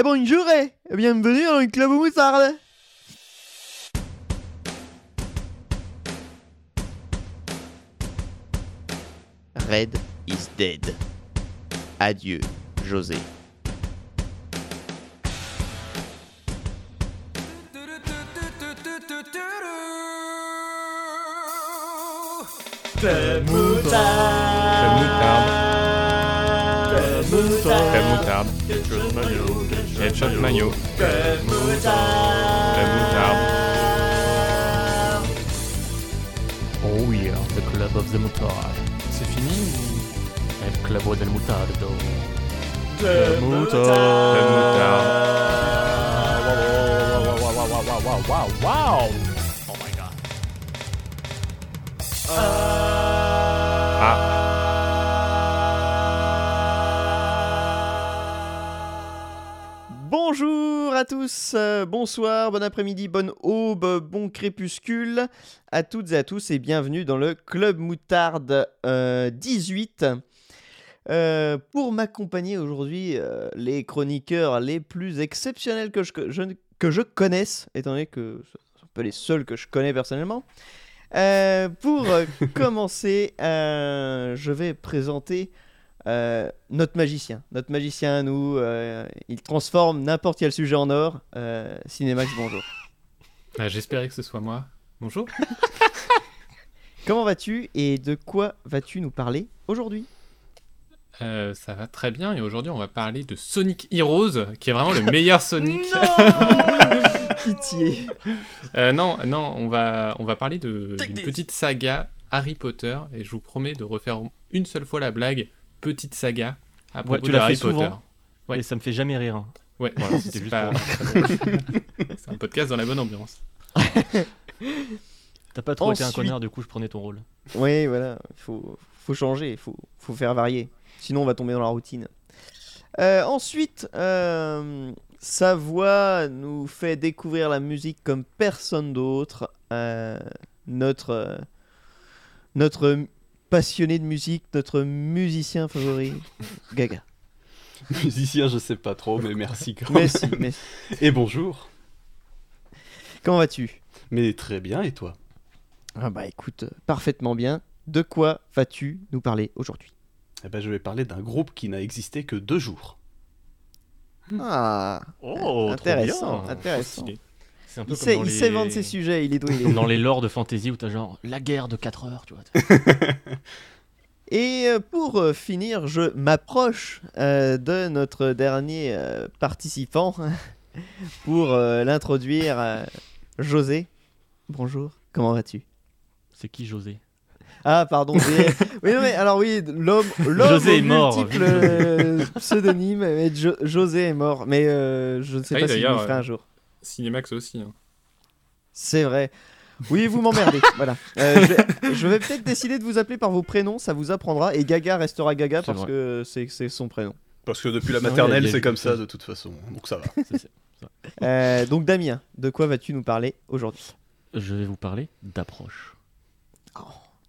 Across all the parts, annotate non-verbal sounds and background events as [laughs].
Eh bonjour et bienvenue dans le club moutarde. Red is dead. Adieu, José. Club moutarde. Club moutarde. Headshot maillot. Club moutarde. Oh yeah, the club of the mutard. C'est fini El club del mutardo. Club Club moutarde. Wow, wow. Oh my god. Bonjour tous, euh, bonsoir, bon après-midi, bonne aube, bon crépuscule à toutes et à tous et bienvenue dans le Club Moutarde euh, 18. Euh, pour m'accompagner aujourd'hui, euh, les chroniqueurs les plus exceptionnels que je, je, que je connaisse, étant donné que ce sont un peu les seuls que je connais personnellement. Euh, pour euh, [laughs] commencer, euh, je vais présenter euh, notre magicien. Notre magicien à nous, euh, il transforme n'importe quel sujet en or. Euh, Cinémax, bonjour. Ah, J'espérais que ce soit moi. Bonjour. [laughs] Comment vas-tu et de quoi vas-tu nous parler aujourd'hui? Euh, ça va très bien et aujourd'hui on va parler de Sonic Heroes, qui est vraiment le meilleur Sonic. [laughs] [laughs] Pitié non, non, on va, on va parler d'une petite saga Harry Potter et je vous promets de refaire une seule fois la blague petite saga à propos tu de l'as Harry fait souvent. Potter. Ouais. Et ça me fait jamais rire. hein. Ouais, Voilà, [laughs] c'était juste pas... pour- [laughs] C'est un podcast dans la bonne ambiance. [laughs] T'as pas trop été un Ensuite- connard, du coup je prenais ton rôle. Oui, voilà, il faut, faut changer, il faut, faut faire varier. Sinon, on va tomber dans la routine. Euh, ensuite, euh, sa voix nous fait découvrir la musique comme personne d'autre. Euh, notre, notre passionné de musique, notre musicien favori, [laughs] Gaga. Musicien, je sais pas trop, mais merci. Merci, merci. Et bonjour. Comment vas-tu? Mais très bien, et toi? Ah bah écoute, parfaitement bien. De quoi vas-tu nous parler aujourd'hui? Eh ben, je vais parler d'un groupe qui n'a existé que deux jours. Ah, Oh, intéressant, trop bien. intéressant. C'est un peu Il comme sait, dans il les... sait vendre ses sujets, il est doué. Comme [laughs] dans les lores de fantasy où t'as genre la guerre de 4 heures, tu vois. [laughs] Et euh, pour euh, finir, je m'approche euh, de notre dernier euh, participant [laughs] pour euh, l'introduire. euh, José, bonjour, comment vas-tu? C'est qui José? Ah, pardon. mais- oui, non, mais alors oui, l'homme, l'homme José est mort. euh, mais Jo- José est mort, mais euh, je ne sais Ah pas si je le euh, un jour. Cinémax aussi. hein. C'est vrai. Oui, vous m'emmerdez. [laughs] voilà. Euh, je vais, je vais peut-être décider de vous appeler par vos prénoms, ça vous apprendra. Et Gaga restera Gaga parce vrai. que c'est son prénom. Parce que depuis la maternelle, c'est comme ça de toute façon, donc ça va. [laughs] Euh, donc Damien, de quoi vas-tu nous parler aujourd'hui? Je vais vous parler d'approche.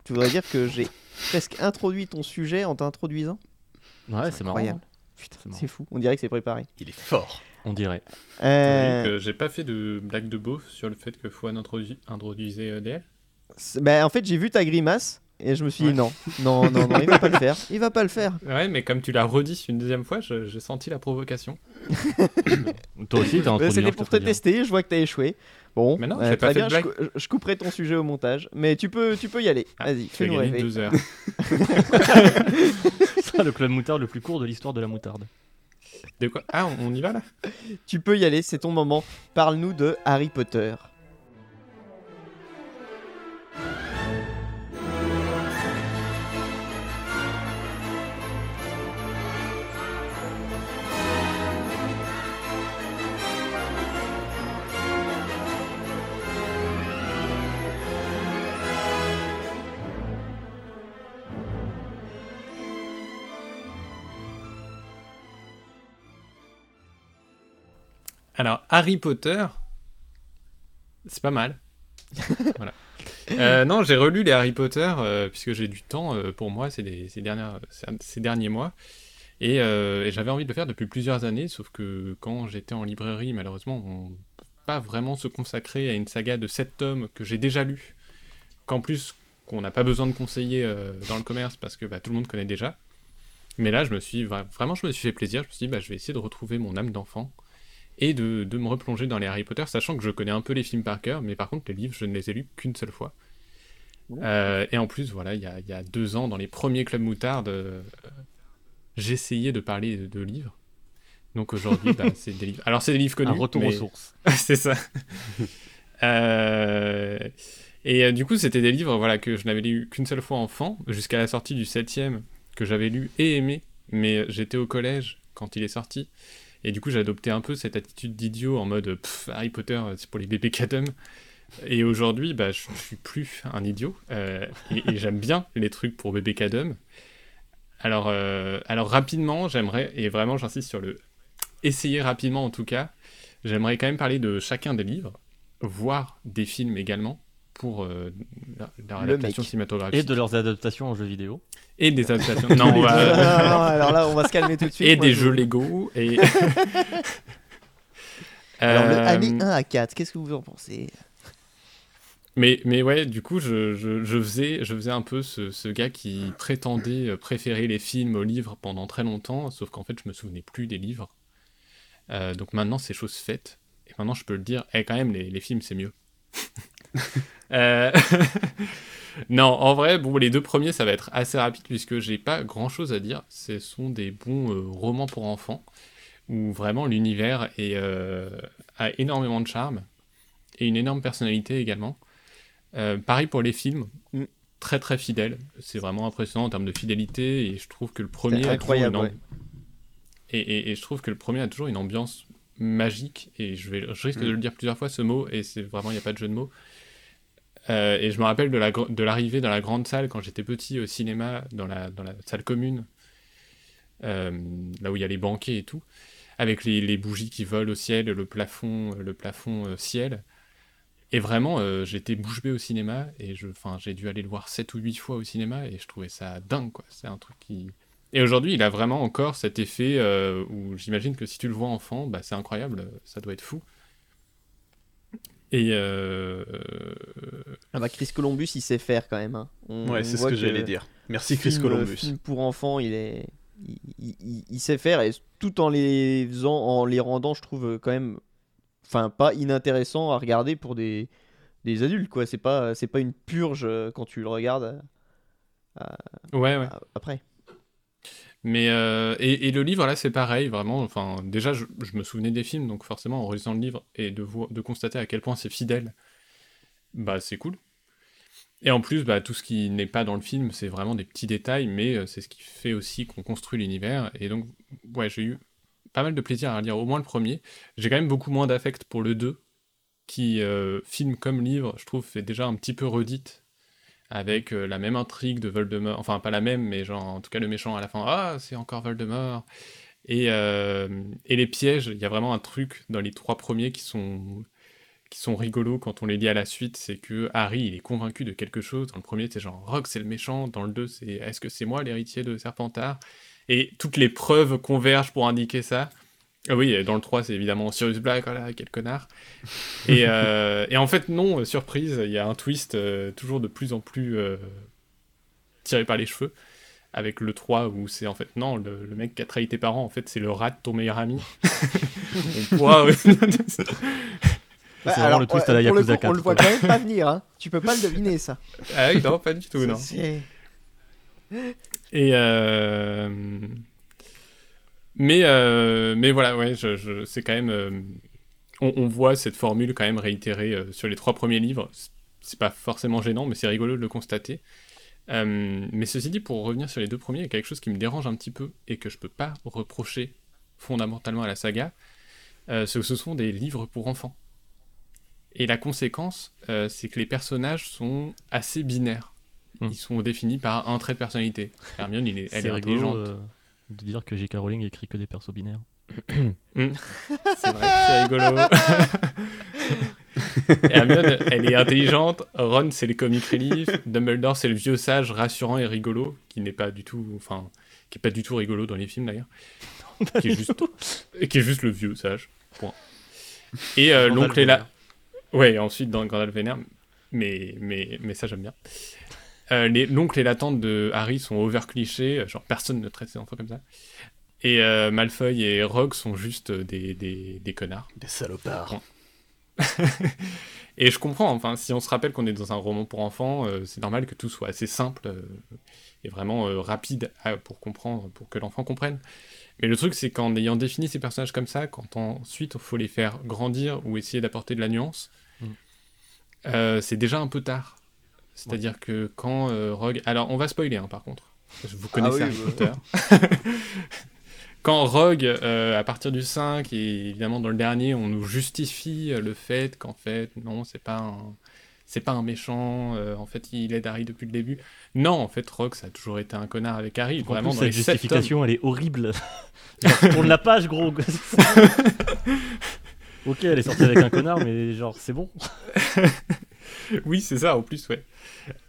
Tu voudrais dire que j'ai presque introduit ton sujet en t'introduisant? Ouais, c'est marrant. incroyable. hein. Putain, C'est marrant. c'est fou. On dirait que c'est préparé. Il est fort. On dirait. Euh, J'ai pas fait de blague de beauf sur le fait que Fouane introdu- introduisait euh, DL. bah, en fait, j'ai vu ta grimace et je me suis dit Ouais. non, non, non, non, il va pas le faire. Il va pas le faire. Ouais, mais comme tu l'as redit une deuxième fois, j'ai senti la provocation. [laughs] Toi aussi, t'as introduit. C'était pour te tester. Je vois que t'as échoué. Bon, Mais non, euh, j'ai pas très fait de bien. blague. Je, cou- je couperai ton sujet au montage, mais tu peux, tu peux y aller. Ah, Vas-y, fais-nous rêver. deux heures. [laughs] [laughs] Ça, le club moutarde le plus court de l'histoire de la moutarde. De quoi? Ah, on, y va là? Tu peux y aller, c'est ton moment. Parle-nous de Harry Potter. Alors, Harry Potter, c'est pas mal. [laughs] voilà. Euh, non, j'ai relu les Harry Potter, euh, puisque j'ai du temps euh, pour moi ces, des- ces dernières, ces, ces derniers mois. Et, et j'avais envie de le faire depuis plusieurs années, sauf que quand j'étais en librairie, malheureusement, on peut pas vraiment se consacrer à une saga de 7 tomes que j'ai déjà lu, qu'en plus qu'on n'a pas besoin de conseiller dans le commerce parce que bah, tout le monde connaît déjà. Mais là, je me suis vra- vraiment, je me suis fait plaisir. Je me suis dit, bah, je vais essayer de retrouver mon âme d'enfant et de, de me replonger dans les Harry Potter, sachant que je connais un peu les films par cœur, mais par contre, les livres, je ne les ai lus qu'une seule fois. Euh, et en plus, voilà, il y a, il y a deux ans, dans les premiers clubs moutarde, euh, j'essayais de parler de, de livres. Donc aujourd'hui, bah, [laughs] c'est des livres. Alors, c'est des livres connus. Un retour aux sources. [laughs] c'est ça. Euh, Et du coup, c'était des livres voilà, que je n'avais lu qu'une seule fois enfant, jusqu'à la sortie du septième, que j'avais lu et aimé, mais j'étais au collège quand il est sorti. Et du coup, j'ai adopté un peu cette attitude d'idiot en mode Pff, Harry Potter, c'est pour les bébés cadum. Et aujourd'hui, bah, je, je suis plus un idiot. euh, et et j'aime bien les trucs pour bébés cadum. Alors, euh, alors rapidement, j'aimerais, et vraiment j'insiste sur le essayer rapidement en tout cas, j'aimerais quand même parler de chacun des livres, voire des films également, pour euh, la, la mec. cinématographique. Et de leurs adaptations en jeux vidéo. Et des [laughs] adaptations. non, on va- alors là, on va se calmer tout de suite. et Moi, des je- jeux Lego. Et... [laughs] [laughs] Alors, Euh, année 1 à 4, qu'est-ce que vous en pensez? Mais, mais ouais, du coup, je, je, je faisais, je faisais un peu ce, ce gars qui prétendait euh, préférer les films aux livres pendant très longtemps, sauf qu'en fait, je me souvenais plus des livres. Euh, donc maintenant, c'est chose faite. Et maintenant, je peux le dire, et quand même, les, les films, c'est mieux. [laughs] Euh, [laughs] non, en vrai, bon, les deux premiers, ça va être assez rapide, puisque j'ai pas grand-chose à dire. Ce sont des bons euh, romans pour enfants, où vraiment l'univers est, euh, a énormément de charme, et une énorme personnalité également. Pareil pour les films, Mm. très très fidèle. C'est vraiment impressionnant en termes de fidélité et je trouve que le premier a incroyable, toujours une ouais. et, et- et je trouve que le premier a toujours une ambiance magique et je vais je risque de Mm. le dire plusieurs fois ce mot et c'est vraiment il n'y a pas de jeu de mots. Euh, et je me rappelle de l'arrivée dans la grande salle quand j'étais petit au cinéma dans la salle commune euh, là où il y a les banquets et tout avec les, bougies qui volent au ciel le plafond le plafond euh, ciel et vraiment, euh, j'étais bouche bée au cinéma et j'ai dû aller le voir 7 ou 8 fois au cinéma et je trouvais ça dingue. C'est un truc qui. Et aujourd'hui, il a vraiment encore cet effet euh, où j'imagine que si tu le vois enfant, bah, c'est incroyable, ça doit être fou. Et. euh, Ah bah, Chris Columbus, il sait faire quand même. hein. On- Ouais, c'est ce que j'allais dire. Merci Chris film, euh, Columbus. film pour enfants, il est, il, il- sait faire et tout en les faisant, en les rendant, je trouve quand même, enfin pas inintéressant à regarder pour des, des adultes quoi. C'est pas, c'est pas une purge euh, quand tu le regardes euh, Ouais, ouais. après. Euh, et, le livre là c'est pareil vraiment enfin déjà je, me souvenais des films donc forcément en relisant le livre et de de constater à quel point c'est fidèle bah c'est cool. Et en plus bah tout ce qui n'est pas dans le film c'est vraiment des petits détails mais euh, c'est ce qui fait aussi qu'on construit l'univers. Et donc ouais j'ai eu pas mal de plaisir à lire au moins le premier. J'ai quand même beaucoup moins d'affect pour le 2 qui euh, film comme livre je trouve fait déjà un petit peu redite avec euh, la même intrigue de Voldemort, enfin pas la même, mais genre en tout cas le méchant à la fin, ah c'est encore Voldemort. Et, euh, et les pièges, il y a vraiment un truc dans les trois premiers qui sont, qui sont rigolos quand on les lit à la suite, c'est que Harry il est convaincu de quelque chose. Dans le premier c'est genre Rogue c'est le méchant, dans le 2 c'est est-ce que c'est moi l'héritier de Serpentard? Et toutes les preuves convergent pour indiquer ça. Ah oui, dans le 3 c'est évidemment Sirius Black, voilà, quel connard. Et, [laughs] euh, et en fait, non, euh, surprise, il y a un twist euh, toujours de plus en plus euh, tiré par les cheveux. Avec le 3 où c'est en fait, non, le, le mec qui a trahi tes parents, en fait, c'est le rat de ton meilleur ami. [laughs] Waouh. Ouais, [laughs] vraiment le twist à la pour le Yakuza coup, On le 4, voit quoi. quand même pas venir. Hein. Tu peux pas le deviner ça. ah oui, non, pas du tout, non. Et euh, mais euh, mais voilà, ouais, je, je- c'est quand même. euh, On, on voit cette formule quand même réitérée euh, sur les trois premiers livres. C'est- pas forcément gênant, mais c'est rigolo de le constater. Mais ceci dit, pour revenir sur les deux premiers, il y a quelque chose qui me dérange un petit peu et que je peux pas reprocher fondamentalement à la saga, c'est que ce sont des livres pour enfants. Et la conséquence, c'est que les personnages sont assez binaires. Hmm. Ils sont définis par un trait de personnalité. Hermione, il est, elle est intelligente. De dire que J.K. Rowling écrit que des persos binaires. C'est vrai, c'est rigolo. [laughs] Hermione, elle est intelligente. Ron, c'est les comic relief. Dumbledore, c'est le vieux sage rassurant et rigolo, qui n'est pas du tout, enfin, qui est pas du tout rigolo dans les films d'ailleurs, qui est juste, et qui est juste le vieux sage. Point. Et euh, l'oncle est là. Ouais, ensuite dans Gandalf Vénère, mais, mais, mais ça j'aime bien. Euh, les- L'oncle et la tante de Harry sont over clichés, genre personne ne traite ses enfants comme ça. Et euh, Malfoy et Rogue sont juste euh, des, des, des connards. Des salopards. [laughs] Et je comprends, enfin, si on se rappelle qu'on est dans un roman pour enfants, euh, c'est normal que tout soit assez simple euh, et vraiment euh, rapide à- pour comprendre, pour que l'enfant comprenne. Mais le truc, c'est qu'en ayant défini ces personnages comme ça, quand ensuite il faut les faire grandir ou essayer d'apporter de la nuance, Mm. euh, c'est déjà un peu tard. C'est-à-dire que quand euh, Rogue. Alors, on va spoiler, hein, par contre. Vous connaissez oui, Harry bah. Potter. [laughs] quand Rogue, euh, à partir du 5, et évidemment dans le dernier, on nous justifie euh, le fait qu'en fait, non, c'est pas un. C'est pas un méchant, euh, en fait il aide Harry depuis le début. Non, en fait Rogue ça a toujours été un connard avec Harry. En Vraiment plus, dans les cette justification, elle est horrible. [laughs] Tourne la page, gros. [laughs] ok, elle est sortie avec un connard, mais genre, c'est bon. Oui, c'est ça, en plus, ouais.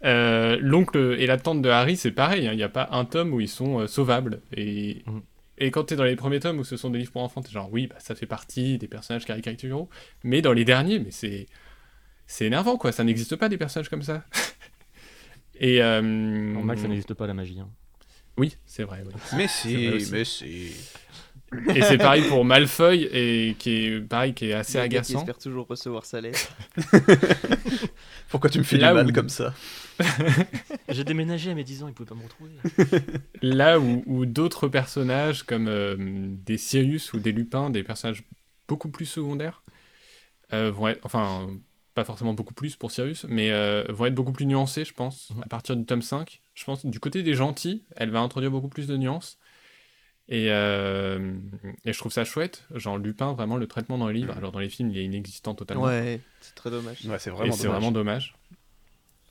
Euh, L'oncle et la tante de Harry, c'est pareil, hein, il n'y a pas un tome où ils sont euh, sauvables. Et, et quand t'es dans les premiers tomes où ce sont des livres pour enfants, t'es genre, oui, bah, ça fait partie des personnages caricaturaux. Mais dans les derniers, mais c'est c'est énervant, quoi, ça n'existe pas des personnages comme ça. [laughs] et... euh, En Max, ça n'existe pas la magie. hein. Oui, c'est vrai, oui. Mais C'est si, mais si. Et c'est pareil pour Malfoy, et qui est pareil, qui est assez gars qui agaçant. espère toujours recevoir sa lettre. [laughs] Pourquoi tu me fais Là du mal où- comme ça [laughs] J'ai déménagé à mes 10 ans, ils pouvaient pas me retrouver. [laughs] Là où, où d'autres personnages comme euh, des Sirius ou des Lupins, des personnages beaucoup plus secondaires, euh, vont être, enfin, pas forcément beaucoup plus pour Sirius, mais euh, vont être beaucoup plus nuancés, je pense, Mhm. à partir du tome 5. Je pense du côté des gentils, elle va introduire beaucoup plus de nuances. Et, euh, et je trouve ça chouette. Genre, Lupin, vraiment, le traitement dans les livres, alors dans les films, il est inexistant totalement. Ouais, c'est très dommage. Ouais, c'est vraiment dommage. vraiment dommage.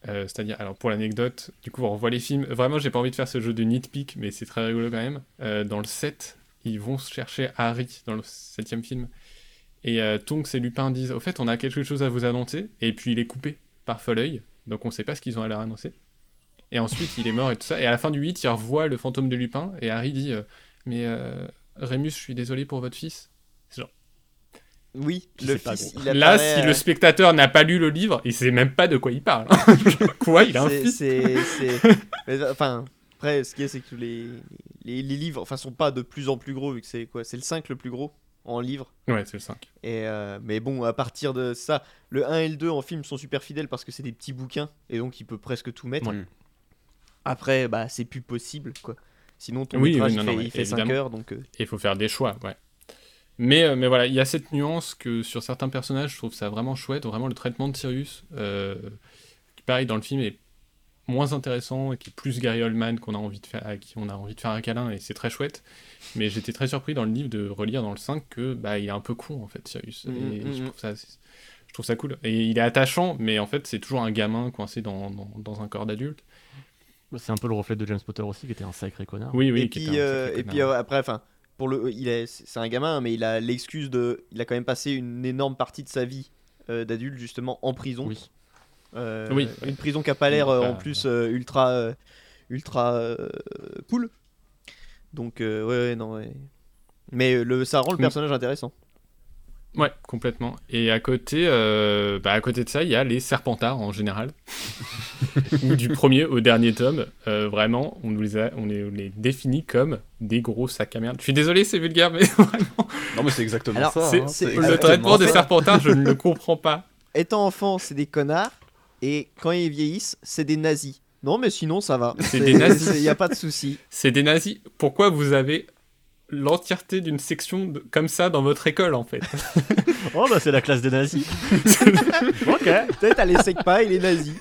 Euh, C'est-à-dire, alors pour l'anecdote, du coup on revoit les films. Vraiment, j'ai pas envie de faire ce jeu de nitpick, mais c'est très rigolo quand même. Euh, dans le 7, ils vont chercher Harry dans le septième film. Et euh, Tonks et Lupin disent Au fait, on a quelque chose à vous annoncer. Et puis il est coupé par Folleuil, donc on sait pas ce qu'ils ont à leur annoncer. Et ensuite, il est mort et tout ça. Et à la fin du 8, il revoit le fantôme de Lupin. Et Harry dit euh, Mais euh, Rémus, je suis désolé pour votre fils. Oui, Je le fils, il Là, si le spectateur n'a pas lu le livre, il sait même pas de quoi il parle. [laughs] quoi Il a un fils c'est- c'est- [laughs] mais, Enfin, après, ce qui est, c'est que les, les, les livres enfin, sont pas de plus en plus gros, vu que c'est quoi C'est le 5 le plus gros en livre. Ouais, c'est le 5. Et euh, mais bon, à partir de ça, le 1 et le 2 en film sont super fidèles parce que c'est des petits bouquins et donc il peut presque tout mettre. Ouais. Après, bah, c'est plus possible quoi. Sinon, ton Oui, métrage oui, il non, fait, il fait 5 évidemment. heures donc. euh, Et il faut faire des choix, ouais. Mais, euh, mais voilà, il y a cette nuance que sur certains personnages, je trouve ça vraiment chouette. Vraiment, le traitement de Sirius, euh, qui pareil dans le film est moins intéressant et qui est plus Gary Oldman qu'on a envie de faire, à qui on a envie de faire un câlin et c'est très chouette. Mais j'étais très surpris dans le livre de relire dans le 5 que bah il est un peu con en fait Sirius. Mhm, et je trouve ça je trouve ça cool. Et il est attachant, mais en fait c'est toujours un gamin coincé dans, dans, dans un corps d'adulte. C'est un peu le reflet de James Potter aussi, qui était un sacré connard. Oui, oui. et qui puis, était un euh, et puis euh, après, enfin, pour le, il est, c'est un gamin, mais il a l'excuse de, il a quand même passé une énorme partie de sa vie euh, d'adulte justement en prison. Oui. Euh, Oui. Une prison qui a pas l'air Oui, en plus euh, ultra, euh, ultra euh, cool. Donc euh, ouais, ouais, non. ouais. Mais le, ça rend le personnage intéressant. Ouais, complètement. Et à côté, euh, bah, à côté de ça, il y a les Serpentards en général. [laughs] Ou du premier au dernier tome, euh, vraiment, on nous les, a, on les, on les définit comme des gros sacs à merde. Je suis désolé, c'est vulgaire, mais [laughs] vraiment, Non, mais c'est exactement Alors, ça. c'est- hein, c'est- c'est le traitement des. Serpentards, je ne le comprends pas. Étant enfant, c'est des connards, et quand ils vieillissent, c'est des nazis. Non, mais sinon ça va. C'est des nazis. [laughs] Il y a pas de souci. C'est des nazis. Pourquoi vous avez l'entièreté d'une section de- comme ça dans votre école, en fait [laughs] Oh, bah c'est la classe des nazis. [laughs] ok. Peut-être à les pas et les nazis.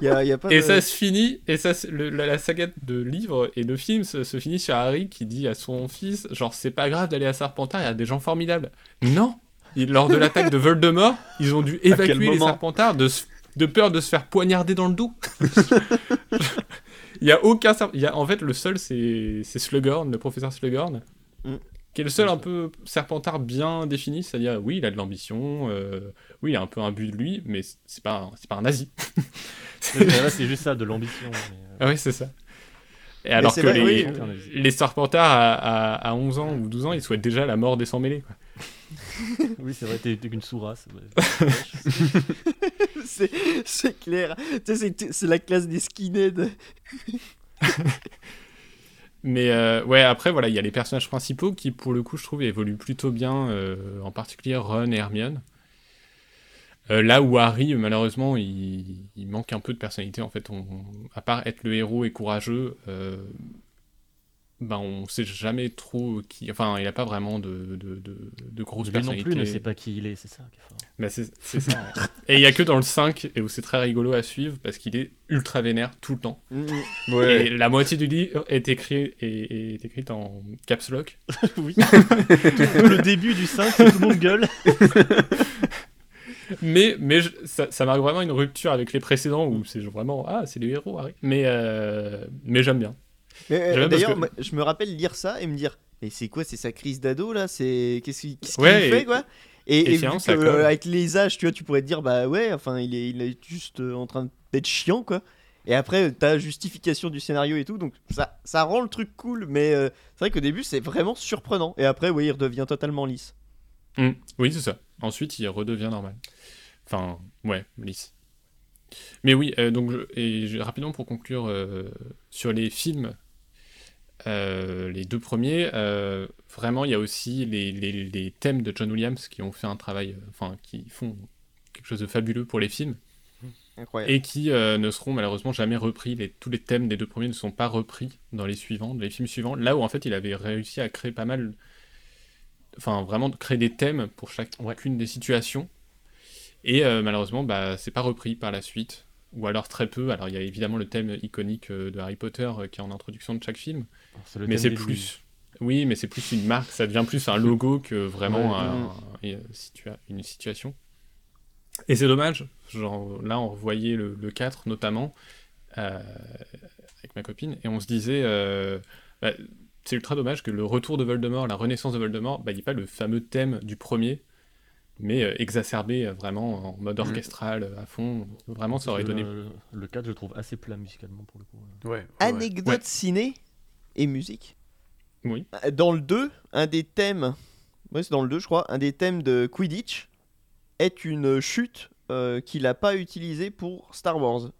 Il y a, y a pas Et de- ça se finit, et ça, le- la, la saga de livres et de films se, se finit sur Harry qui dit à son fils, genre c'est pas grave d'aller à Serpentard, il y a des gens formidables. Non Ils- Lors de l'attaque de Voldemort, ils ont dû évacuer les Serpentards de, de peur de se faire poignarder dans le dos. [laughs] Il y a aucun il y a En fait, le seul, c'est c'est Slughorn, le professeur Slughorn, Mm. qui est le seul un peu Serpentard bien défini, c'est-à-dire, oui, il a de l'ambition, euh, oui, il a un peu un but de lui, mais c'est pas, un- c'est pas un nazi. [laughs] Là, c'est juste ça, de l'ambition. mais, euh, Ah oui, c'est ça. Et alors que vrai, les, oui. les Serpentards à, à, à 11 ans ou 12 ans, ils souhaitent déjà la mort des sans mêlés. Quoi. [laughs] Oui, c'est vrai, t'es qu'une ouais. [laughs] c'est c'est clair. Tu sais, c'est- c'est la classe des skinheads. Mais euh, après, voilà, il y a les personnages principaux qui, pour le coup, je trouve, évoluent plutôt bien, euh, en particulier Ron et Hermione. Euh, là où Harry, malheureusement, il, manque un peu de personnalité. En fait, à part être le héros et courageux, ben on sait jamais trop qui. Enfin, il a pas vraiment de, de, de, de grosses Lui non plus ne sait pas qui il est, c'est ça qui est fort. Bah, c'est [laughs] c'est ça. et il y a que dans le 5 et où c'est très rigolo à suivre parce qu'il est ultra vénère tout le temps. Mm, [laughs] Et la moitié du livre est, écrit, est, est écrite en caps lock. [laughs] oui. le début du 5, c'est tout le monde gueule. Mais, mais je- ça, ça marque vraiment une rupture avec les précédents où c'est vraiment Ah, c'est les héros, Harry. Mais, euh, mais j'aime bien. Mais, euh, D'ailleurs, que- je me rappelle lire ça et me dire Mais c'est quoi C'est sa crise d'ado là C'est Qu'est-ce qu'il fait et- quoi et Et, et vu finalement, que, ça colle. euh, avec les âges, tu vois, tu pourrais te dire Bah ouais, enfin, il est, il est juste euh, en train d'être chiant quoi. Et après, t'as justification du scénario et tout, donc ça, ça rend le truc cool, mais euh, c'est vrai qu'au début, c'est vraiment surprenant. Et après, oui, il redevient totalement lisse. Hmm, Oui, c'est ça. Ensuite, il redevient normal. Enfin, ouais, lisse. Mais oui, euh, donc, je- et je- rapidement pour conclure euh, sur les films, euh, les deux premiers, euh, vraiment, il y a aussi les, les- les thèmes de John Williams qui ont fait un travail, euh, enfin, qui font quelque chose de fabuleux pour les films Incroyable. et qui euh, ne seront malheureusement jamais repris. Les- tous les thèmes des deux premiers ne sont pas repris dans les suivants, dans les films suivants. Là où en fait il avait réussi à créer pas mal, enfin vraiment de créer des thèmes pour chacune des situations. Et euh, malheureusement, bah, c'est pas repris par la suite, ou alors très peu. Alors il y a évidemment le thème iconique euh, de Harry Potter euh, qui est en introduction de chaque film, le mais c'est plus. Oui, mais c'est plus une marque, ça devient plus un logo que vraiment Ouais. un- un- situa- une situation. Et c'est dommage, genre là on revoyait le, le 4 notamment, euh, avec ma copine, et on se disait, euh, bah, c'est ultra dommage que le retour de Voldemort, la renaissance de Voldemort, bah, il n'y ait pas le fameux thème du premier, mais euh, exacerbé euh, vraiment en mode Mhm. orchestral euh, à fond. Vraiment, ça aurait donné. Le, le 4, je le trouve assez plat musicalement pour le coup. Ouais. ouais, ouais. Anecdote Ouais. ciné et musique. Oui. Dans le 2, un des thèmes, ouais, c'est dans le 2 je crois, un des thèmes de Quidditch est une chute euh, qu'il n'a pas utilisée pour Star Wars.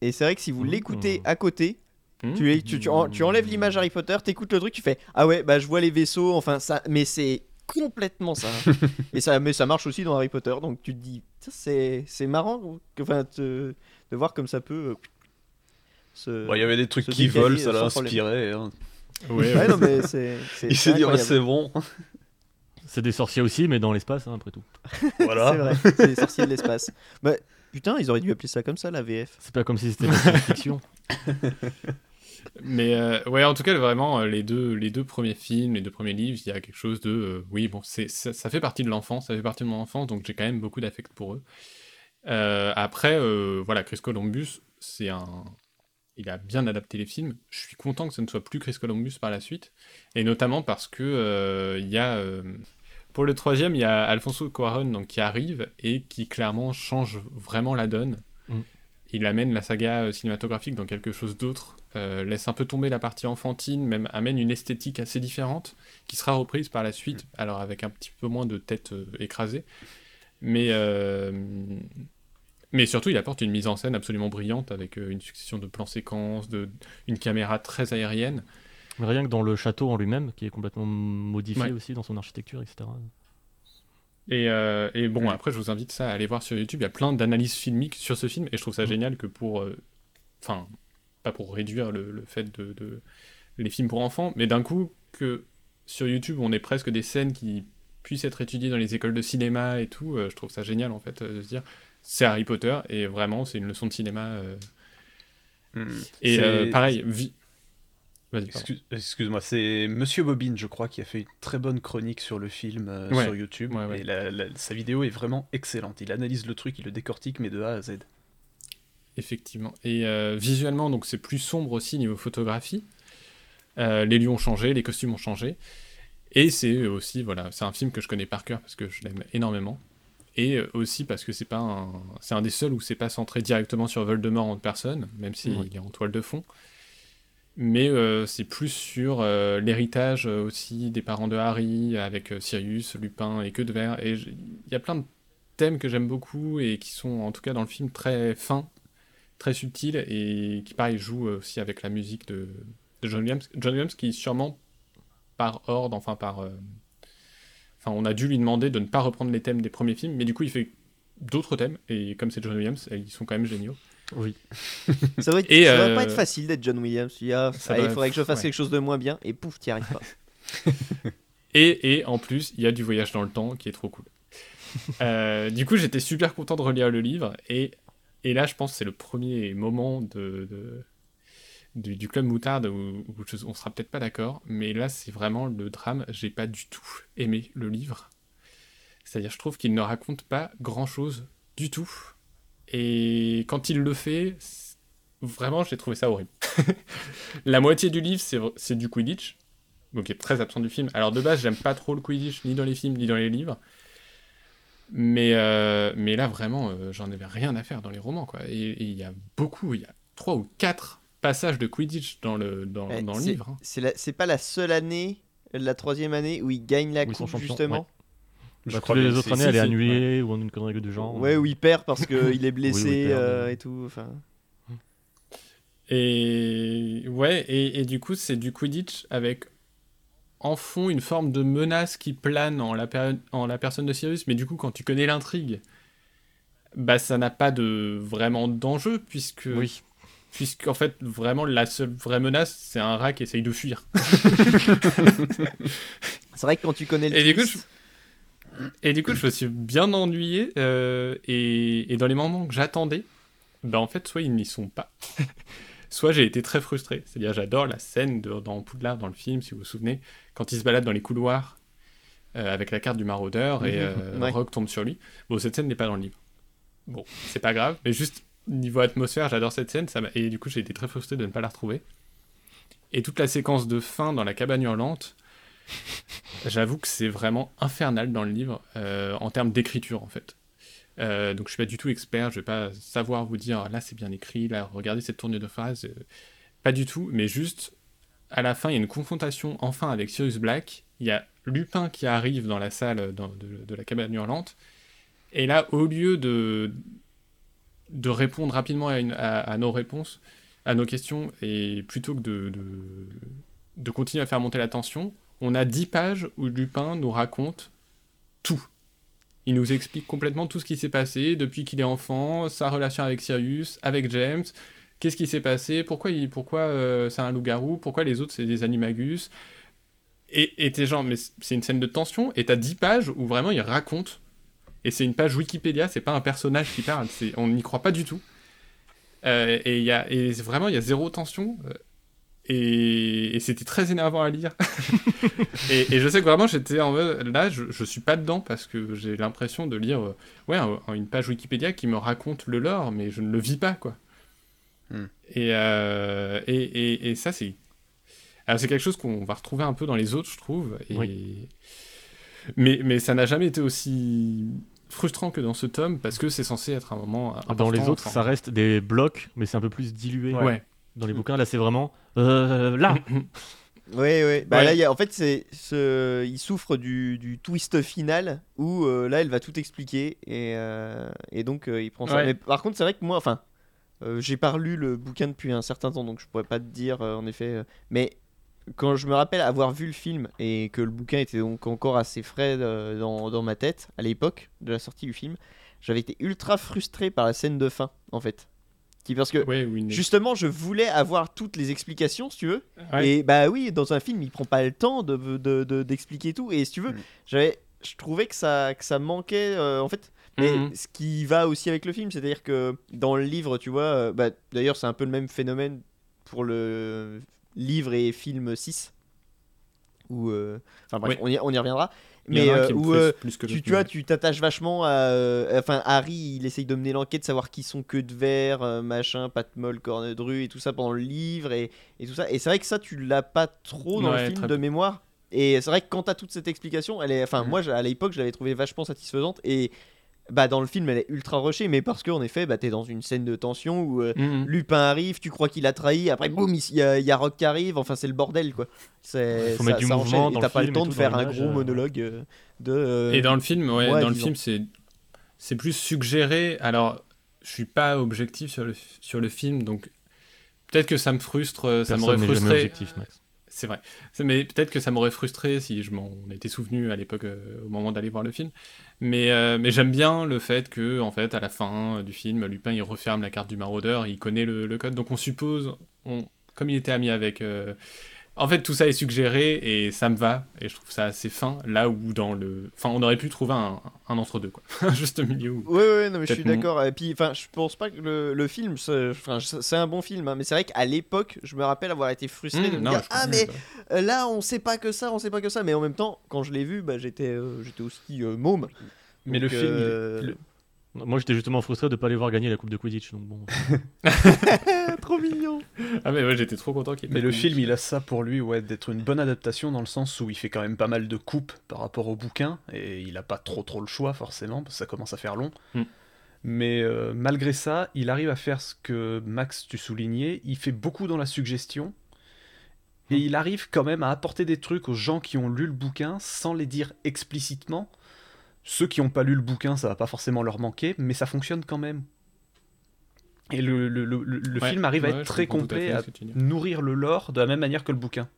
Et c'est vrai que si vous Mmh. l'écoutez à côté, Hmm tu, les- tu, tu, en- tu enlèves l'image Harry Potter, t'écoutes le truc, tu fais Ah ouais, bah je vois les vaisseaux, enfin ça, mais c'est complètement ça. [laughs] Et ça, mais ça marche aussi dans Harry Potter, donc tu te dis, Ça, c'est c'est marrant, que- enfin, te- de voir comme ça peut. euh, Bon, Il y avait des trucs qui volent, euh, ça l'a sans problème. inspiré. hein. Ouais, Ouais, non, mais c'est. c'est- Il s'est dit, incroyable. c'est bon. C'est des sorciers aussi, mais dans l'espace, hein, après tout. [laughs] voilà. C'est vrai, c'est les sorciers de l'espace. Bah, putain, ils auraient dû appeler ça comme ça, la VF. C'est pas comme si c'était de la science-fiction. [laughs] Mais euh, ouais, en tout cas, vraiment, euh, les deux, les deux premiers films, les deux premiers livres, il y a quelque chose de. euh, oui, bon, ça, ça fait partie de l'enfance, ça fait partie de mon enfance, donc j'ai quand même beaucoup d'affect pour eux. Euh, après, voilà, Chris Columbus, c'est un. Il a bien adapté les films. Je suis content que ce ne soit plus Chris Columbus par la suite. Et notamment parce que il y a. pour le troisième, il y a Alfonso Cuarón donc, qui arrive et qui clairement change vraiment la donne. Mm. Il amène la saga cinématographique dans quelque chose d'autre, euh, laisse un peu tomber la partie enfantine, même amène une esthétique assez différente, qui sera reprise par la suite, alors avec un petit peu moins de tête euh, écrasée. Mais, euh, mais surtout, il apporte une mise en scène absolument brillante, avec une succession de plans séquences, de, une caméra très aérienne. Mais rien que dans le château en lui-même, qui est complètement modifié Ouais. aussi dans son architecture, etc. Et, euh, et bon, Mm. après, je vous invite ça à aller voir sur YouTube. Il y a plein d'analyses filmiques sur ce film, et je trouve ça Mm. génial que pour. euh, Enfin, pas pour réduire le, le fait de, de- les films pour enfants, mais d'un coup, que sur YouTube, on ait presque des scènes qui puissent être étudiées dans les écoles de cinéma et tout, euh, je trouve ça génial, en fait, euh, de se dire c'est Harry Potter, et vraiment, c'est une leçon de cinéma. euh. Hmm. Et pareil. Excuse- Excuse-moi, c'est Monsieur Bobine, je crois, qui a fait une très bonne chronique sur le film euh, Ouais. sur YouTube. Ouais, ouais. Et la- la- sa vidéo est vraiment excellente. Il analyse le truc, il le décortique, mais de A à Z. Effectivement. Et euh, visuellement, donc c'est plus sombre aussi niveau photographie. Euh, les lieux ont changé, les costumes ont changé. Et c'est aussi, voilà, c'est un film que je connais par cœur parce que je l'aime énormément. Et euh, aussi parce que c'est pas un, c'est un des seuls où c'est pas centré directement sur Voldemort en personne, même s'il Oui. est en toile de fond. Mais euh, c'est plus sur euh, l'héritage aussi des parents de Harry, avec Sirius, Lupin et Queue de Verre. Et il y a plein de thèmes que j'aime beaucoup et qui sont, en tout cas dans le film, très fins, très subtils et qui, pareil, jouent aussi avec la musique de, de John Williams. John Williams qui, sûrement, par ordre, enfin par. euh, Enfin, on a dû lui demander de ne pas reprendre les thèmes des premiers films, mais du coup, il fait d'autres thèmes, et comme c'est John Williams, ils sont quand même géniaux. Oui. [laughs] Ça doit, être- Et, ça doit euh, pas être facile d'être John Williams. Ah, il faudrait que je fasse ouais. quelque chose de moins bien, et pouf, t'y arrives pas. [laughs] Et, et en plus, il y a du voyage dans le temps qui est trop cool. Euh, du coup, j'étais super content de relire le livre. Et, et là, je pense que c'est le premier moment de, du, Club Moutarde où, où je- on sera peut-être pas d'accord. Mais là, c'est vraiment le drame. J'ai pas du tout aimé le livre. C'est-à-dire, je trouve qu'il ne raconte pas grand-chose du tout. Et quand il le fait, vraiment, j'ai trouvé ça horrible. [laughs] La moitié du livre, c'est c'est du Quidditch donc qui est très absent du film. Alors de base, j'aime pas trop le Quidditch, ni dans les films, ni dans les livres. Mais, euh, mais là, vraiment, euh, j'en avais rien à faire dans les romans. quoi. Et il y a beaucoup, il y a trois ou quatre passages de Quidditch dans le, dans, Ouais, dans le livre. hein. C'est la- c'est pas la seule année, la troisième année, où il gagne la Où coupe, justement. Je Bah, crois toutes les autres années, elle est annulée ou une connerie du genre. Ouais, où il perd parce qu'il [laughs] est blessé Oui, perd, euh, ouais. et tout. Enfin, Et ouais, et, et du coup, c'est du Quidditch avec en fond une forme de menace qui plane en la, péri- en la personne de Sirius. Mais du coup, quand tu connais l'intrigue, bah ça n'a pas de vraiment d'enjeu puisque Oui. puisqu'en fait vraiment la seule vraie menace c'est un rat qui essaye de fuir. [laughs] c'est vrai que quand tu connais le Et du coup, twist, Et du coup, je me suis bien ennuyé. euh, et, et dans les moments que j'attendais, bah en fait, soit ils n'y sont pas, [laughs] soit j'ai été très frustré. C'est-à-dire, j'adore la scène de- dans Poudlard, dans le film, si vous vous souvenez, quand il se balade dans les couloirs euh, avec la carte du maraudeur et euh, Ouais. Rogue tombe sur lui. Bon, cette scène n'est pas dans le livre. Bon, c'est pas grave, mais juste niveau atmosphère, j'adore cette scène. Ça et du coup, j'ai été très frustré de ne pas la retrouver. Et toute la séquence de fin dans la cabane hurlante, [laughs] J'avoue que c'est vraiment infernal dans le livre euh, en termes d'écriture en fait. Euh, donc je suis pas du tout expert, je vais pas savoir vous dire là c'est bien écrit, là regardez cette tournure de phrase, euh, pas du tout, mais juste à la fin il y a une confrontation enfin avec Sirius Black, il y a Lupin qui arrive dans la salle de, la cabane hurlante, et là au lieu de répondre rapidement à, nos réponses, à nos questions, et plutôt que de, de, de continuer à faire monter la tension, on a 10 pages où Lupin nous raconte tout. Il nous explique complètement tout ce qui s'est passé depuis qu'il est enfant, sa relation avec Sirius, avec James, qu'est-ce qui s'est passé, pourquoi, il, pourquoi euh, c'est un loup-garou, pourquoi les autres c'est des animagus? Et t'es genre, mais c'est une scène de tension, et t'as 10 pages où vraiment il raconte. Et c'est une page Wikipédia, c'est pas un personnage qui parle, on n'y croit pas du tout. Euh, et, y a, et vraiment, il y a zéro tension. euh, et, c'était très énervant à lire. [laughs] et, je sais que vraiment, j'étais en mode, là, je, je suis pas dedans parce que j'ai l'impression de lire euh, ouais, un- une page Wikipédia qui me raconte le lore, mais je ne le vis pas, quoi. Et, euh, et, et, et ça, c'est. Alors, c'est quelque chose qu'on va retrouver un peu dans les autres, je trouve. Et... Oui. Mais, mais ça n'a jamais été aussi frustrant que dans ce tome parce que c'est censé être un moment. Ah, Dans les autres, enfin, ça reste des blocs, mais c'est un peu plus dilué. Ouais. Dans les bouquins, là, c'est vraiment. euh, là [laughs] Oui, oui. Bah Ouais. là, il y a- en fait, c'est, ce- il souffre du, du twist final où euh, là, elle va tout expliquer et, euh, et donc euh, il prend ça. Ouais. Mais par contre, c'est vrai que moi, enfin, euh, j'ai pas relu le bouquin depuis un certain temps, donc je pourrais pas te dire euh, en effet. euh, mais quand je me rappelle avoir vu le film et que le bouquin était donc encore assez frais euh, dans, dans ma tête à l'époque de la sortie du film, j'avais été ultra frustré par la scène de fin, en fait. Qui parce que Ouais, oui, une- justement, je voulais avoir toutes les explications, si tu veux. Ouais. Et bah oui, dans un film, il prend pas le temps de, de- de- d'expliquer tout. Et si tu veux, Mm. j'avais, je trouvais que ça, que ça manquait euh, en fait. Mais Mhm. ce qui va aussi avec le film, c'est-à-dire que dans le livre, tu vois, euh, bah, d'ailleurs, c'est un peu le même phénomène pour le livre et film 6. Où, euh, enfin bref, Oui. on, y, on y reviendra. Mais euh, où, frustre euh, plus que tu, vois, tu t'attaches vachement à. Enfin, Harry, il essaye de mener l'enquête, savoir qui sont que de verre, machin, Pat Moll, Cornedru et tout ça pendant le livre et, et tout ça. Et c'est vrai que ça, tu l'as pas trop dans Ouais, le film de mémoire. Et c'est vrai que quand t'as toute cette explication, elle est. Enfin, Mm. moi, à l'époque, je l'avais trouvé vachement satisfaisante. Et bah dans le film elle est ultra rushée, mais parce qu'en effet, bah t'es dans une scène de tension où euh, Mhm. Lupin arrive, tu crois qu'il a trahi, après boum, il y, a- il y a Rock qui arrive, enfin c'est le bordel quoi. C'est Faut ça, mettre du ça mouvement enchaîne, et t'as pas le temps de faire un gros euh. monologue euh, de. euh, Et dans le film, ouais, ouais, dans le film, c'est c'est plus suggéré. Alors, je suis pas objectif sur le sur le film, donc peut-être que ça me frustre, euh, ça Personne m'aurait frustré. objectif, Max. C'est vrai. Mais peut-être que ça m'aurait frustré si je m'en étais souvenu à l'époque, euh, au moment d'aller voir le film. Mais, euh, mais j'aime bien le fait que, en fait, à la fin euh, du film, Lupin il referme la carte du maraudeur, il connaît le, code. Donc on suppose, comme il était ami avec. En fait, tout ça est suggéré et ça me va. Et je trouve ça assez fin. Là où dans le. Enfin, on aurait pu trouver un, un entre-deux, quoi. [laughs] Un juste milieu. Où... Ouais, ouais, non, mais je suis d'accord. Et puis, enfin, je pense pas que le, le film, c'est un bon film, hein, mais c'est vrai qu'à l'époque, je me rappelle avoir été frustré Mmh, de me non, dire Ah, mais ça. euh, là, on sait pas que ça, on sait pas que ça. Mais en même temps, quand je l'ai vu, bah, j'étais euh, j'étais aussi euh, môme. Mais Donc, le film, il est- le- Moi, j'étais justement frustré de pas aller voir gagner la Coupe de Quidditch. Donc bon. [laughs] trop mignon. Ah, mais ouais, j'étais trop content qu'il Mais le film, il a ça pour lui, ouais, d'être une bonne adaptation dans le sens où il fait quand même pas mal de coupes par rapport au bouquin et il a pas trop trop le choix forcément parce que ça commence à faire long. Mm. Mais euh, malgré ça, il arrive à faire ce que Max tu soulignais. Il fait beaucoup dans la suggestion et il arrive quand même à apporter des trucs aux gens qui ont lu le bouquin sans les dire explicitement. Ceux qui n'ont pas lu le bouquin, ça va pas forcément leur manquer, mais ça fonctionne quand même. Et le, le- le- le- le Ouais, film arrive à ouais, être très à complet, à dis. nourrir le lore de la même manière que le bouquin.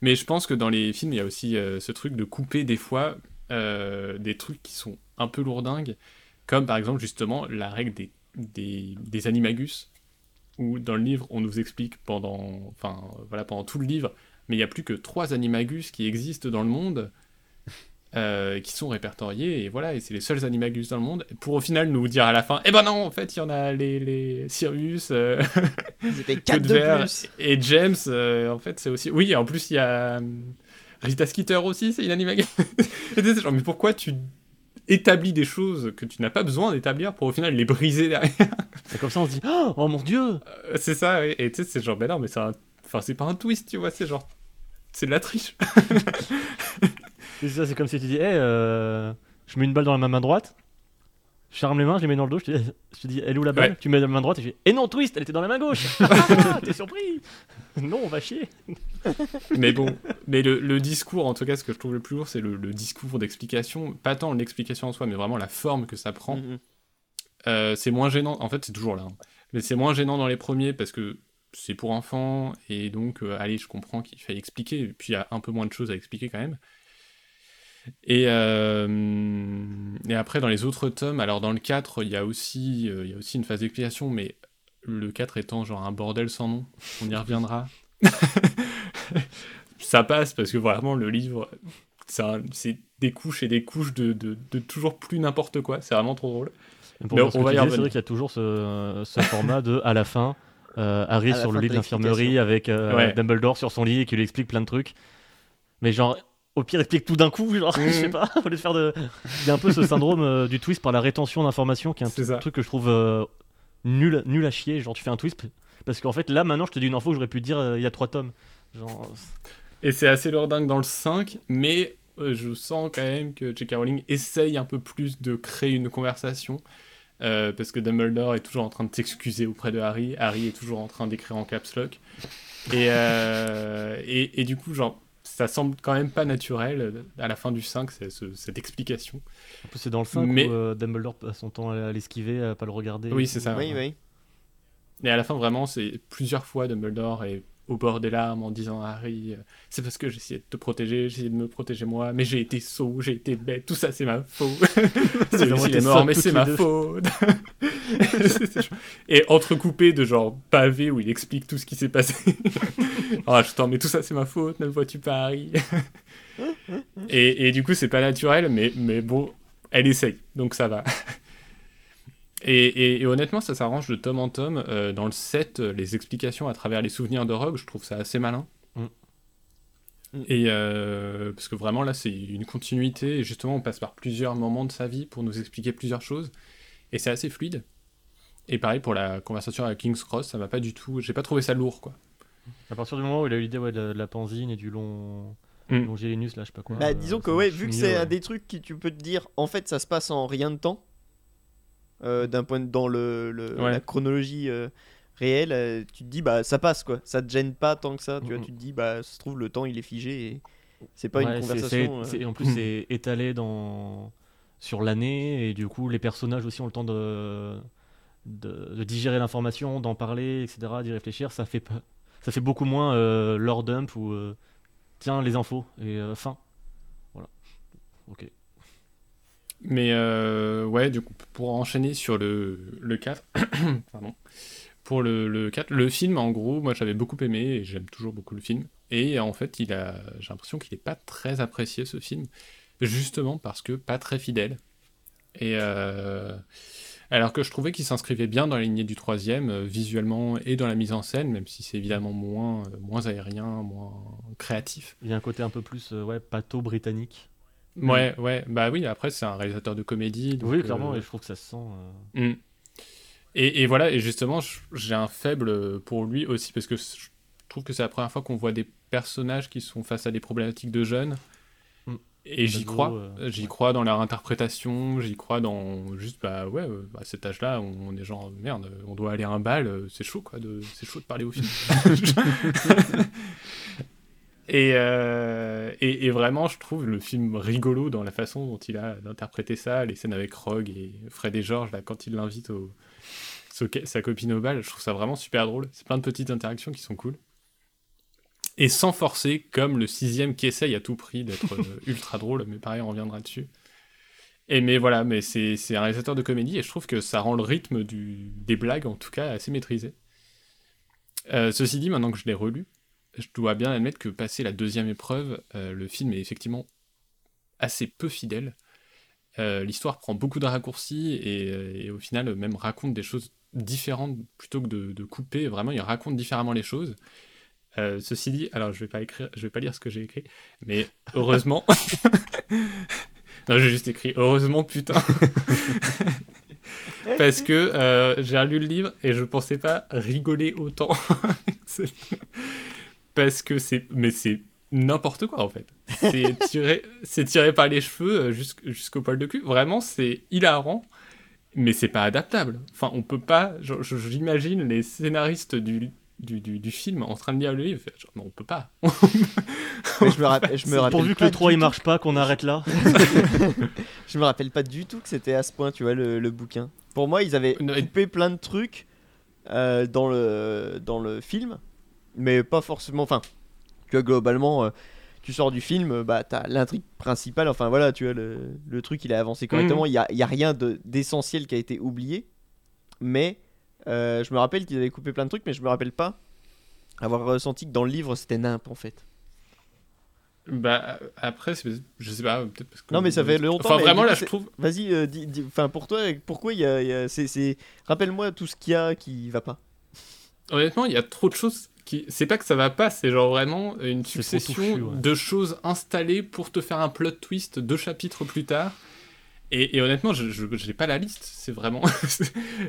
Mais je pense que dans les films, il y a aussi euh, ce truc de couper des fois euh, des trucs qui sont un peu lourdingues, comme par exemple justement la règle des, des, des animagus, où dans le livre on nous explique pendant, enfin, voilà, pendant tout le livre, mais il n'y a plus que trois animagus qui existent dans le monde. Euh, qui sont répertoriés et voilà et c'est les seuls animagus dans le monde pour au final nous dire à la fin eh ben non en fait il y en a les, les Sirius euh, C'était [laughs] Queue 4 de plus. Et James, euh, en fait, c'est aussi. Oui, en plus, il y a euh, Rita Skeeter aussi, c'est une animagus. [laughs] Et tu sais, c'est genre, mais pourquoi tu établis des choses que tu n'as pas besoin d'établir pour au final les briser derrière? Et comme ça, on se dit Oh, oh mon dieu Euh, C'est ça. Et tu sais, c'est genre, ben non, mais c'est un. Enfin, c'est pas un twist, tu vois, c'est genre. C'est de la triche. [laughs] Et ça, c'est comme si tu dis, hey, euh, je mets une balle dans la main droite, je ferme les mains, je les mets dans le dos, je te dis, je te dis elle est où la balle Ouais. Tu mets dans la main droite et je dis, et non, twist, elle était dans la main gauche Ah, [laughs] [laughs] T'es surpris Non, on va chier [laughs] mais bon, mais le, le discours, en tout cas, ce que je trouve le plus lourd, c'est le, le discours d'explication. Pas tant l'explication en soi, mais vraiment la forme que ça prend. Mhm. Euh, c'est moins gênant, en fait c'est toujours là, hein. mais c'est moins gênant dans les premiers parce que c'est pour enfants et donc euh, allez je comprends qu'il faille expliquer, et puis il y a un peu moins de choses à expliquer quand même. Et, euh, et après dans les autres tomes, alors dans le 4 il y a aussi, euh, il y a aussi une phase d'explication, mais le 4 étant genre un bordel sans nom, on y reviendra. [laughs] Ça passe parce que vraiment le livre, c'est des couches et des couches de, de- de toujours plus n'importe quoi, c'est vraiment trop drôle. Pour Mais on va y c'est vrai qu'il y a toujours ce, ce format de, à la fin, euh, Harry sur le lit de l'infirmerie avec euh, Ouais. Dumbledore sur son lit et qui lui explique plein de trucs. Mais genre, au pire, explique tout d'un coup, genre, [laughs] je sais Mhm. pas, au lieu de faire de. Il y a un peu ce syndrome euh, du twist par la rétention d'informations qui est un truc que je trouve euh, nul, nul à chier. Genre, tu fais un twist. Parce qu'en fait, là, maintenant, je te dis une info que j'aurais pu dire euh, il y a trois tomes. Genre, Et c'est assez lourdingue dans le 5, mais je sens quand même que J.K. Rowling essaye un peu plus de créer une conversation. parce que Dumbledore est toujours en train de s'excuser auprès de Harry. Harry est toujours en train d'écrire en caps lock. Et, et, et du coup, genre, ça semble quand même pas naturel euh, à la fin du 5, c'est- ce- cette explication. en plus, c'est dans le 5 Mais- où euh, Dumbledore passe son temps à l'esquiver, à pas le regarder. Oui, c'est ça. Oui, oui. Et à la fin, vraiment, c'est plusieurs fois Dumbledore est au bord des larmes en disant à Harry euh, C'est parce que j'essayais de te protéger, j'essayais de me protéger moi, mais j'ai été sot, j'ai été bête, tout ça c'est ma faute. [laughs] c'est été est mort, mais c'est ma deux. faute. [laughs] Et entrecoupé de genre pavés où il explique tout ce qui s'est passé. [laughs] oh, je t'en mais tout ça c'est ma faute, ne vois-tu pas, Harry? Et, et du coup, c'est pas naturel, mais, mais bon, elle essaye, donc ça va. Et, et- et honnêtement, ça s'arrange de tome en tome. Euh, dans le 7, euh, les explications à travers les souvenirs de Rogue, je trouve ça assez malin. Mm. Mm. Et euh, parce que vraiment là, c'est une continuité. Et justement, on passe par plusieurs moments de sa vie pour nous expliquer plusieurs choses. Et c'est assez fluide. Et pareil pour la conversation avec King's Cross, ça m'a pas du tout. J'ai pas trouvé ça lourd, quoi. À partir du moment où il a eu l'idée ouais, de, la, de la pansine et du long. Mm. Longilinus, là, je sais pas quoi. Bah, disons que ouais, vu que c'est ouais. un des trucs qui tu peux te dire, en fait, ça se passe en rien de temps. Euh, d'un point de, dans le, le- Ouais. la chronologie euh, réelle, euh, tu te dis bah ça passe quoi, ça te gêne pas tant que ça, tu vois, tu te dis bah ça se trouve le temps il est figé et c'est pas Ouais, une conversation. c'est- euh, en plus, [clears throat] c'est étalé dans... sur l'année et du coup, les personnages aussi ont le temps de, de, de digérer l'information, d'en parler, etc., d'y réfléchir. Ça fait, pas... ça fait beaucoup moins euh, leur dump ou euh, tiens, les infos et fin. Voilà. Ok. Mais euh, ouais, du coup, pour enchaîner sur le, le 4, [coughs] pardon. Pour le, le 4, le film, en gros, moi j'avais beaucoup aimé et j'aime toujours beaucoup le film. Et en fait, il a, j'ai l'impression qu'il n'est pas très apprécié ce film, justement parce que pas très fidèle. Et euh, alors que je trouvais qu'il s'inscrivait bien dans la lignée du troisième, euh, visuellement et dans la mise en scène, même si c'est évidemment moins, moins aérien, moins créatif. Il y a un côté un peu plus ouais, pato britannique. Ouais, ouais, bah oui, après c'est un réalisateur de comédie. donc, oui, clairement, euh, et je trouve que ça se sent. euh, Mm. Et, et voilà, et justement, j'ai un faible pour lui aussi, parce que je trouve que c'est la première fois qu'on voit des personnages qui sont face à des problématiques de jeunes. Mm. Et j'y crois, euh, j'y ouais. crois dans leur interprétation, j'y crois dans juste, bah ouais, euh, à cet âge-là, on, on est genre, merde, on doit aller à un bal, euh, c'est chaud quoi, de, c'est chaud de parler au film. [laughs] [laughs] et, euh, et, et vraiment, je trouve le film rigolo dans la façon dont il a d'interpréter ça, les scènes avec Rogue et Fred et George, là, quand il l'invite au, sa- copine au bal, je trouve ça vraiment super drôle. C'est plein de petites interactions qui sont cool. Et sans forcer, comme le sixième qui essaye à tout prix d'être euh, [laughs] ultra drôle, mais pareil, on reviendra dessus. Et mais voilà, mais c'est c'est un réalisateur de comédie et je trouve que ça rend le rythme du, des blagues, en tout cas, assez maîtrisé. Euh, ceci dit, maintenant que je l'ai relu, je dois bien admettre que passé la deuxième épreuve, euh, le film est effectivement assez peu fidèle. Euh, L'histoire prend beaucoup de raccourcis et, euh, et au final même raconte des choses différentes plutôt que de, de couper. Vraiment, il raconte différemment les choses. Euh, ceci dit, alors je vais pas écrire, je vais pas lire ce que j'ai écrit, mais heureusement. [laughs] non, j'ai juste écrit heureusement putain. [laughs] Parce que j'ai relu le livre et je pensais pas rigoler autant. [laughs] Parce que c'est, mais c'est n'importe quoi en fait. C'est [laughs] tiré, c'est tiré par les cheveux euh, jusqu'- jusqu'au poil de cul. Vraiment, c'est hilarant, mais c'est pas adaptable. Enfin, on peut pas. J'imagine les scénaristes du, du, du, du film en train de lire le livre. genre, non, on peut pas. je me [laughs] rappelle, je me rappelle Pourvu que pas le 3 du il marche pas, qu'on arrête là. [laughs] Je me rappelle pas du tout que c'était à ce point, tu vois, le, le bouquin. Pour moi, ils avaient coupé plein de trucs euh, dans, le, dans le film, mais pas forcément. Enfin, tu vois, globalement, euh, tu sors du film, euh, bah, t'as l'intrigue principale, enfin voilà, tu vois, le, le truc, il a avancé correctement. Il y a, il y a rien de- d'essentiel qui a été oublié, mais euh, je me rappelle qu'ils avaient coupé plein de trucs, mais je me rappelle pas avoir ressenti que dans le livre, c'était nimp en fait. Bah après, je sais pas, peut-être parce que. Non, mais ça fait longtemps, Enfin, vraiment là, je trouve. Vas-y, euh, enfin pour toi, pourquoi il y a, a- c'est- rappelle-moi tout ce qu'il y a qui va pas. Honnêtement, il y a trop de choses qui. C'est pas que ça va pas, c'est genre vraiment une succession touffu, ouais. de choses installées pour te faire un plot twist deux chapitres plus tard. Et, et honnêtement, je j'ai pas la liste. C'est vraiment. [laughs]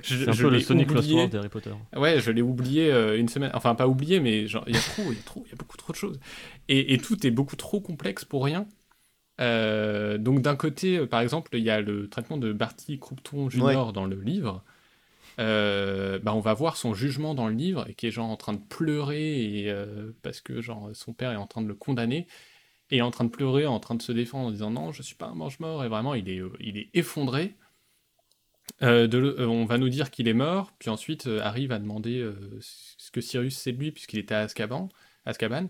je un je peu le l'ai Sonic oublié. D'Harry Potter. Ouais, je l'ai oublié euh, une semaine. Enfin, pas oublié, mais genre, il y a trop, il y a trop, il y a beaucoup trop de choses. Et, et tout est beaucoup trop complexe pour rien. Euh, donc, d'un côté, euh, par exemple, il y a le traitement de Barty Croupton Jr. dans le livre. Euh, bah, on va voir son jugement dans le livre et qui est genre en train de pleurer et, euh, parce que genre son père est en train de le condamner et en train de pleurer, en train de se défendre en disant non, je suis pas un mange-mort et vraiment il est, euh, il est effondré. On va nous dire qu'il est mort, puis ensuite Harry va demander ce que Sirius c'est de lui puisqu'il était à Azkaban, Azkaban.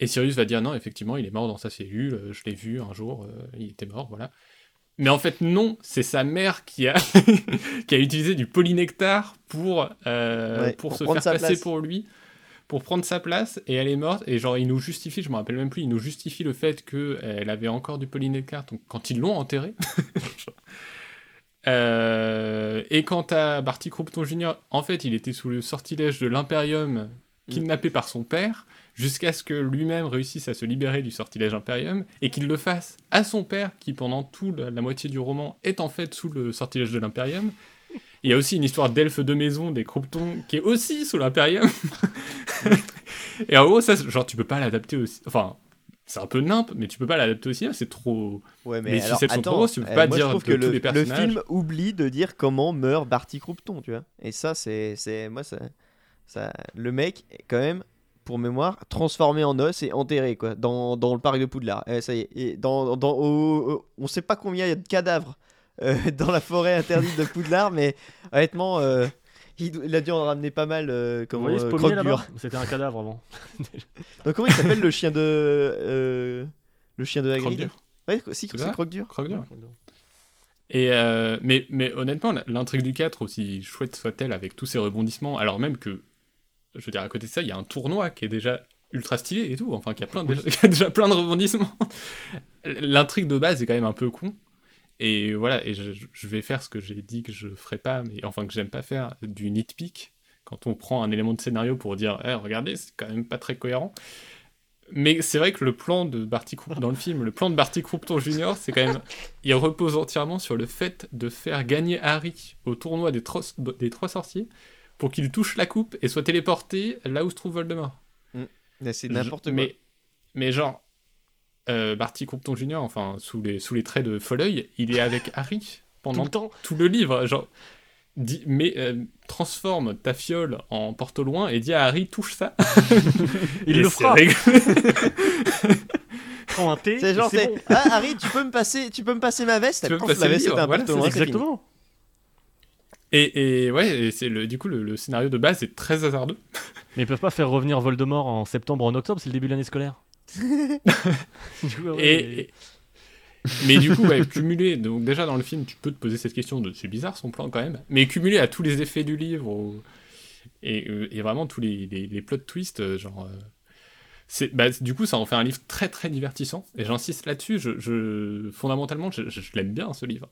Et Sirius va dire non, effectivement, il est mort dans sa cellule, je l'ai vu un jour, il était mort, voilà. Mais en fait, non, c'est sa mère qui a, [laughs] qui a utilisé du polynectar pour, euh, Ouais, pour, pour se faire passer place. pour lui, pour prendre sa place, et elle est morte. Et genre, il nous justifie, je me rappelle même plus, il nous justifie le fait qu'elle avait encore du polynectar donc, quand ils l'ont enterré. [laughs] Euh, et quant à Barty Croupton Jr., en fait, il était sous le sortilège de l'Imperium, kidnappé par son père, jusqu'à ce que lui-même réussisse à se libérer du sortilège Imperium, et qu'il le fasse à son père, qui pendant toute la, la moitié du roman est en fait sous le sortilège de l'Imperium. Il y a aussi une histoire d'elfe de maison des Crouptons qui est aussi sous l'Imperium. [laughs] et en gros, ça, genre, tu peux pas l'adapter aussi. Enfin, c'est un peu nimp, mais tu peux pas l'adapter aussi, c'est trop. Ouais, mais Les alors, ficelles sont attends, trop grosses, tu peux euh, pas moi, je dire trouve que que tous le, film oublie de dire comment meurt Barty Croupton, tu vois. Et ça, c'est, moi, ça, ça, le mec, quand même, pour mémoire, transformé en os et enterré, quoi, dans, dans le parc de Poudlard. Eh, ça y est. Et dans, dans, au- au- on sait pas combien il y a de cadavres euh, [laughs] dans la forêt interdite de Poudlard, mais honnêtement, euh, il, il a dû en ramener pas mal. euh, ce euh, C'était un cadavre avant. [laughs] Donc comment il s'appelle le chien de, euh, le chien de Hagrid? Croque-dur. Ouais, si, C'est croque-dur. Croque-dur. Et euh, mais, mais honnêtement, l'intrigue du 4, aussi chouette soit-elle, avec tous ces rebondissements, alors même que, je veux dire, à côté de ça, il y a un tournoi qui est déjà ultra stylé et tout, enfin, qui a, plein de, [laughs] qui a déjà plein de rebondissements. L'intrigue de base est quand même un peu con. Et voilà, et je, je vais faire ce que j'ai dit que je ferais pas, mais enfin que j'aime pas faire, du nitpick, quand on prend un élément de scénario pour dire, Eh, regardez, c'est quand même pas très cohérent. Mais c'est vrai que le plan de Barty dans le film, le plan de Barty Croupton Jr., c'est quand même il repose entièrement sur le fait de faire gagner Harry au tournoi des trois sorciers pour qu'il touche la coupe et soit téléporté là où se trouve Voldemort. Mais C'est n'importe quoi. Mais, mais genre, euh, Barty Croupton Jr., enfin, sous les, sous les traits de Folleuil, il est avec Harry [laughs] Tout pendant le temps. tout le livre. Genre, dis- mais euh, transforme ta fiole en porte au loin et dis à Harry, touche ça. [laughs] Il Et le fera. [laughs] Prends un thé. C'est genre, c'est bon. ah, Harry, tu peux me passer, tu peux me passer ma veste Tu peux me passer la le veste livre, voilà. Exactement. Et, et ouais, et c'est le, du coup, le, le scénario de base est très hasardeux. [laughs] Mais ils peuvent pas faire revenir Voldemort en septembre ou en octobre, c'est le début de l'année scolaire. [laughs] Du coup, ouais, Et, mais- et- mais du coup, ouais, [laughs] cumulé, donc déjà dans le film, tu peux te poser cette question de c'est bizarre son plan quand même, mais cumulé à tous les effets du livre au- et, euh, et vraiment tous les, les, les plot twists, euh, genre. euh, c'est, bah, du coup, ça en fait un livre très très divertissant, et j'insiste là-dessus, je, je- fondamentalement, je, je- je l'aime bien ce livre.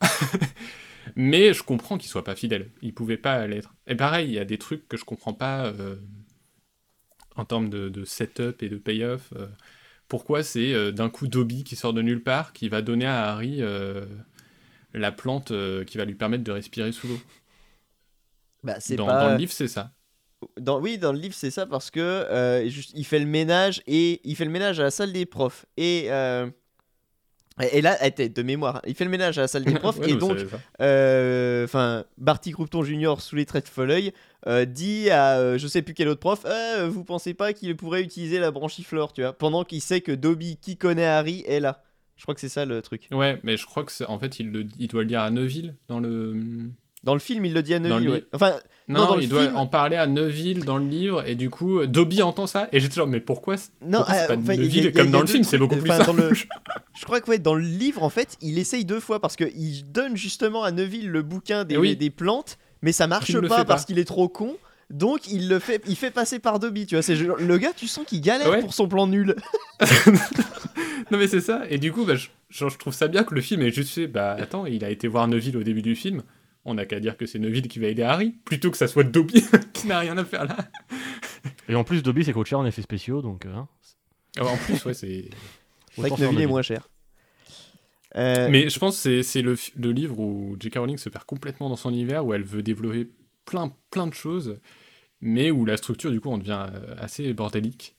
Mais je comprends qu'il soit pas fidèle, il pouvait pas l'être. Et pareil, il y a des trucs que je comprends pas euh, en termes de, de setup et de payoff. euh, pourquoi c'est euh, d'un coup Dobby qui sort de nulle part qui va donner à Harry euh, la plante qui va lui permettre de respirer sous l'eau? Bah, c'est Dans, pas... dans le livre, c'est ça. Dans- oui, dans le livre, c'est ça parce que euh, juste, il fait le ménage et il fait le ménage à la salle des profs. Et, euh, et et là, de mémoire, il fait le ménage à la salle des [laughs] profs Ouais, et donc, euh, enfin, Barty Croupton Junior sous les traits de Folleuil euh, dit à euh, je sais plus quel autre prof, Euh, vous pensez pas qu'il pourrait utiliser la branchiflore, tu vois, pendant qu'il sait que Dobby, qui connaît Harry, est là. Je crois que c'est ça le truc. Ouais, mais je crois que c'est- en fait, il, le, il doit le dire à Neuville dans le. Dans le film, il le dit à Neville. ouais. Enfin, Non, Non, dans le il doit film- en parler à Neuville dans le livre et du coup, Dobby entend ça et j'étais genre, mais pourquoi non, pourquoi euh, pas enfin, a- a- comme dans le film, c'est beaucoup plus enfin, dans simple. le- [laughs] Je crois que ouais, dans le livre, en fait, il essaye deux fois parce qu'il donne justement à Neville le bouquin des, Eh oui. des plantes, mais ça marche pas parce qu'il est trop con. Donc il le fait, il fait passer par Dobby, tu vois. C'est le gars, tu sens qu'il galère Ouais. pour son plan nul. [laughs] [laughs] Non mais c'est ça, et du coup, bah, je, genre, je trouve ça bien que le film ait juste fait, bah attends, il a été voir Neville au début du film, on n'a qu'à dire que c'est Neville qui va aider Harry, plutôt que ça soit Dobby [laughs] qui n'a rien à faire là. Et en plus, Dobby, c'est coûte cher en effets spéciaux, donc. euh, hein, Alors, en plus, ouais, c'est... C'est vrai que Neville est moins cher. Euh, Mais je pense que c'est- c'est le, fi- le livre où J.K. Rowling se perd complètement dans son univers, où elle veut développer plein, plein de choses, mais où la structure, du coup, en devient euh, assez bordélique.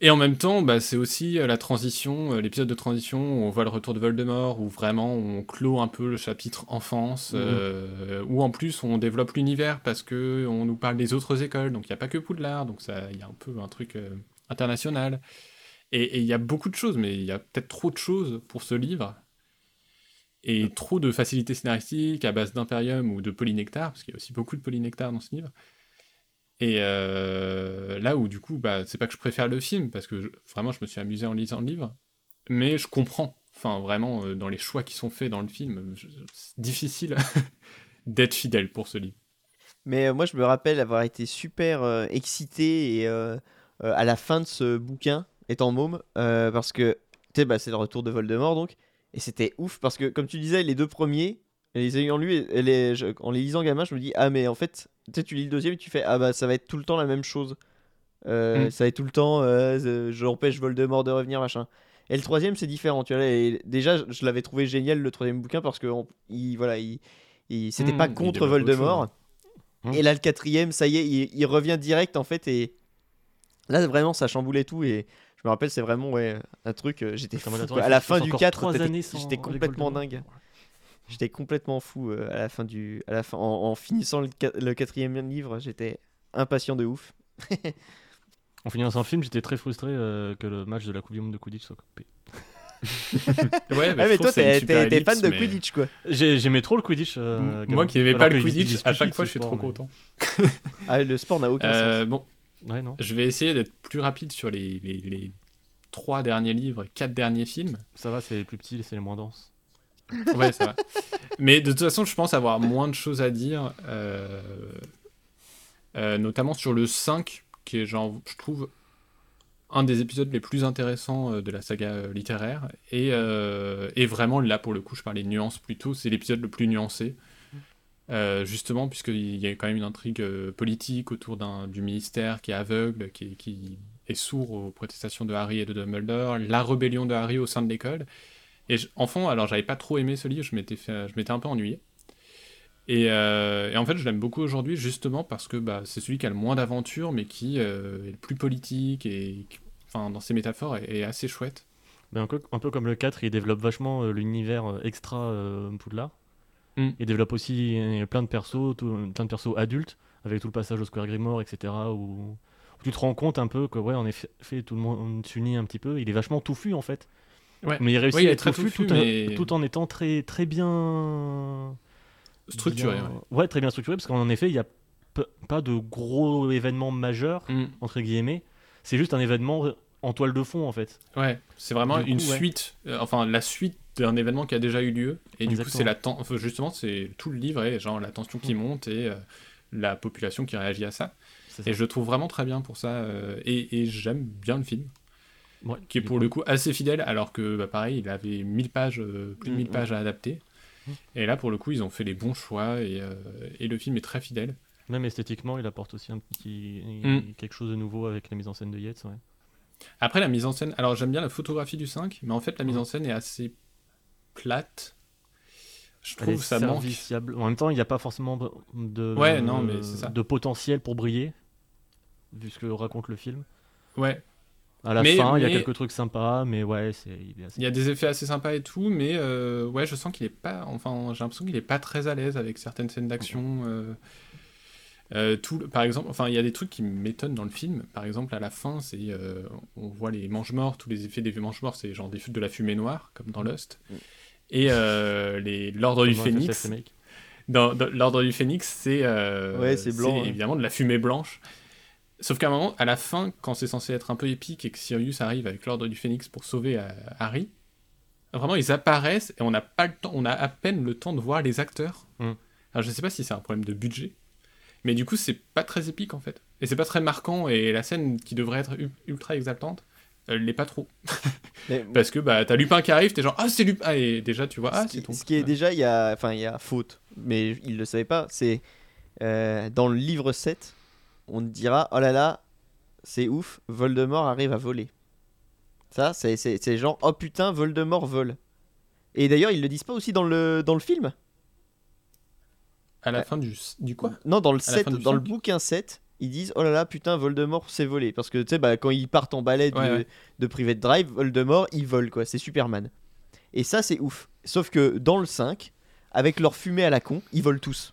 Et en même temps, bah, c'est aussi euh, la transition, euh, l'épisode de transition où on voit le retour de Voldemort, où vraiment on clôt un peu le chapitre enfance, Mhm. euh, où en plus on développe l'univers parce que on nous parle des autres écoles, donc il n'y a pas que Poudlard, donc ça, il y a un peu un truc euh, international. Et il y a beaucoup de choses, mais il y a peut-être trop de choses pour ce livre. Et trop de facilité scénaristique à base d'impérium ou de polynectar, parce qu'il y a aussi beaucoup de polynectar dans ce livre. Et euh, là où du coup, bah, c'est pas que je préfère le film, parce que vraiment je me suis amusé en lisant le livre, mais je comprends, enfin vraiment, euh, dans les choix qui sont faits dans le film, c'est difficile [laughs] d'être fidèle pour ce livre. Mais euh, moi, je me rappelle avoir été super euh, excité à la fin de ce bouquin, étant môme, parce que bah, c'est le retour de Voldemort donc, et c'était ouf parce que comme tu disais, les deux premiers, en les lisant gamin, je me dis ah mais en fait, tu sais, tu lis le deuxième et tu fais ah bah ça va être tout le temps la même chose, Euh, Mm. ça va être tout le temps, euh, j'empêche Voldemort de revenir machin. Et le troisième c'est différent, tu vois. Et déjà, je, l'avais trouvé génial le troisième bouquin parce que on- il voilà, il, il- c'était Mm, pas contre Voldemort. chose. Et là, le quatrième, ça y est, il, il revient direct en fait. Et là, vraiment, ça chamboulait tout. Et Je me rappelle, c'est vraiment ouais, un truc. euh, J'étais fou, À la fin du encore 4, trois t'étais- années sans- j'étais complètement dingue. J'étais complètement fou euh, à la fin du, à la fin, en, en finissant le, qua- le quatrième livre, j'étais impatient de ouf. En finissant le film, j'étais très frustré euh, que le match de la Coupe du Monde de Quidditch soit coupé. [laughs] Ouais, ah mais trouve toi t'es fan de mais- Quidditch quoi. J'ai- J'aimais trop le Quidditch. euh, Moi qui n'aimais pas le Quidditch, à chaque fois je suis sport, trop mais- content. [laughs] Ah le sport n'a aucun Euh, sens. bon, Ouais, non. je vais essayer d'être plus rapide sur les, les, les trois derniers livres quatre derniers films. Ça va, c'est les plus petits, c'est les moins denses. [laughs] Ouais, ça va. Mais de toute façon, je pense avoir moins de choses à dire, euh, euh, notamment sur le 5, qui est, genre, je trouve, un des épisodes les plus intéressants euh, de la saga littéraire. Et, vraiment, là, pour le coup, je parlais de nuances plutôt, c'est l'épisode le plus nuancé. Justement, puisqu'il y a quand même une intrigue politique autour du ministère qui est aveugle, qui, qui est sourd aux protestations de Harry et de Dumbledore, la rébellion de Harry au sein de l'école. Et je- enfant, alors j'avais pas trop aimé ce livre, je m'étais fait, je m'étais un peu ennuyé. Et, euh, et en fait, je l'aime beaucoup aujourd'hui justement parce que bah, c'est celui qui a le moins d'aventure, mais qui euh, est le plus politique et, qui- enfin, dans ses métaphores, est, est assez chouette. Mais un peu, un peu comme le 4, il développe vachement euh, l'univers extra Poudlard. Mm. Il développe aussi plein de persos, tout- plein de persos adultes, avec tout le passage au Square Grimoire, etc. Où, où tu te rends compte un peu que, ouais, en effet, tout le monde s'unit un petit peu. Il est vachement touffu en fait. Ouais. Mais il réussit il à être très touffu, tout, en- mais- tout en étant très, très bien. Structuré. bien- ouais. ouais, très bien structuré, parce qu'en effet, il n'y a pas de gros événements majeurs, Mm. entre guillemets. C'est juste un événement en toile de fond en fait. Ouais, c'est vraiment Du une coup, suite, euh, enfin la suite d'un événement qui a déjà eu lieu. Et du coup, c'est la ten- enfin, justement, c'est tout le livre et genre la tension qui Mm. monte et euh, la population qui réagit à ça. Et je le trouve vraiment très bien pour ça. euh, et et j'aime bien le film. Ouais, qui est pour coup. le coup assez fidèle, alors que bah, pareil, il avait 1000 pages, euh, plus de Mm, 1000 mm. pages à adapter. Et là, pour le coup, ils ont fait les bons choix et, euh, et le film est très fidèle. Même esthétiquement, il apporte aussi un petit Mm. quelque chose de nouveau avec la mise en scène de Yates. Ouais. Après, la mise en scène, alors j'aime bien la photographie du 5, mais en fait, la mise en scène est assez plate. Je Elle est trouve ça manque. En même temps, il n'y a pas forcément de, Ouais, non, mais c'est ça. de potentiel pour briller, vu ce que raconte le film. Ouais, À la Mais- fin, il y a quelques trucs sympas, mais ouais, c'est il est assez- il y a des effets assez sympas et tout, mais euh, ouais, je sens qu'il est pas. Enfin, j'ai l'impression qu'il est pas très à l'aise avec certaines scènes d'action. euh, euh, tout, par exemple, enfin, il y a des trucs qui m'étonnent dans le film. Par exemple, à la fin, c'est on voit les mange-morts, tous les effets des mange-morts, c'est genre des, de la fumée noire, comme dans Lost. Mm. Et euh, [laughs] les l'ordre du Phénix, dans, dans l'ordre du Phénix, c'est Ouais, c'est blanc, ouais. évidemment de la fumée blanche. Sauf qu'à un moment, à la fin, quand c'est censé être un peu épique et que Sirius arrive avec l'ordre du Phénix pour sauver euh, Harry, vraiment ils apparaissent et on n'a pas le temps, on a à peine le temps de voir les acteurs. Mm. Alors je sais pas si c'est un problème de budget, mais du coup c'est pas très épique en fait, et c'est pas très marquant et la scène qui devrait être ultra exaltante, elle l'est pas trop. [laughs] Mais- Parce que bah t'as Lupin qui arrive, t'es genre ah c'est Lupin et déjà tu vois ah c'est ton. ce qui est déjà, il y a, enfin, il y a faute, mais il le savait pas. C'est euh, dans le livre 7, on te dira oh là là, c'est ouf, Voldemort arrive à voler. Ça, c'est genre oh putain, Voldemort vole. Et d'ailleurs, ils le disent pas aussi dans le dans le film. À la fin du du quoi? Non, dans le À la 7, fin du dans le 5. bouquin 7, ils disent oh là là, putain, Voldemort s'est volé. Parce que tu sais, bah, quand ils partent en balai de, Ouais, ouais. de Private Drive, Voldemort, il vole quoi, c'est Superman. Et ça, c'est ouf. Sauf que dans le 5, avec leur fumée à la con, ils volent tous.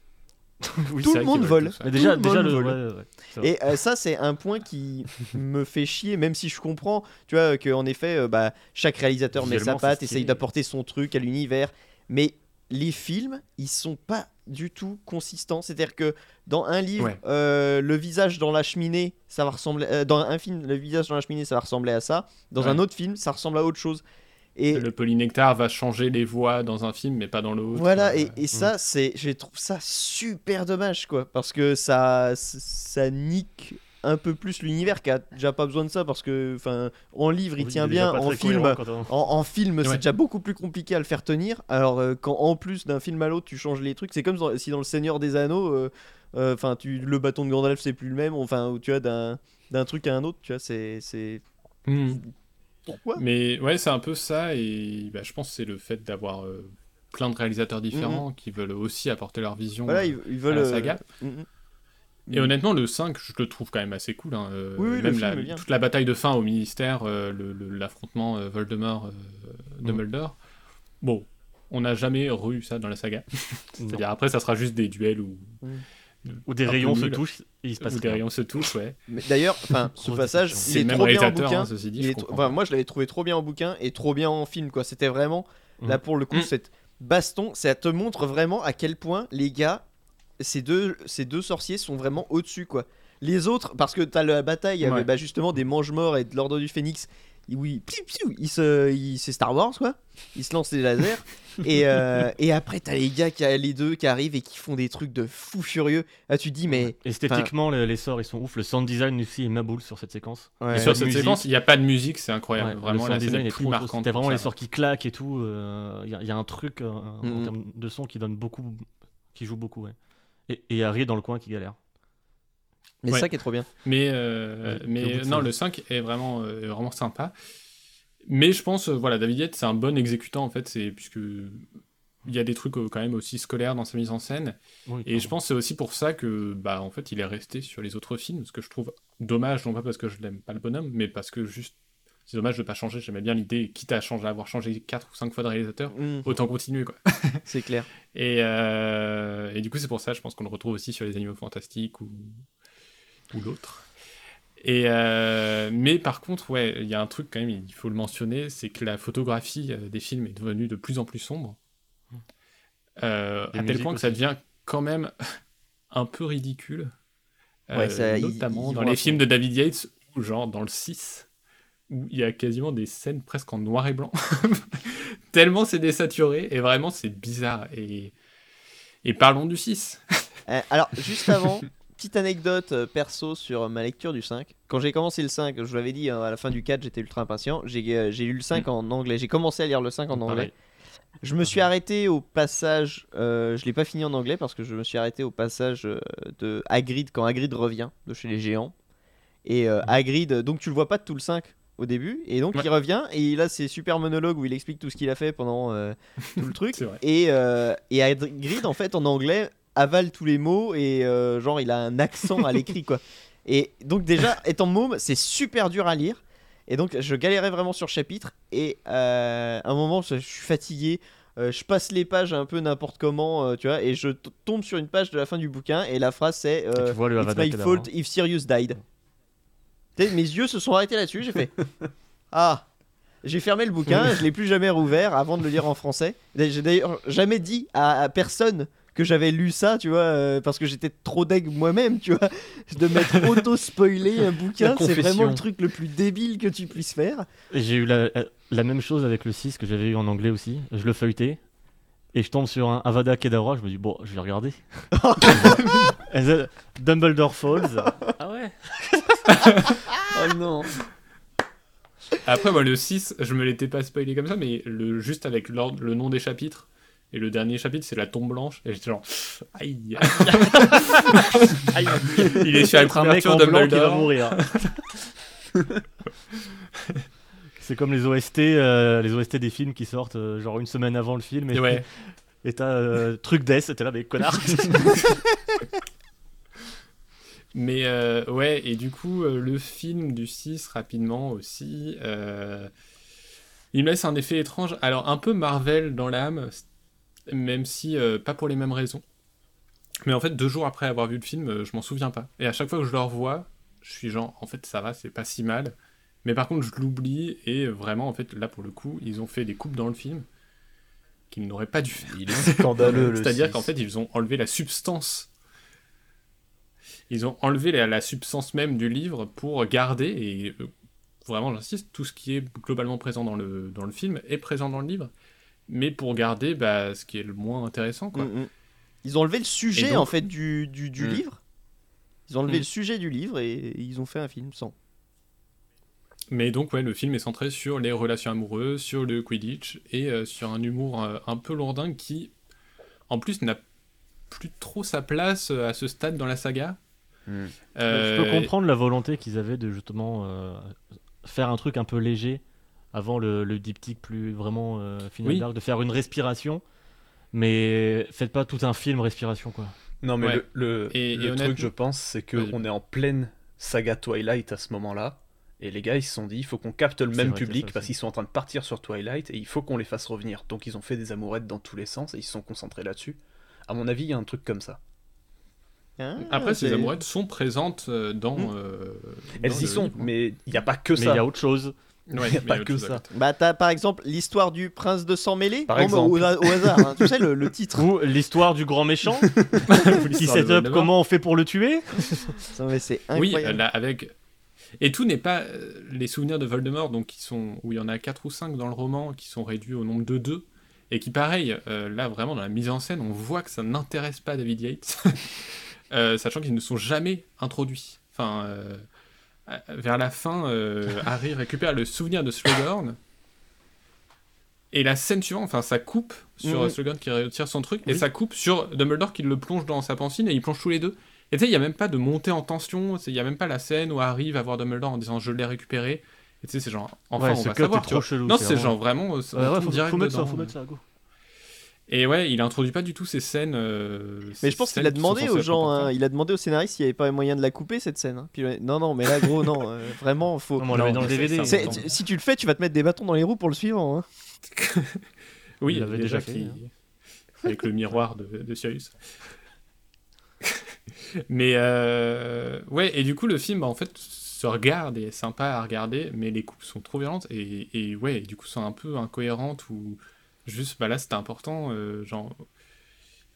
Oui, Tout le monde vole. Mais déjà, Tout le déjà monde le. vole. ouais, ouais, ouais, c'est vrai. Et euh, ça, c'est un point qui [laughs] me fait chier, même si je comprends, tu vois, qu'en effet, euh, bah, chaque réalisateur met sa patte, essaye d'apporter son truc à l'univers. Mais les films, ils sont pas du tout consistants. C'est-à-dire que dans un livre, Ouais. euh, le visage dans la cheminée, ça va ressembler. euh, dans un film, le visage dans la cheminée, ça va ressembler à ça. Dans Ouais. un autre film, ça ressemble à autre chose. Et Le polynectar va changer les voix dans un film, mais pas dans l'autre. voilà, et, et ça, c'est, je trouve ça super dommage, quoi, parce que ça, ça nique un peu plus l'univers qui a déjà pas besoin de ça, parce que, enfin, en livre il Oui, tient bien, en film, on- en, en film c'est déjà beaucoup plus compliqué à le faire tenir. Alors euh, quand en plus d'un film à l'autre tu changes les trucs, c'est comme dans- si dans le Seigneur des Anneaux, euh, euh, enfin, tu le bâton de Gandalf c'est plus le même, enfin, ou tu vois d'un d'un truc à un autre, tu vois, c'est, c'est hmm. Pourquoi? Mais ouais, c'est un peu ça, et bah, je pense que c'est le fait d'avoir euh, plein de réalisateurs différents qui veulent aussi apporter leur vision Voilà, ils, ils veulent. la euh, saga. mm, mm. Et honnêtement, le 5, je le trouve quand même assez cool. hein, euh, Oui, même la- toute la bataille de fin au ministère, l'affrontement Voldemort-Dumbledore. Bon, on n'a jamais eu ça dans la saga. [laughs] C'est-à-dire après, ça sera juste des duels où, Ou des rayons se touchent et il se passe où des rayons se touchent, ouais. [laughs] Mais D'ailleurs, enfin, ce passage, il C'est est trop bien en bouquin. hein, ceci dit. Il je est trop- comprends. enfin, moi, je l'avais trouvé trop bien en bouquin et trop bien en film, quoi. C'était vraiment, là, Mm. pour le coup, Mm. cette baston, ça te montre vraiment à quel point les gars, ces deux, ces deux sorciers sont vraiment au-dessus, quoi. Les autres, parce que t'as la bataille avec Ouais. bah, justement des mange-morts et de l'ordre du phénix, oui, piou, piou, ils se, c'est Star Wars, quoi. Ils se lancent des lasers. [laughs] et, euh, et après, t'as les gars, qui, les deux qui arrivent et qui font des trucs de fou furieux. Là, tu te dis, mais. Esthétiquement, les, les sorts ils sont ouf. Le sound design aussi est maboule sur cette séquence. Ouais. Et sur cette musique. séquence, il n'y a pas de musique, c'est incroyable. Ouais, vraiment, le sound design est est plus trop. marquante. C'était vraiment les sorts qui claquent et tout. Il y, a- y a un truc euh, en Mhm. termes de son qui donne beaucoup, qui joue beaucoup. Ouais. Et, et Harry dans le coin qui galère. Mais Ouais. ça qui est trop bien. Mais, euh, Ouais, mais non, le 5 est vraiment, euh, vraiment sympa. Mais je pense, euh, voilà, David Yates, c'est un bon exécutant, en fait, c'est puisque il y a des trucs euh, quand même aussi scolaires dans sa mise en scène. Oui, Et je pense que c'est aussi pour ça que, bah, en fait, il est resté sur les autres films, ce que je trouve dommage, non pas parce que je l'aime pas le bonhomme, mais parce que juste, c'est dommage de pas changer. J'aimais bien l'idée, quitte à changer, avoir changé 4 ou 5 fois de réalisateur, Mm, autant continuer, quoi. c'est clair. [laughs] Et, euh, et du coup, c'est pour ça, je pense qu'on le retrouve aussi sur les animaux fantastiques ou, ou l'autre. Et euh, mais par contre, ouais, il y a un truc quand même, il faut le mentionner, c'est que la photographie euh, des films est devenue de plus en plus sombre. Euh, Les à tel point que ça devient quand même [laughs] un peu ridicule. Euh, ça, notamment dans les films de David Yates, ou genre dans le 6, où il y a quasiment des scènes presque en noir et blanc. [laughs] Tellement c'est désaturé, et vraiment c'est bizarre. Et, et parlons du 6. Euh, alors, juste avant, [laughs] petite anecdote euh, perso sur ma lecture du 5. Quand j'ai commencé le 5, je vous l'avais dit, hein, à la fin du 4, j'étais ultra impatient. J'ai euh, lu le 5 en anglais. J'ai commencé à lire le 5 en anglais. Pareil. Je me suis arrêté au passage. euh, je l'ai pas fini en anglais parce que je me suis arrêté au passage euh, de Hagrid quand Hagrid revient de chez les géants. Et euh, Hagrid, donc tu le vois pas de tout le 5 au début. Et donc Ouais. il revient et il a ses super monologues où il explique tout ce qu'il a fait pendant euh, tout le [laughs] truc. Et, et Hagrid, en fait, en anglais, avale tous les mots et euh, genre il a un accent à l'écrit quoi. [laughs] Et donc déjà, étant môme, c'est super dur à lire. Et donc je galérais vraiment sur chapitre. Et euh, à un moment, je je suis fatigué. euh, je passe les pages un peu n'importe comment, tu vois, et je tombe sur une page de la fin du bouquin et la phrase c'est tu vois le It's my fault if Sirius died. Mes yeux se sont arrêtés là-dessus, j'ai fait [laughs] Ah J'ai fermé le bouquin, je l'ai plus jamais rouvert avant de le lire en français. J'ai d'ailleurs jamais dit à personne que j'avais lu ça, tu vois, euh, parce que j'étais trop deg moi-même, tu vois, [laughs] de m'être auto-spoilé un bouquin, c'est vraiment le truc le plus débile que tu puisses faire. J'ai eu la, la même chose avec le 6 que j'avais eu en anglais aussi. Je le feuilletais. Et je tombe sur un Avada Kedavra, je me dis, bon, je vais regarder. [laughs] Dumbledore Falls. Ah ouais [laughs] Oh non Après, moi, le 6, je me l'étais pas spoilé comme ça, mais le, juste avec le nom des chapitres. Et le dernier chapitre, c'est la tombe blanche. Et j'étais genre, aïe. [laughs] Aïe. Il est sur la couverture de blanc qui va mourir. [laughs] C'est comme les OST, euh, les OST des films qui sortent euh, genre une semaine avant le film et ouais. [laughs] et t'as euh, truc death, t'es là mais connard. Mais euh, ouais, et du coup, euh, le film du 6, rapidement aussi, euh, il me laisse un effet étrange. Alors, un peu Marvel dans l'âme, même si euh, pas pour les mêmes raisons. Mais en fait, deux jours après avoir vu le film, euh, je m'en souviens pas. Et à chaque fois que je le revois, je suis genre, en fait, ça va, c'est pas si mal. Mais par contre, je l'oublie, et vraiment, en fait, là, pour le coup, ils ont fait des coupes dans le film qu'ils n'auraient pas dû faire. Il est scandaleux, [laughs] le C'est-à-dire 6. qu'en fait, ils ont enlevé la substance. Ils ont enlevé la, la substance même du livre pour garder, et euh, vraiment, j'insiste, tout ce qui est globalement présent dans le, dans le film est présent dans le livre, mais pour garder bah, ce qui est le moins intéressant. Quoi. Mm, mm. Ils ont enlevé le sujet donc- en fait du, du, du Mm. livre. Ils ont enlevé Mm. le sujet du livre et ils ont fait un film sans. Mais donc, ouais, le film est centré sur les relations amoureuses, sur le Quidditch, et euh, sur un humour euh, un peu lourdin qui, en plus, n'a plus trop sa place euh, à ce stade dans la saga. Je peux comprendre la volonté qu'ils avaient de justement euh, faire un truc un peu léger avant le, le diptyque plus vraiment euh, final Oui. d'arc, de faire une respiration, mais faites pas tout un film respiration quoi. Non, mais Ouais. le, le, Et- le et truc, je pense, c'est qu'on est en pleine saga Twilight à ce moment-là. Et les gars, ils se sont dit, il faut qu'on capte le même y public ça parce qu'ils sont en train de partir sur Twilight et il faut qu'on les fasse revenir. Donc ils ont fait des amourettes dans tous les sens et ils se sont concentrés là-dessus. À mon avis, il y a un truc comme ça. Ah, Après, ces amourettes sont présentes euh, dans. Hmm. euh, Elles dans y le sont, livre. mais il n'y a pas que Mais il ça. y a autre chose. [laughs] Ouais, il y a mais pas que ça. Bah, t'as par exemple l'histoire du prince de sang mêlé Par Non, exemple. au, au hasard, hein. tu sais, le, le titre. Ou l'histoire du grand méchant [laughs] qui L'histoire de set up Voldemort. comment on fait pour le tuer? [laughs] Ça, mais c'est Oui, incroyable. là, avec. Et tout n'est pas euh, les souvenirs de Voldemort, donc qui sont où il y en a 4 ou 5 dans le roman, qui sont réduits au nombre de 2. Et qui, pareil, euh, là vraiment dans la mise en scène, on voit que ça n'intéresse pas David Yates, Euh, sachant qu'ils ne sont jamais introduits. Enfin, euh, euh, vers la fin, euh, Harry récupère le souvenir de Slughorn. Et la scène suivante, enfin, ça coupe sur euh, Slughorn qui retire son truc, et ça coupe sur Dumbledore qui le plonge dans sa pensine, et ils plongent tous les deux. Et tu sais, il n'y a même pas de montée en tension, il n'y a même pas la scène où Harry va voir Dumbledore en disant je l'ai récupéré. Et tu sais, c'est genre, enfin, ouais, on va savoir. trop chelou. Non, c'est genre vraiment. euh, Ouais, ouais, faut, mettre ça, dedans. faut mettre ça, go. Et ouais, il introduit pas du tout ces scènes. euh, Mais ces je pense qu'il a demandé aux gens, hein, il a demandé au scénariste s'il n'y avait pas moyen de la couper cette scène. hein. Puis, non, non, mais là, gros, non, euh, [laughs] vraiment, faut. Non, on l'avait dans le DVD. si tu le fais, tu vas te mettre des bâtons dans les roues pour le suivant. hein. [laughs] Oui, Il l'avait déjà, déjà fait, qui- hein. avec le miroir de, de Sirius. [laughs] mais euh, ouais, et du coup, le film, bah, en fait, se regarde et est sympa à regarder, mais les coupes sont trop violentes et, et ouais, et du coup, sont un peu incohérentes ou juste, bah là, c'était important, euh, genre.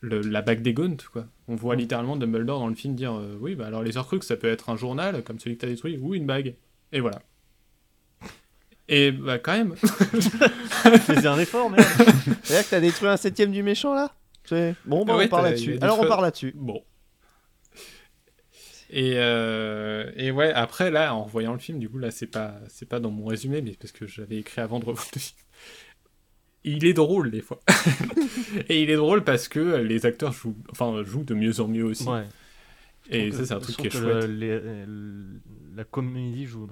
le- la bague des Gaunt, quoi. On voit littéralement Dumbledore dans le film dire euh, Oui, bah alors les Horcruxes, ça peut être un journal, comme celui que t'as détruit, ou une bague. Et voilà. Et bah, quand même, [laughs] Faisais un effort, merde. [laughs] C'est-à-dire que t'as détruit un septième du méchant là? Bon, bah, Ouais, on part là-dessus. Alors, on part là-dessus. Bon. Et, euh, et ouais, après, là, en revoyant le film, du coup, là, c'est pas, c'est pas dans mon résumé, mais parce que j'avais écrit avant de revoir le film. Il est drôle, des fois. [laughs] et il est drôle parce que les acteurs jouent, enfin, jouent de mieux en mieux aussi. Ouais. et ça, c'est un truc qui est chouette. le- les- le- la comédie joue,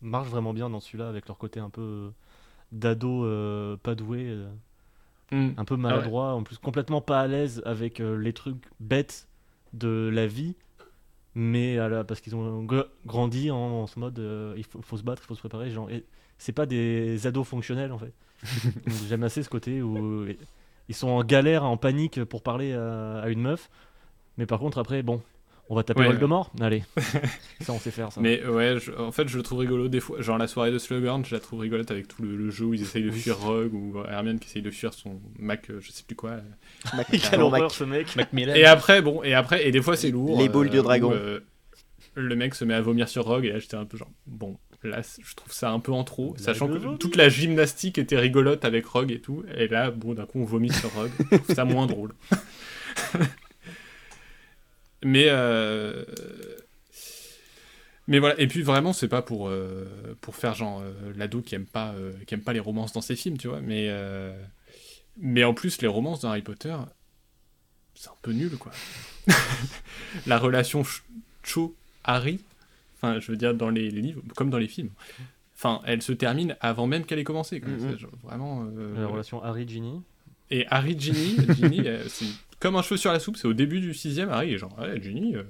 marche vraiment bien dans celui-là avec leur côté un peu d'ado euh, pas doué, euh, Mm. un peu maladroit, en plus complètement pas à l'aise avec euh, les trucs bêtes de la vie, mais à la- parce qu'ils ont gr- grandi en, en ce mode il faut, faut se battre, il faut se préparer. Genre, c'est pas des ados fonctionnels en fait. [laughs] J'aime assez ce côté où ils sont en galère, en panique pour parler à, à une meuf, mais par contre après, bon, on va taper Ouais, Voldemort Allez, [laughs] ça on sait faire ça. Mais ouais, je- en fait, je le trouve rigolo des fois. Genre la soirée de Slughorn, je la trouve rigolote avec tout le, le jeu où ils essayent de fuir Rogue ou Hermione qui essaye de fuir son Mac, euh, je sais plus quoi. Mac- [laughs] Quelle horreur Mac- ce mec. Et après, bon, et après, et des fois c'est lourd. Les boules de où, dragon. euh, le mec se met à vomir sur Rogue et là j'étais un peu genre, bon, là je trouve ça un peu en trop, La sachant que toute la gymnastique était rigolote avec Rogue et tout, et là, bon, d'un coup on vomit sur Rogue, je trouve ça moins drôle. [laughs] Mais euh... Mais voilà, et puis vraiment, c'est pas pour, euh, pour faire genre euh, l'ado qui aime, pas, euh, qui aime pas les romances dans ses films, tu vois, mais, mais en plus, les romances dans Harry Potter, c'est un peu nul, quoi. [laughs] La relation Ch- Cho-Harry, enfin, je veux dire, dans les, les livres, comme dans les films, enfin, elle se termine avant même qu'elle ait commencé, quoi. Mhm. Genre vraiment. euh, La relation Harry-Ginny. Et Harry Ginny, [laughs] Ginny euh, c'est comme un cheveu sur la soupe, c'est au début du sixième, Harry est genre, ouais, Ginny. euh,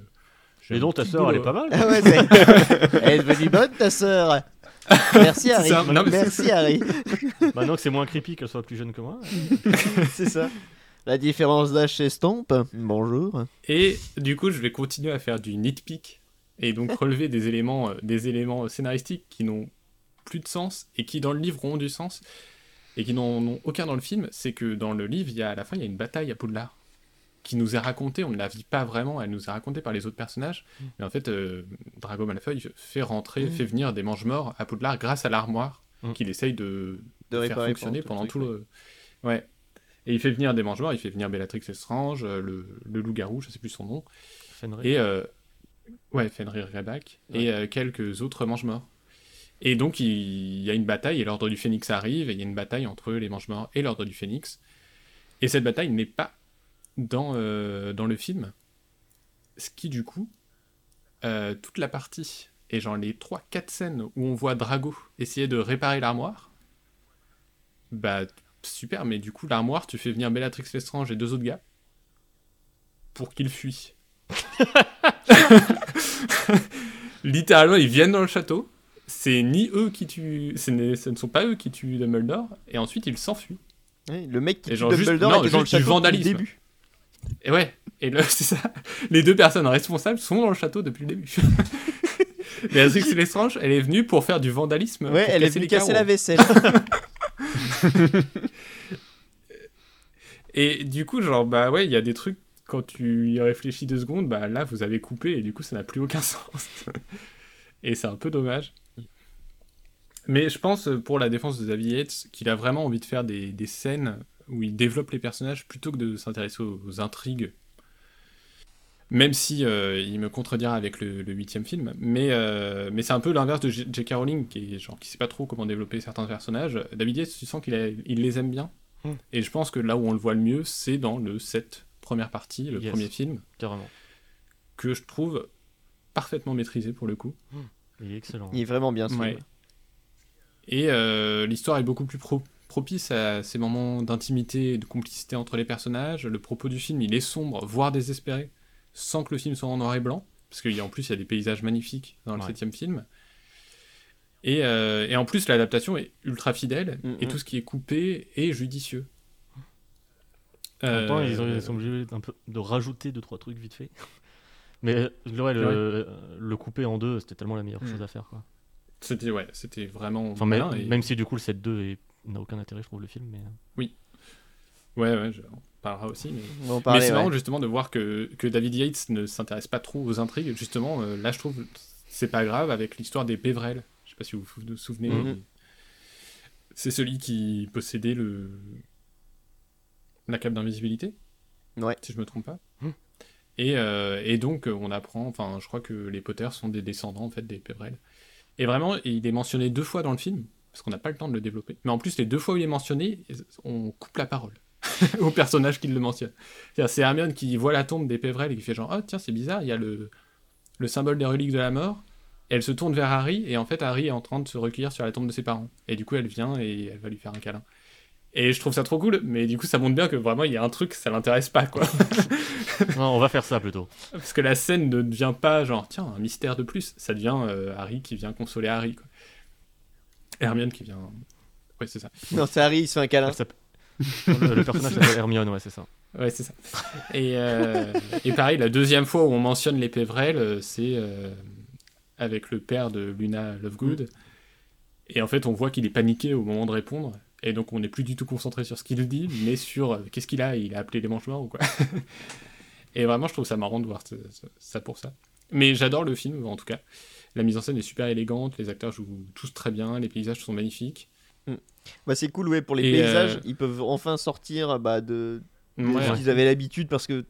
un donc ta sœur elle est pas mal. Ah ouais, [laughs] Elle est devenue bonne, ta sœur. Merci, Harry. ça, non, mais Merci, Harry. [laughs] Maintenant que c'est moins creepy qu'elle soit plus jeune que moi. C'est ça. La différence d'âge s'estompe. Bonjour. Et du coup, je vais continuer à faire du nitpick et donc [laughs] relever des éléments, euh, des éléments scénaristiques qui n'ont plus de sens et qui dans le livre ont du sens et qui n'en ont aucun dans le film. C'est que dans le livre, il y a à la fin, il y a une bataille à Poudlard qui nous est racontée. On ne la vit pas vraiment, elle nous est racontée par les autres personnages. Mais en fait, euh, Drago Malfoy fait rentrer, Mm. fait venir des mange-morts à Poudlard grâce à l'armoire Mm. qu'il essaye de, De faire fonctionner pendant pendant tout le. Ouais. Et il fait venir des mange-morts, il fait venir Bellatrix Lestrange, euh, le, le loup-garou, je sais plus son nom, Fenrir. et euh, ouais, Fenrir Greyback, et euh, quelques autres mange-morts. Et donc il, il y a une bataille, et l'ordre du Phénix arrive, et il y a une bataille entre les mange-morts et l'ordre du Phénix. Et cette bataille n'est pas dans, euh, dans le film, ce qui du coup, euh, toute la partie, et genre les 3-4 scènes où on voit Drago essayer de réparer l'armoire, bah super, mais du coup l'armoire, tu fais venir Bellatrix Lestrange et deux autres gars. pour qu'ils fuient. [laughs] Littéralement, ils viennent dans le château. C'est ni eux qui tuent, ce ne sont pas eux qui tuent Dumbledore, et ensuite ils s'enfuient. Le mec qui Et tue genre juste- Dumbledore non, genre du depuis le vandalisme. début. Et ouais, et [laughs] c'est ça. Les deux personnes responsables sont dans le château depuis le début. [laughs] Béatrix Lestrange, elle est venue pour faire du vandalisme. Ouais, elle est venue casser la vaisselle. Et du coup, genre, bah ouais, il y a des trucs, quand tu y réfléchis deux secondes, bah là, vous avez coupé, et du coup, ça n'a plus aucun [laughs] sens. et c'est un peu dommage. Mais je pense, euh, pour la défense de Xavier Yates, qu'il a vraiment envie de faire des, des scènes où il développe les personnages plutôt que de s'intéresser aux, aux intrigues. Même si euh, il me contredira avec le, huitième film, mais, euh, mais c'est un peu l'inverse de J.K. Rowling, qui est genre qui sait pas trop comment développer certains personnages. David Yates, tu sens qu'il il les aime bien, Mm. et je pense que là où on le voit le mieux, c'est dans le set première partie, le Yes. premier film, Carrément. que je trouve parfaitement maîtrisé pour le coup. Il est excellent. Il est vraiment bien ce Ouais. film. Et euh, l'histoire est beaucoup plus pro- propice à ces moments d'intimité et de complicité entre les personnages. Le propos du film, il est sombre, voire désespéré, sans que le film soit en noir et blanc, parce qu'en plus, il y a des paysages magnifiques dans le Ouais. septième film. Et, euh, et en plus, l'adaptation est ultra fidèle, Mhm. et tout ce qui est coupé est judicieux. En même temps, ils, ont- Euh, ils sont obligés peu de rajouter deux trois trucs vite fait. [laughs] Mais ouais, le, le couper en deux, c'était tellement la meilleure Mm. chose à faire. Quoi. C'était ouais, c'était vraiment Enfin, et- Même si du coup le set 2 est- n'a aucun intérêt, je trouve, le film. Mais... euh, Ouais, ouais, je- on parlera aussi, mais... C'est ouais. marrant justement de voir que, que David Yates ne s'intéresse pas trop aux intrigues. Justement, euh, là je trouve c'est pas grave avec l'histoire des Pévrel. Je sais pas si vous vous souvenez. Mhm. mais C'est celui qui possédait le la cape d'invisibilité. Ouais. Si je me trompe pas. Et, euh, et donc euh, on apprend, enfin je crois que les Potter sont des descendants en fait des Pévrel. Et vraiment, il est mentionné deux fois dans le film parce qu'on n'a pas le temps de le développer. Mais en plus, les deux fois où il est mentionné, on coupe la parole [laughs] au personnage qui le mentionne. C'est Hermione qui voit la tombe des Pévrel et qui fait genre oh tiens c'est bizarre il y a le le symbole des reliques de la mort. Elle se tourne vers Harry et en fait Harry est en train de se recueillir sur la tombe de ses parents. Et du coup elle vient et elle va lui faire un câlin. Et je trouve ça trop cool, mais du coup ça montre bien que vraiment il y a un truc, ça l'intéresse pas quoi. [laughs] non, on va faire ça plutôt. Parce que la scène ne devient pas genre tiens un mystère de plus, ça devient euh, Harry qui vient consoler Harry quoi. Hermione qui vient. Ouais c'est ça. Non, c'est Harry, il se fait un câlin. Le, le personnage s'appelle Hermione, ouais, c'est ça. Ouais, c'est ça. Et, euh, et pareil, la deuxième fois où on mentionne les Pévrel, euh, c'est euh, avec le père de Luna Lovegood. Et en fait, on voit qu'il est paniqué au moment de répondre. Et donc, on n'est plus du tout concentré sur ce qu'il dit, mais sur euh, qu'est-ce qu'il a. Il a appelé les manches morts ou quoi. [laughs] et vraiment, je trouve ça marrant de voir ça pour ça. Mais j'adore le film, en tout cas. La mise en scène est super élégante, les acteurs jouent tous très bien, les paysages sont magnifiques. Bah, c'est cool, ouais, pour les Et, paysages, euh, ils peuvent enfin sortir bah, de, de Ouais, qu'ils avaient l'habitude parce que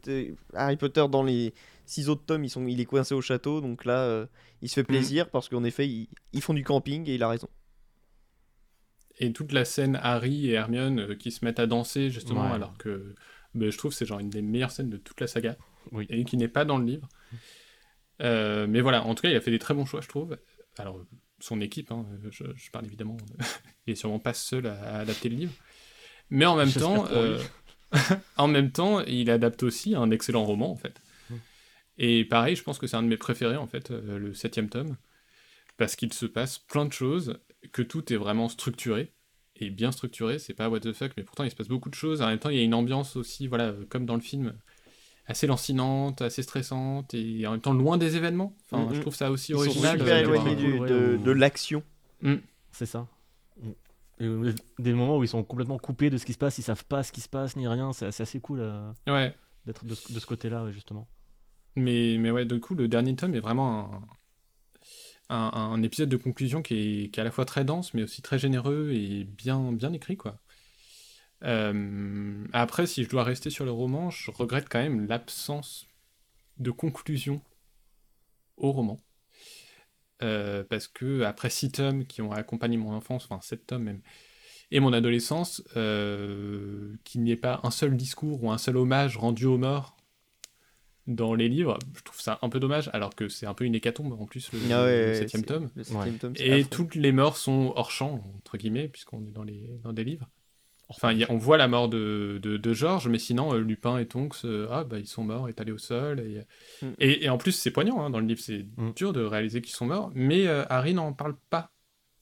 Harry Potter dans les six autres tomes, ils sont, il est coincé au château, donc là, euh, il se fait plaisir parce qu'en effet, ils, ils font du camping et il a raison. Et toute la scène Harry et Hermione euh, qui se mettent à danser, justement, Ouais. alors que ben, je trouve que c'est genre une des meilleures scènes de toute la saga, Oui. et qui n'est pas dans le livre. Euh, mais voilà, en tout cas, il a fait des très bons choix, je trouve. Alors, son équipe, hein, je, je parle évidemment, [laughs] il est sûrement pas seul à, à adapter le livre. Mais en même temps, euh, [laughs] en même temps, il adapte aussi un excellent roman, en fait. Mm. Et pareil, je pense que c'est un de mes préférés, en fait, le septième tome, parce qu'il se passe plein de choses, que tout est vraiment structuré, et bien structuré, c'est pas what the fuck, mais pourtant il se passe beaucoup de choses, en même temps il y a une ambiance aussi, voilà, comme dans le film, assez lancinante, assez stressante, et en même temps loin des événements. Enfin, je trouve ça aussi Ils sont original. super Ouais, de, ou- de l'action. C'est ça. Euh, des moments où ils sont complètement coupés de ce qui se passe, ils savent pas ce qui se passe ni rien, c'est assez cool euh, Ouais, d'être de, ce- de ce côté-là, justement. mais, mais ouais, du coup, le dernier tome est vraiment un, un, épisode de conclusion qui est, qui est à la fois très dense, mais aussi très généreux et bien, bien écrit, quoi. Euh, après, si je dois rester sur le roman, je regrette quand même l'absence de conclusion au roman. Euh, parce que après six tomes qui ont accompagné mon enfance, enfin sept tomes même, et mon adolescence, euh, qu'il n'y ait pas un seul discours ou un seul hommage rendu aux morts dans les livres, je trouve ça un peu dommage, alors que c'est un peu une hécatombe en plus le, Ah ouais, le ouais, septième tome. Le septième tome, c'est Et affreux. toutes les morts sont hors champ, entre guillemets, puisqu'on est dans, les, dans des livres. Enfin, il y a- on voit la mort de, de, de Georges, mais sinon, euh, Lupin et Tonks, euh, ah, bah, ils sont morts, étalés au sol. Et, Mm. et, et en plus, c'est poignant hein, dans le livre, c'est Mm. dur de réaliser qu'ils sont morts, mais euh, Harry n'en parle pas.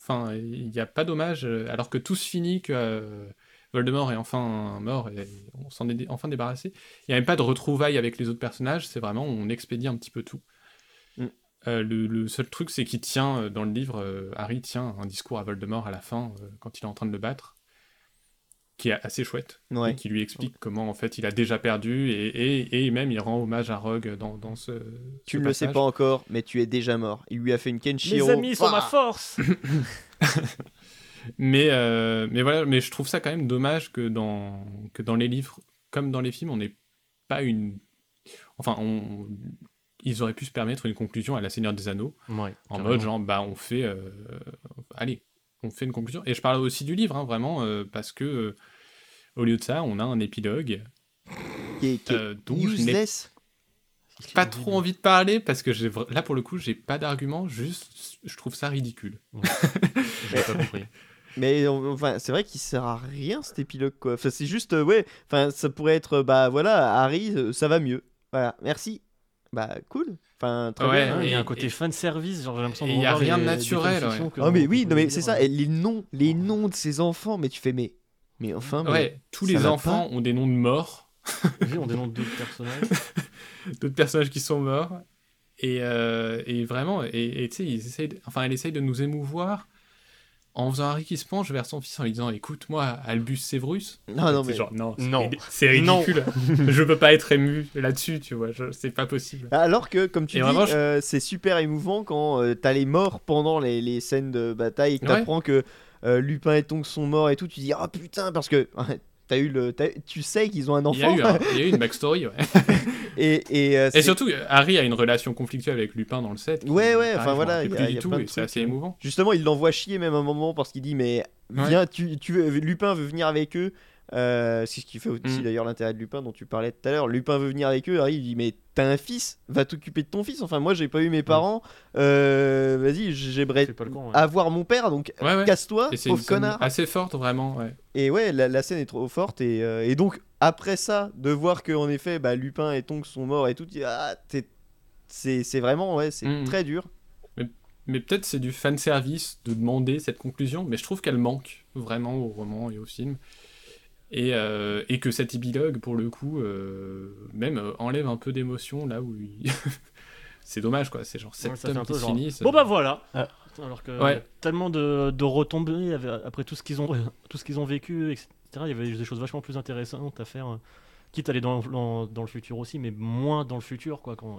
Enfin, il n'y a pas d'hommage, euh, alors que tout se finit, que euh, Voldemort est enfin mort et on s'en est enfin débarrassé. Il n'y a même pas de retrouvailles avec les autres personnages, c'est vraiment, on expédie un petit peu tout. Mm. Euh, le, le seul truc, c'est qu'il tient, euh, dans le livre, euh, Harry tient un discours à Voldemort à la fin, euh, quand il est en train de le battre, qui est assez chouette, et Ouais. qui lui explique comment, en fait, il a déjà perdu, et, et, et même il rend hommage à Rogue dans, dans ce. Tu ne le sais pas encore, mais tu es déjà mort. Il lui a fait une Kenshiro. Mes amis sont ma Bah force [laughs] Mais, euh, mais voilà, mais je trouve ça quand même dommage que dans, que dans les livres, comme dans les films, on n'ait pas une. Enfin, on... ils auraient pu se permettre une conclusion à La Seigneur des Anneaux, Ouais, en mode genre, bah, on fait. euh, Allez, on fait une conclusion. Et je parle aussi du livre, hein, vraiment, euh, parce que euh, au lieu de ça, on a un épilogue Qui est, qui est euh, dont je n'ai pas trop envie de parler, parce que j'ai là, pour le coup, j'ai pas d'argument, juste, je trouve ça ridicule. Je l'ai [laughs] pas compris. Mais on- enfin, c'est vrai qu'il sert à rien cet épilogue quoi. Enfin, c'est juste, euh, ouais. Enfin, ça pourrait être, euh, bah voilà, Harry, euh, ça va mieux. Voilà, merci. Bah cool. Enfin, très Ouais, bien. Il y a un côté et- fan service, genre j'ai l'impression de il y a rien de naturel, ouais. que Ah mais oui, non mais c'est ça. et les noms, les noms de ces enfants, mais tu fais mais, mais enfin. mais- Ouais, tous les enfants ont des noms de morts. [laughs] Oui, on dénonce d'autres personnages. [laughs] d'autres personnages qui sont morts. Et, euh, et vraiment, et et tu sais, ils essayent de- enfin, elle essaye de nous émouvoir en faisant Harry qui se penche vers son fils en lui disant Écoute, moi, Albus Severus. Non non C'est mais. genre, non, c'est Non. c'est Non. ridicule. [laughs] je peux pas être ému là-dessus, tu vois, je- c'est pas possible. Alors que, comme tu Et dis, je- euh, c'est super émouvant quand euh, t'as les morts pendant les, les scènes de bataille et que Ouais. t'apprends que euh, Lupin et Tonks sont morts et tout. Tu dis ah putain parce que [laughs] t'as eu le, tu sais qu'ils ont un Il y, a enfant eu un- il y a eu une [laughs] backstory, ouais. Et et, euh, Et surtout, Harry a une relation conflictuelle avec Lupin dans le set. Ouais, ouais, enfin, voilà, il y a- a tout, plein de et c'est assez émouvant. Justement, il l'envoie chier même un moment parce qu'il dit mais Ouais. viens, tu, tu veux- Lupin veut venir avec eux. Euh, c'est ce qui fait aussi Mm. d'ailleurs l'intérêt de Lupin dont tu parlais tout à l'heure. Lupin veut venir avec eux. Harry il dit mais t'as un fils, va t'occuper de ton fils. Enfin moi j'ai pas eu mes parents. Euh, Vas-y j'aimerais ouais. avoir mon père donc Ouais, ouais. casse-toi pauvre connard. assez forte, vraiment, ouais. Et ouais la, la scène est trop forte et, euh, et donc après ça de voir que en effet bah, Lupin et Tonks sont morts et tout, ah, t'es- c'est c'est vraiment ouais c'est Mm. très dur. Mais peut-être c'est du fanservice de demander cette conclusion, mais je trouve qu'elle manque vraiment au roman et au film. Et, euh, et que cet épilogue, pour le coup, euh, même euh, enlève un peu d'émotion là où il... [laughs] c'est dommage quoi, c'est genre 7 Ouais, tomes qui se genre, finissent. Bon bah voilà. Ah. Alors que Ouais. tellement de, de retombées après tout ce qu'ils ont [laughs] tout ce qu'ils ont vécu, etc. Il y avait des choses vachement plus intéressantes à faire. Quitte à aller dans, dans, dans le futur aussi, mais moins dans le futur quoi. Quand,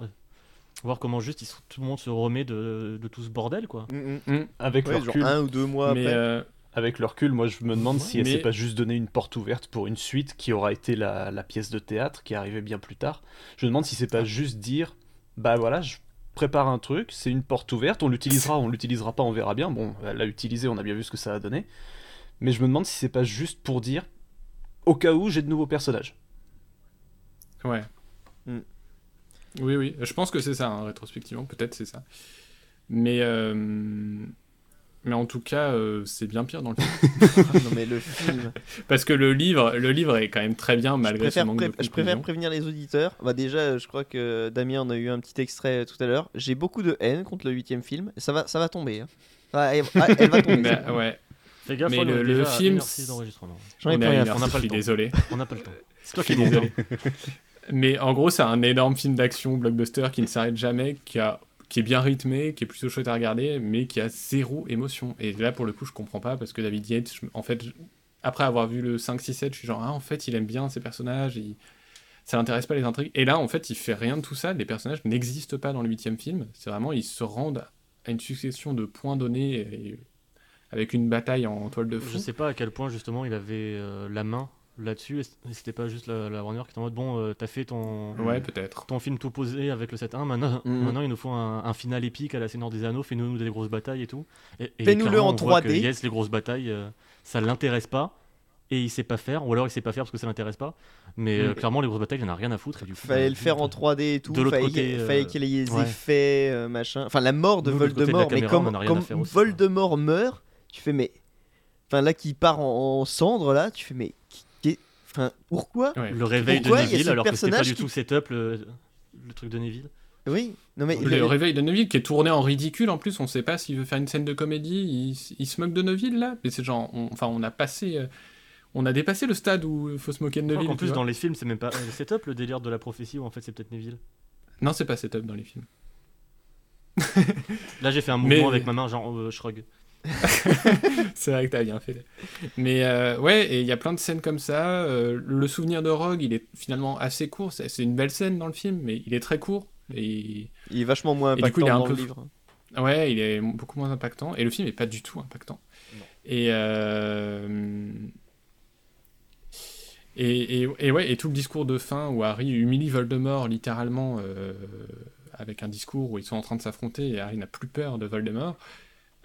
voir comment juste ils tout le monde se remet de, de tout ce bordel quoi. Mm, mm. Avec Ouais, genre un ou deux mois mais après. Avec le recul, moi je me demande si elle s'est pas juste donné une porte ouverte pour une suite qui aura été la, la pièce de théâtre qui arrivait bien plus tard. Je me demande si c'est pas juste dire, bah voilà, je prépare un truc, c'est une porte ouverte, on l'utilisera, on l'utilisera pas, on verra bien. Bon, elle l'a utilisé, on a bien vu ce que ça a donné. Mais je me demande si c'est pas juste pour dire, au cas où j'ai de nouveaux personnages. ouais. Mm. Oui, oui, je pense que c'est ça, hein, rétrospectivement, peut-être c'est ça. Mais, euh, mais en tout cas, euh, c'est bien pire dans le film. [laughs] non mais le film. Parce que le livre, le livre est quand même très bien malgré ce manque pré- de je préfère prévenir les auditeurs. Bah déjà, je crois que Damien en a eu un petit extrait euh, tout à l'heure. J'ai beaucoup de haine contre le huitième film. Ça va, ça va tomber. hein. Ah, elle, ah, elle va tomber. Mais, ça. ouais, Fais gaffe, Mais on le- le déjà film, 1h06 d'enregistrement. J'en ai on pas rien on n'a je pas le suis temps. désolé. On n'a pas le temps. C'est toi qui es désolé. Mais en gros, c'est un énorme film d'action blockbuster qui ne s'arrête jamais, qui, a, qui est bien rythmé, qui est plutôt chouette à regarder, mais qui a zéro émotion. Et là, pour le coup, je comprends pas parce que David Yates, je- en fait, je- après avoir vu le 5, 6, 7, je suis genre, ah, en fait, il aime bien ses personnages, ça l'intéresse pas les intrigues. Et là, en fait, il fait rien de tout ça. Les personnages n'existent pas dans le huitième film. C'est vraiment, ils se rendent à une succession de points donnés avec une bataille en toile de Je fond. sais pas à quel point justement il avait euh, la main là-dessus. C'était pas juste la, la Warner qui était en mode bon, euh, t'as fait ton, Ouais, peut-être. ton film tout posé avec le 7-1. Maintenant, Mhm. maintenant, il nous faut un, un final épique à la Seigneur des Anneaux. Fais-nous des grosses batailles et tout. Et, et Fais-nous-le clairement, en on voit que 3D. Yes, les grosses batailles, euh, ça l'intéresse pas. Et il sait pas faire, ou alors il sait pas faire parce que ça l'intéresse pas. Mais euh, Mhm. clairement, les grosses batailles, il en a rien à foutre. Et du coup, Fallait le faire en zut. 3D et tout. De fallait qu'il euh, fallait qu'il y ait des ouais. effets, euh, machin. Enfin, la mort de Nous, de Voldemort. mais caméra, comme, aussi. Voldemort meurt, tu fais mais. enfin là qui part en, en cendres là, tu fais mais enfin pourquoi Ouais. Le réveil Pourquoi de Neville, alors que c'était pas du qui- tout setup, le, le truc de Neville. Oui, non mais Le réveil de Neville qui est tourné en ridicule en plus, on sait pas s'il veut faire une scène de comédie, il, il se moque de Neville là, mais c'est genre, on- enfin on a passé, euh, on a dépassé le stade où il faut se moquer de Neville. tu plus, dans les films, c'est même pas le setup, le délire de la prophétie, où en fait c'est peut-être Neville. Non, c'est pas setup dans les films. Là, j'ai fait un Mais- mouvement avec ma main, genre euh, shrug. [laughs] c'est vrai que t'as bien fait. Mais euh, ouais, et il y a plein de scènes comme ça. euh, le souvenir de Rogue, il est finalement assez court. C'est une belle scène dans le film, mais il est très court. Et il est vachement moins Et du coup, il est impactant un dans peu le livre. Ouais, il est beaucoup moins impactant. Et le film est pas du tout impactant. Et, euh, et, et, et ouais, et tout le discours de fin où Harry humilie Voldemort littéralement euh, avec un discours où ils sont en train de s'affronter et Harry n'a plus peur de Voldemort.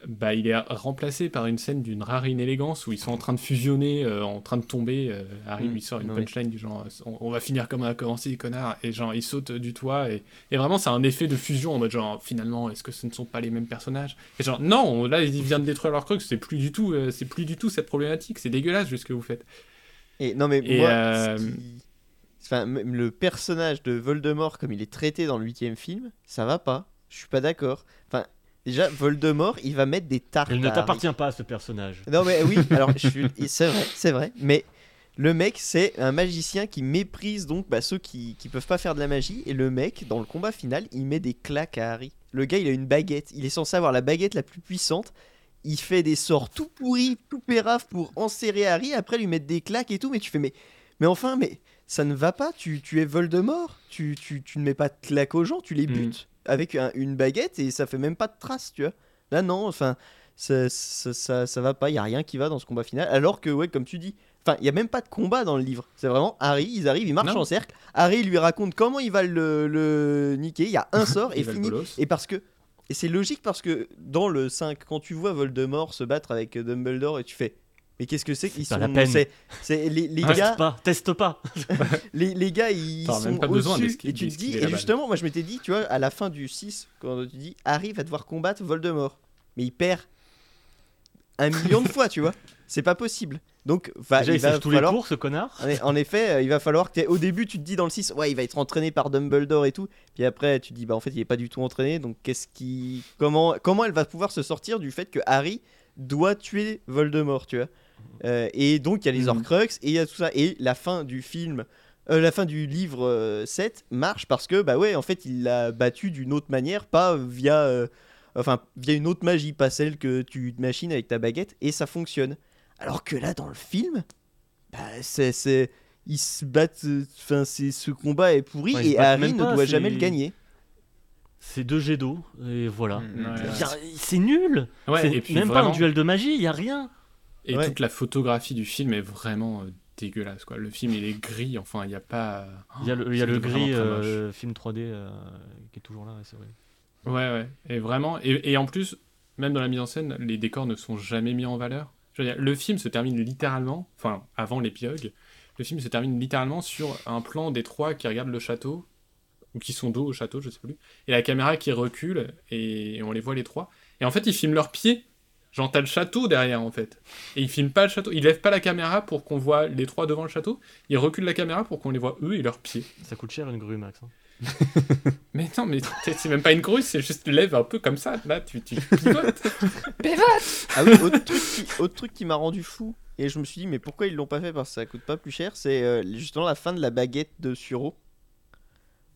Bah, il est remplacé par une scène d'une rare inélégance où ils sont en train de fusionner, euh, en train de tomber. euh, Harry Mm, lui sort une oui. punchline du genre on, on va finir comme on a commencé, connard. Et genre il saute du toit. Et, et vraiment, c'est un effet de fusion en mode genre finalement, est-ce que ce ne sont pas les mêmes personnages? Et genre non, on- là il vient de détruire leur crux, c'est plus du tout, euh, c'est plus du tout cette problématique. C'est dégueulasse juste ce que vous faites. Et non mais Et, moi, euh, qui- enfin, le personnage de Voldemort comme il est traité dans le huitième film, ça va pas. Je suis pas d'accord. Enfin, déjà Voldemort, il va mettre des tartes. Il ne à t'appartient pas, ce personnage. Non mais oui, [laughs] alors je suis- et c'est vrai, c'est vrai, mais le mec c'est un magicien qui méprise donc bah, ceux qui, qui peuvent pas faire de la magie et le mec dans le combat final il met des claques à Harry. Le gars il a une baguette, il est censé avoir la baguette la plus puissante, il fait des sorts tout pourris, tout pérave pour enserrer Harry, après lui mettre des claques et tout, mais tu fais mais, mais enfin mais ça ne va pas, tu, tu es Voldemort, tu, tu, tu ne mets pas de claques aux gens, tu les Mm. butes avec un- une baguette et ça fait même pas de traces, tu vois. Là non, enfin ça, ça, ça, ça va pas, il y a rien qui va dans ce combat final. Alors que, ouais, comme tu dis, enfin, il y a même pas de combat dans le livre. C'est vraiment Harry, ils arrivent, ils marchent Non. en cercle. Harry lui raconte comment il va le, le niquer. Il y a un [laughs] sort et fini. Et parce que, et c'est logique parce que dans le 5, quand tu vois Voldemort se battre avec Dumbledore et tu fais. Mais qu'est-ce que c'est qu'ils sont la peine. c'est- les, les gars Teste pas, teste pas. [laughs] les, les gars, ils sont pas besoin au-dessus. Et tu te dis, et justement, moi je m'étais dit, tu vois, à la fin du 6, quand tu dis, Harry va devoir combattre Voldemort. Mais il perd un million de [laughs] fois, tu vois. C'est pas possible. Donc, va, Déjà, il il va tous les falloir. tours, ce connard. En effet, euh, il va falloir que au début tu te dis dans le 6 ouais il va être entraîné par Dumbledore et tout puis après tu te dis bah en fait il est pas du tout entraîné donc qu'est-ce qui comment comment elle va pouvoir se sortir du fait que Harry doit tuer Voldemort tu vois Euh, et donc il y a les Mhm. Horcruxes et il y a tout ça et la fin du film euh, la fin du livre euh, 7 marche parce que bah ouais en fait il l'a battu d'une autre manière pas via euh, enfin via une autre magie pas celle que tu machines avec ta baguette et ça fonctionne alors que là dans le film bah, c'est, c'est, ils se battent. Enfin, c'est ce combat est pourri Ouais, et Harry ne pas, doit c'est- jamais le gagner. C'est deux jets d'eau, et voilà. Ouais. A- C'est nul. Ouais, C'est et puis même vraiment- pas un duel de magie, il y a rien. Et Ouais. toute la photographie du film est vraiment euh, dégueulasse. Quoi. Le film, il est gris. Enfin, il n'y a pas. Il y a le, y a gris euh, film 3D euh, qui est toujours là, ouais, c'est vrai. Ouais, ouais. Et vraiment. Et, et en plus, même dans la mise en scène, les décors ne sont jamais mis en valeur. Je veux dire, le film se termine littéralement. Enfin, avant l'épilogue, le film se termine littéralement sur un plan des trois qui regardent le château. Ou qui sont dos au château, je sais plus. Et la caméra qui recule. Et on les voit les trois. Et en fait, ils filment leurs pieds. Genre, t'as le château derrière, en fait. Et ils filment pas le château. Ils lèvent pas la caméra pour qu'on voit les trois devant le château. Ils reculent la caméra pour qu'on les voit eux et leurs pieds. Ça coûte cher une grue, Max. hein. [laughs] Mais non, mais c'est même pas une grue, c'est juste lève un peu comme ça. Là, tu, tu pivotes. [laughs] Ah oui, autre truc, qui, autre truc qui m'a rendu fou et je me suis dit mais pourquoi ils l'ont pas fait parce que ça coûte pas plus cher, c'est euh, justement la fin de la baguette de Suro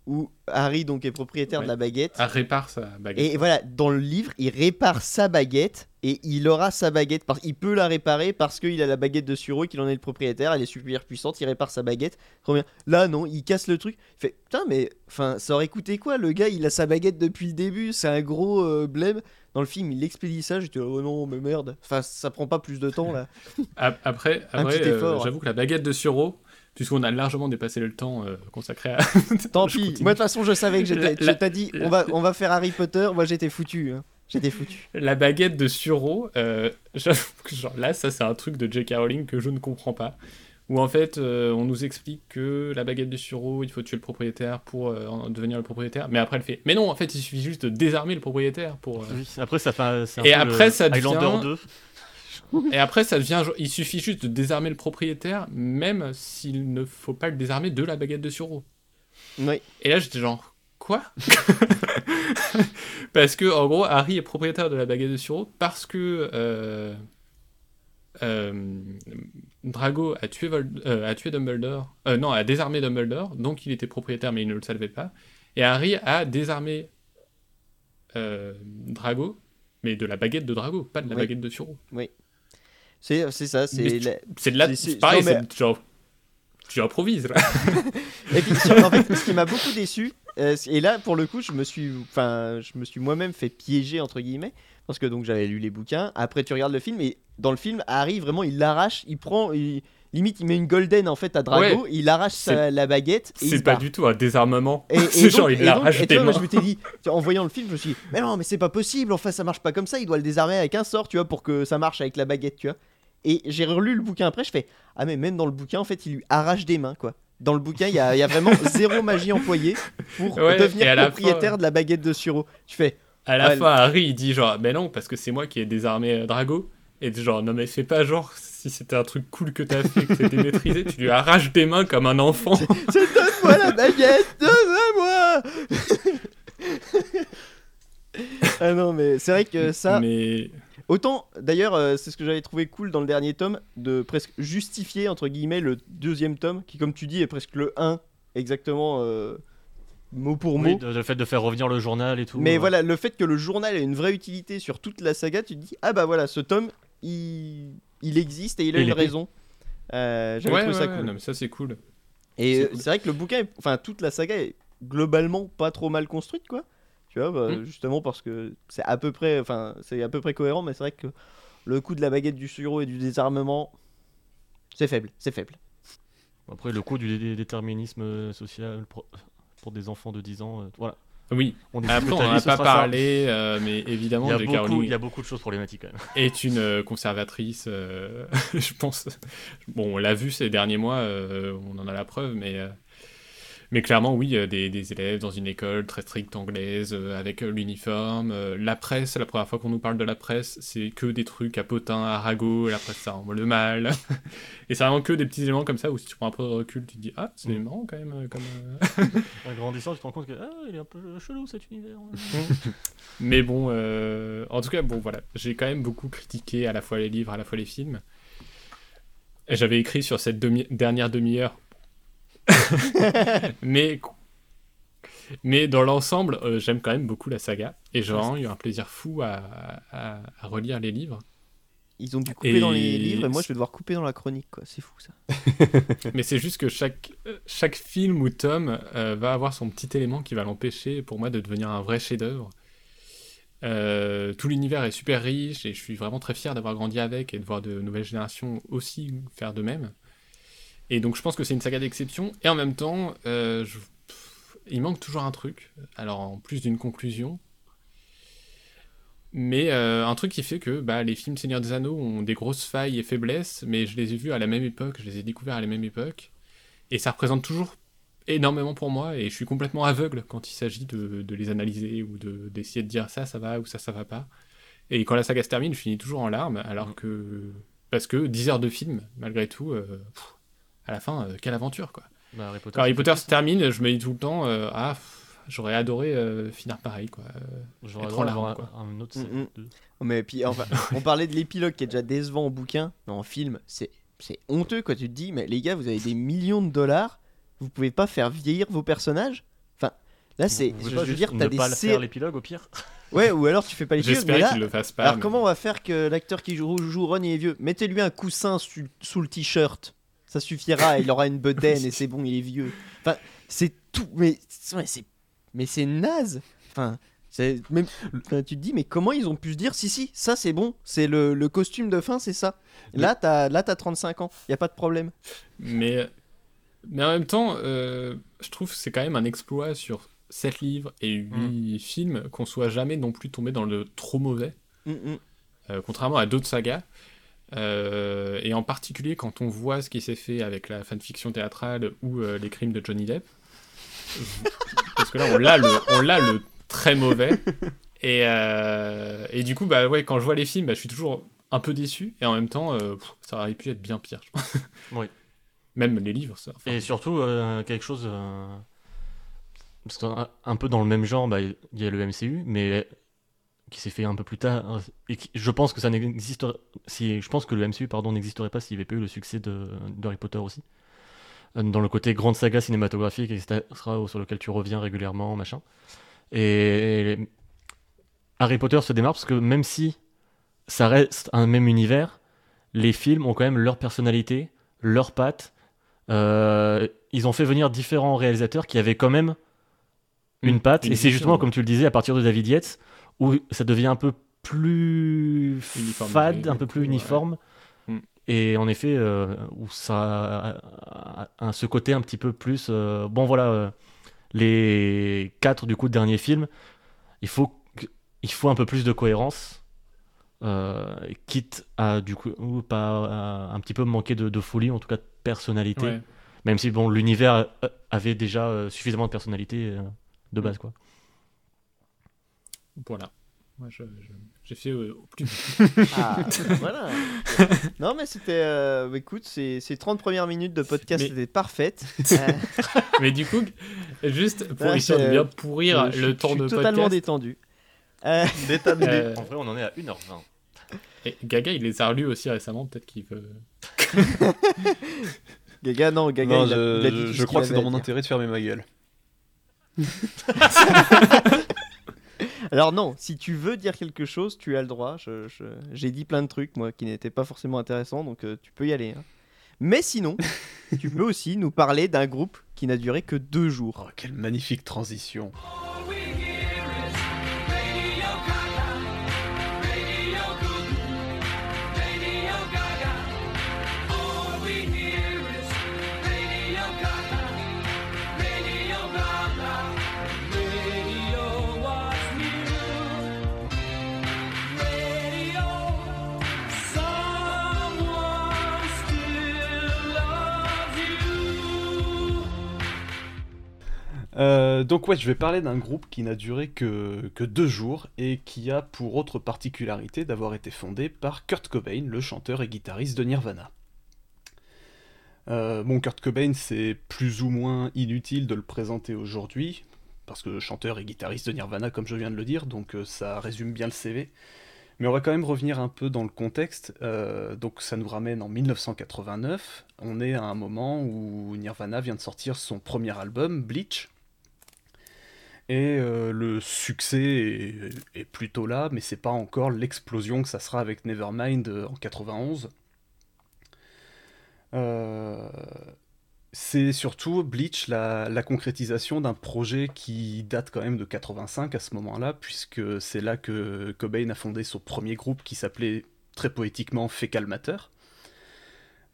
où Harry donc est propriétaire de la baguette. Ah, répare sa baguette. Et voilà, dans le livre, il répare [laughs] sa baguette et il aura sa baguette. Parce, il peut la réparer parce qu'il a la baguette de Suro et qu'il en est le propriétaire. Elle est super puissante, il répare sa baguette. Bien. Là, non, il casse le truc. Il fait Putain, mais enfin, ça aurait coûté quoi Le gars, il a sa baguette depuis le début. C'est un gros euh, blême. Dans le film, il expédie ça. J'étais oh non, mais merde. Enfin, ça prend pas plus de temps là. [laughs] Ap- Après, après euh, effort. j'avoue que la baguette de Suro, puisqu'on a largement dépassé le temps euh, consacré à. [laughs] Tant [laughs] pis. continue. Moi, de toute façon, je savais que j'étais. La- Je t'ai dit, la- on va, on va faire Harry Potter. Moi, j'étais foutu. hein. J'étais foutu. la baguette de Suro, euh, [laughs] j'avoue que genre là, ça c'est un truc de J.K. Rowling que je ne comprends pas. Où en fait, euh, on nous explique que la baguette de Suro, il faut tuer le propriétaire pour euh, en devenir le propriétaire. Mais après, elle fait Mais non, en fait, il suffit juste de désarmer le propriétaire pour. euh, Oui, Après, ça fait un- c'est un Et peu après, le ça devient- Highlander 2. Et après, ça devient. Il suffit juste de désarmer le propriétaire, même s'il ne faut pas le désarmer de la baguette de Suro. Oui. Et là, j'étais genre, quoi? [laughs] Parce que, en gros, Harry est propriétaire de la baguette de Suro parce que euh, euh, Drago a tué, Vol- euh, a tué Dumbledore. non, a désarmé Dumbledore, donc il était propriétaire, mais il ne le savait pas. Et Harry a désarmé Drago, mais de la baguette de Drago, pas de la Oui. baguette de Suro. C'est c'est ça, c'est C'est de la. C'est- c'est- C'est pareil, non, mais- c'est genre. Tu improvises là. [laughs] Et puis, en fait, ce qui m'a beaucoup déçu, euh, et là, pour le coup, je me suis, enfin, je me suis moi-même fait piéger entre guillemets, parce que donc j'avais lu les bouquins. Après, tu regardes le film, et dans le film, Harry vraiment, il l'arrache, il prend, il- limite, il met une golden en fait à Drago, il arrache sa- C'est- la baguette C'est pas du tout un désarmement. Et, et [laughs] C'est genre, il l'arrache des vois, moi, je m'étais dit, en voyant le film, je me suis dit, mais non, mais c'est pas possible, enfin ça marche pas comme ça, il doit le désarmer avec un sort, tu vois, pour que ça marche avec la baguette, tu vois. Et j'ai relu le bouquin après, je fais, ah mais même dans le bouquin, en fait, il lui arrache des mains, quoi. Dans le bouquin, il y a, il y a vraiment [laughs] zéro magie employée pour Ouais, devenir propriétaire de la baguette de Suro. Tu fais, À la Ouais, fin, Harry il dit genre, mais non, parce que c'est moi qui ai désarmé euh, Drago. Et genre, non, mais fais pas genre, si c'était un truc cool que t'as fait, que c'était maîtrisé, tu lui arraches des mains comme un enfant. c'est donne-moi la baguette, donne-moi [laughs] Ah non, mais c'est vrai que ça, Mais Autant, d'ailleurs, euh, c'est ce que j'avais trouvé cool dans le dernier tome, de presque justifier, entre guillemets, le deuxième tome, qui, comme tu dis, est presque le 1, exactement, euh, mot pour mot. Oui, de- le fait de faire revenir le journal et tout. Mais voilà, le fait que le journal ait une vraie utilité sur toute la saga, tu te dis, ah bah voilà, ce tome, il, il existe et il a Et une raison. Euh, j'avais ouais, trouvé ouais, ça cool. non, mais ça c'est cool. Et c'est euh, vrai que le bouquin, est- enfin toute la saga est globalement pas trop mal construite, quoi. Tu vois, bah, Mm. justement parce que c'est à peu près, enfin c'est à peu près cohérent, mais c'est vrai que le coup de la baguette du suro et du désarmement, c'est faible, c'est faible. Après, le coût du dé- déterminisme euh, social pour, pour des enfants de 10 ans, euh, voilà. Oui, On est après on ta en vie, a ce pas parlé, euh, mais évidemment, Il y, a beaucoup, Rowling il y a beaucoup de choses problématiques quand même. [laughs] est une euh, conservatrice, euh, [laughs] je pense. Bon, on l'a vu ces derniers mois, euh, on en a la preuve, mais, euh, mais clairement, oui, des, des élèves dans une école très stricte anglaise, euh, avec l'uniforme. euh, la presse, la première fois qu'on nous parle de la presse, c'est que des trucs à potin, à ragot, la presse ça le mal. [laughs] Et c'est vraiment que des petits éléments comme ça où si tu prends un peu de recul, tu te dis, ah, c'est Mm. marrant quand même. euh, Comme, [laughs] En grandissant, tu te rends compte que ah, il est un peu chelou cet univers. [laughs] Mais bon, euh, en tout cas, bon voilà, j'ai quand même beaucoup critiqué à la fois les livres, à la fois les films. J'avais écrit sur cette demi- dernière demi-heure. [laughs] mais, mais dans l'ensemble, euh, j'aime quand même beaucoup la saga. Et j'ai vraiment eu un plaisir fou à, à- à relire les livres. Ils ont dû couper dans les livres et moi je vais devoir couper dans la chronique, quoi. C'est fou ça. [laughs] Mais c'est juste que chaque, euh, chaque film ou tome euh, va avoir son petit élément qui va l'empêcher, pour moi, de devenir un vrai chef-d'œuvre. Euh, tout l'univers est super riche et je suis vraiment très fier d'avoir grandi avec et de voir de nouvelles générations aussi faire de même. Et donc je pense que c'est une saga d'exception. Et en même temps, euh, je- pff, il manque toujours un truc. Alors en plus d'une conclusion. Mais euh, un truc qui fait que bah, les films Seigneur des Anneaux ont des grosses failles et faiblesses, mais je les ai vus à la même époque, je les ai découverts à la même époque. Et ça représente toujours énormément pour moi, et je suis complètement aveugle quand il s'agit de, de les analyser ou de- d'essayer de, dire ça, ça va ou ça, ça va pas. Et quand la saga se termine, je finis toujours en larmes, alors que. Parce que 10 heures de film, malgré tout, euh, pff, à la fin, euh, quelle aventure quoi. Bah, Harry Potter, Quand Harry c'est Potter fait se termine, je me dis tout le temps, euh, ah, pff, j'aurais adoré euh, finir pareil quoi. J'aurais être adoré avoir larmes, un, un autre Mm, mm. de- Mais puis enfin, on parlait de l'épilogue qui est déjà décevant en bouquin, mais en film, c'est c'est honteux quoi. Tu te dis, mais les gars, vous avez des millions de dollars, vous pouvez pas faire vieillir vos personnages? Enfin, là c'est, Vous je, je pas veux dire, t'as ne des pas le sé- faire l'épilogue au pire? Ouais, ou alors tu fais pas les mais J'espérais là, qu'il le fasse pas. alors mais- comment on va faire que l'acteur qui joue, joue Ron il est vieux? Mettez-lui un coussin su- sous le t-shirt, ça suffira, il aura une bedaine [laughs] et c'est bon, il est vieux. Enfin, c'est tout, mais c'est, mais c'est naze. Enfin, c'est même, enfin, tu te dis, mais comment ils ont pu se dire, si si, ça c'est bon, c'est le, le costume de fin, c'est ça. Là t'as, là t'as 35 ans, y a pas de problème. Mais, mais en même temps, euh, je trouve que c'est quand même un exploit sur 7 livres et 8 films qu'on soit jamais non plus tombé dans le trop mauvais, Mm, mm. euh, contrairement à d'autres sagas. Euh, et en particulier quand on voit ce qui s'est fait avec la fanfiction théâtrale ou euh, les crimes de Johnny Depp. [laughs] Parce que là, on l'a le, on l'a le très mauvais. Et, euh, et du coup, bah ouais, quand je vois les films, bah, je suis toujours un peu déçu, et en même temps, pff, ça aurait pu être bien pire, je pense. [laughs] Oui. Même les livres, ça. enfin, Et surtout, quelque chose. parce qu'un un peu dans le même genre, bah, il y a le MCU, mais qui s'est fait un peu plus tard. Et qui- je pense que ça n'existerait. Si, je pense que le MCU pardon, n'existerait pas s'il n'y avait pas eu le succès de, de Harry Potter aussi. Euh, Dans le côté grande saga cinématographique, etc., sur lequel tu reviens régulièrement, machin. Et Harry Potter se démarre parce que même si ça reste un même univers, les films ont quand même leur personnalité, leurs pattes. Euh, ils ont fait venir différents réalisateurs qui avaient quand même une patte. une et c'est justement, comme tu le disais, à partir de David Yates, où ça devient un peu plus fade, un peu plus uniforme. Mm. Et en effet, euh, où ça a, a- a ce côté un petit peu plus. euh, bon, voilà, euh, les quatre du coup derniers films, il faut, il faut un peu plus de cohérence. quitte à du coup ou pas un petit peu manquer de, de folie en tout cas de personnalité ouais. même si bon l'univers avait déjà suffisamment de personnalité de Mm. base quoi Voilà. Moi, je- je- j'ai fait euh, au plus Ah, [laughs] voilà. non, mais c'était. euh, écoute, ces, ces 30 premières minutes de podcast Mais- étaient parfaites. [laughs] Euh, Mais du coup, juste pour Ah, histoire de bien pourrir je, le je temps suis de totalement podcast, détendu. Euh, euh, en vrai on en est à 1h20 et Gaga, il les a relus aussi récemment, peut-être qu'il veut... [laughs] Gaga, non, Gaga, Non, il a- je, il a dit je- je crois que c'est dans mon intérêt de fermer ma gueule. Alors non, si tu veux dire quelque chose, tu as le droit. Je- je- J'ai dit plein de trucs, moi, qui n'étaient pas forcément intéressants, donc euh, tu peux y aller. hein. Mais sinon, [laughs] tu peux aussi nous parler d'un groupe qui n'a duré que deux jours. Oh, quelle magnifique transition. Euh, donc ouais, je vais parler d'un groupe qui n'a duré que, deux jours et qui a pour autre particularité d'avoir été fondé par Kurt Cobain, le chanteur et guitariste de Nirvana. Euh, bon, Kurt Cobain, c'est plus ou moins inutile de le présenter aujourd'hui, parce que chanteur et guitariste de Nirvana, comme je viens de le dire, donc euh, ça résume bien le CV. Mais on va quand même revenir un peu dans le contexte. Donc ça nous ramène en 1989. On est à un moment où Nirvana vient de sortir son premier album, Bleach. Et euh, le succès est, est plutôt là, mais c'est pas encore l'explosion que ça sera avec Nevermind euh, en 91. Euh, c'est surtout Bleach la, la concrétisation d'un projet qui date quand même de 85 à ce moment-là, puisque c'est là que Cobain a fondé son premier groupe qui s'appelait très poétiquement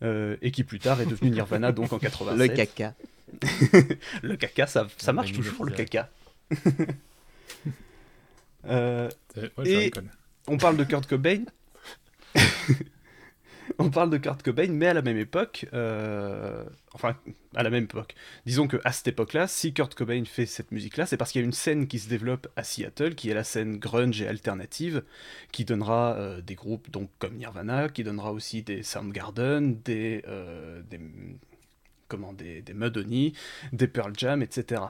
euh, et qui plus tard est devenu [laughs] Nirvana donc en 87. Le caca. [laughs] le caca, ça, ça marche toujours le caca. [laughs] Euh, Ouais, Et- on parle de Kurt Cobain. [laughs] on parle de Kurt Cobain, mais à la même époque, euh, enfin à la même époque. Disons que à cette époque-là, si Kurt Cobain fait cette musique-là, c'est parce qu'il y a une scène qui se développe à Seattle, qui est la scène grunge et alternative, qui donnera euh, des groupes donc comme Nirvana, qui donnera aussi des Soundgarden, des euh, des comment des, des Mudhoney, des Pearl Jam, etc.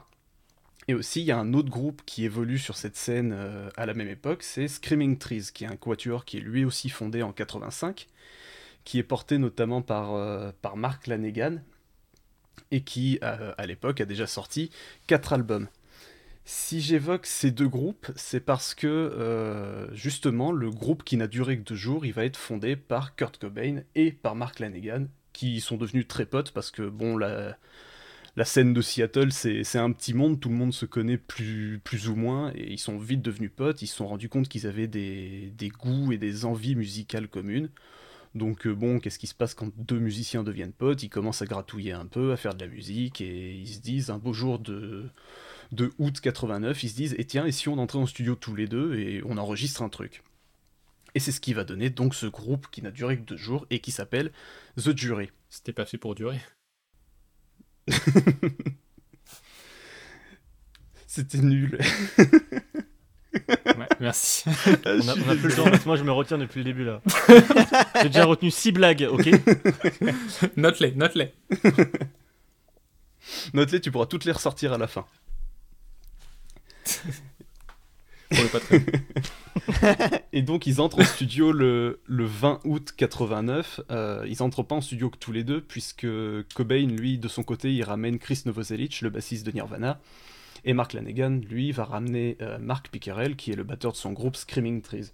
Et aussi, il y a un autre groupe qui évolue sur cette scène euh, à la même époque, c'est Screaming Trees, qui est un quatuor qui est lui aussi fondé en 85, qui est porté notamment par, euh, par Mark Lanegan, et qui, euh, à l'époque, a déjà sorti quatre albums. Si j'évoque ces deux groupes, c'est parce que, justement, le groupe qui n'a duré que deux jours, il va être fondé par Kurt Cobain et par Mark Lanegan, qui sont devenus très potes, parce que, bon, la la scène de Seattle, c'est un petit monde, tout le monde se connaît plus, ou moins, et ils sont vite devenus potes, ils se sont rendus compte qu'ils avaient des, goûts et des envies musicales communes. Donc euh, bon, qu'est-ce qui se passe quand deux musiciens deviennent potes? Ils commencent à gratouiller un peu, à faire de la musique, et ils se disent, un beau jour de, août 89, ils se disent, et tiens, et si on entrait en studio tous les deux, et on enregistre un truc? Et c'est ce qui va donner donc ce groupe qui n'a duré que deux jours, et qui s'appelle The Jury. C'était pas fait pour durer. [laughs] C'était nul. Ouais. Merci. On a, on a plus le temps, moi je me retiens depuis le début là. J'ai déjà retenu 6 blagues, ok [laughs] Note-les, note-les. Note-les, tu pourras toutes les ressortir à la fin. [laughs] Pour le Patreon. [laughs] Et donc ils entrent en studio le, le 20 août 89. Euh, ils entrent pas en studio que tous les deux, puisque Cobain, lui, de son côté, il ramène Chris Novoselic, le bassiste de Nirvana. Et Mark Lanegan, lui, va ramener euh, Mark Pickerel, qui est le batteur de son groupe Screaming Trees.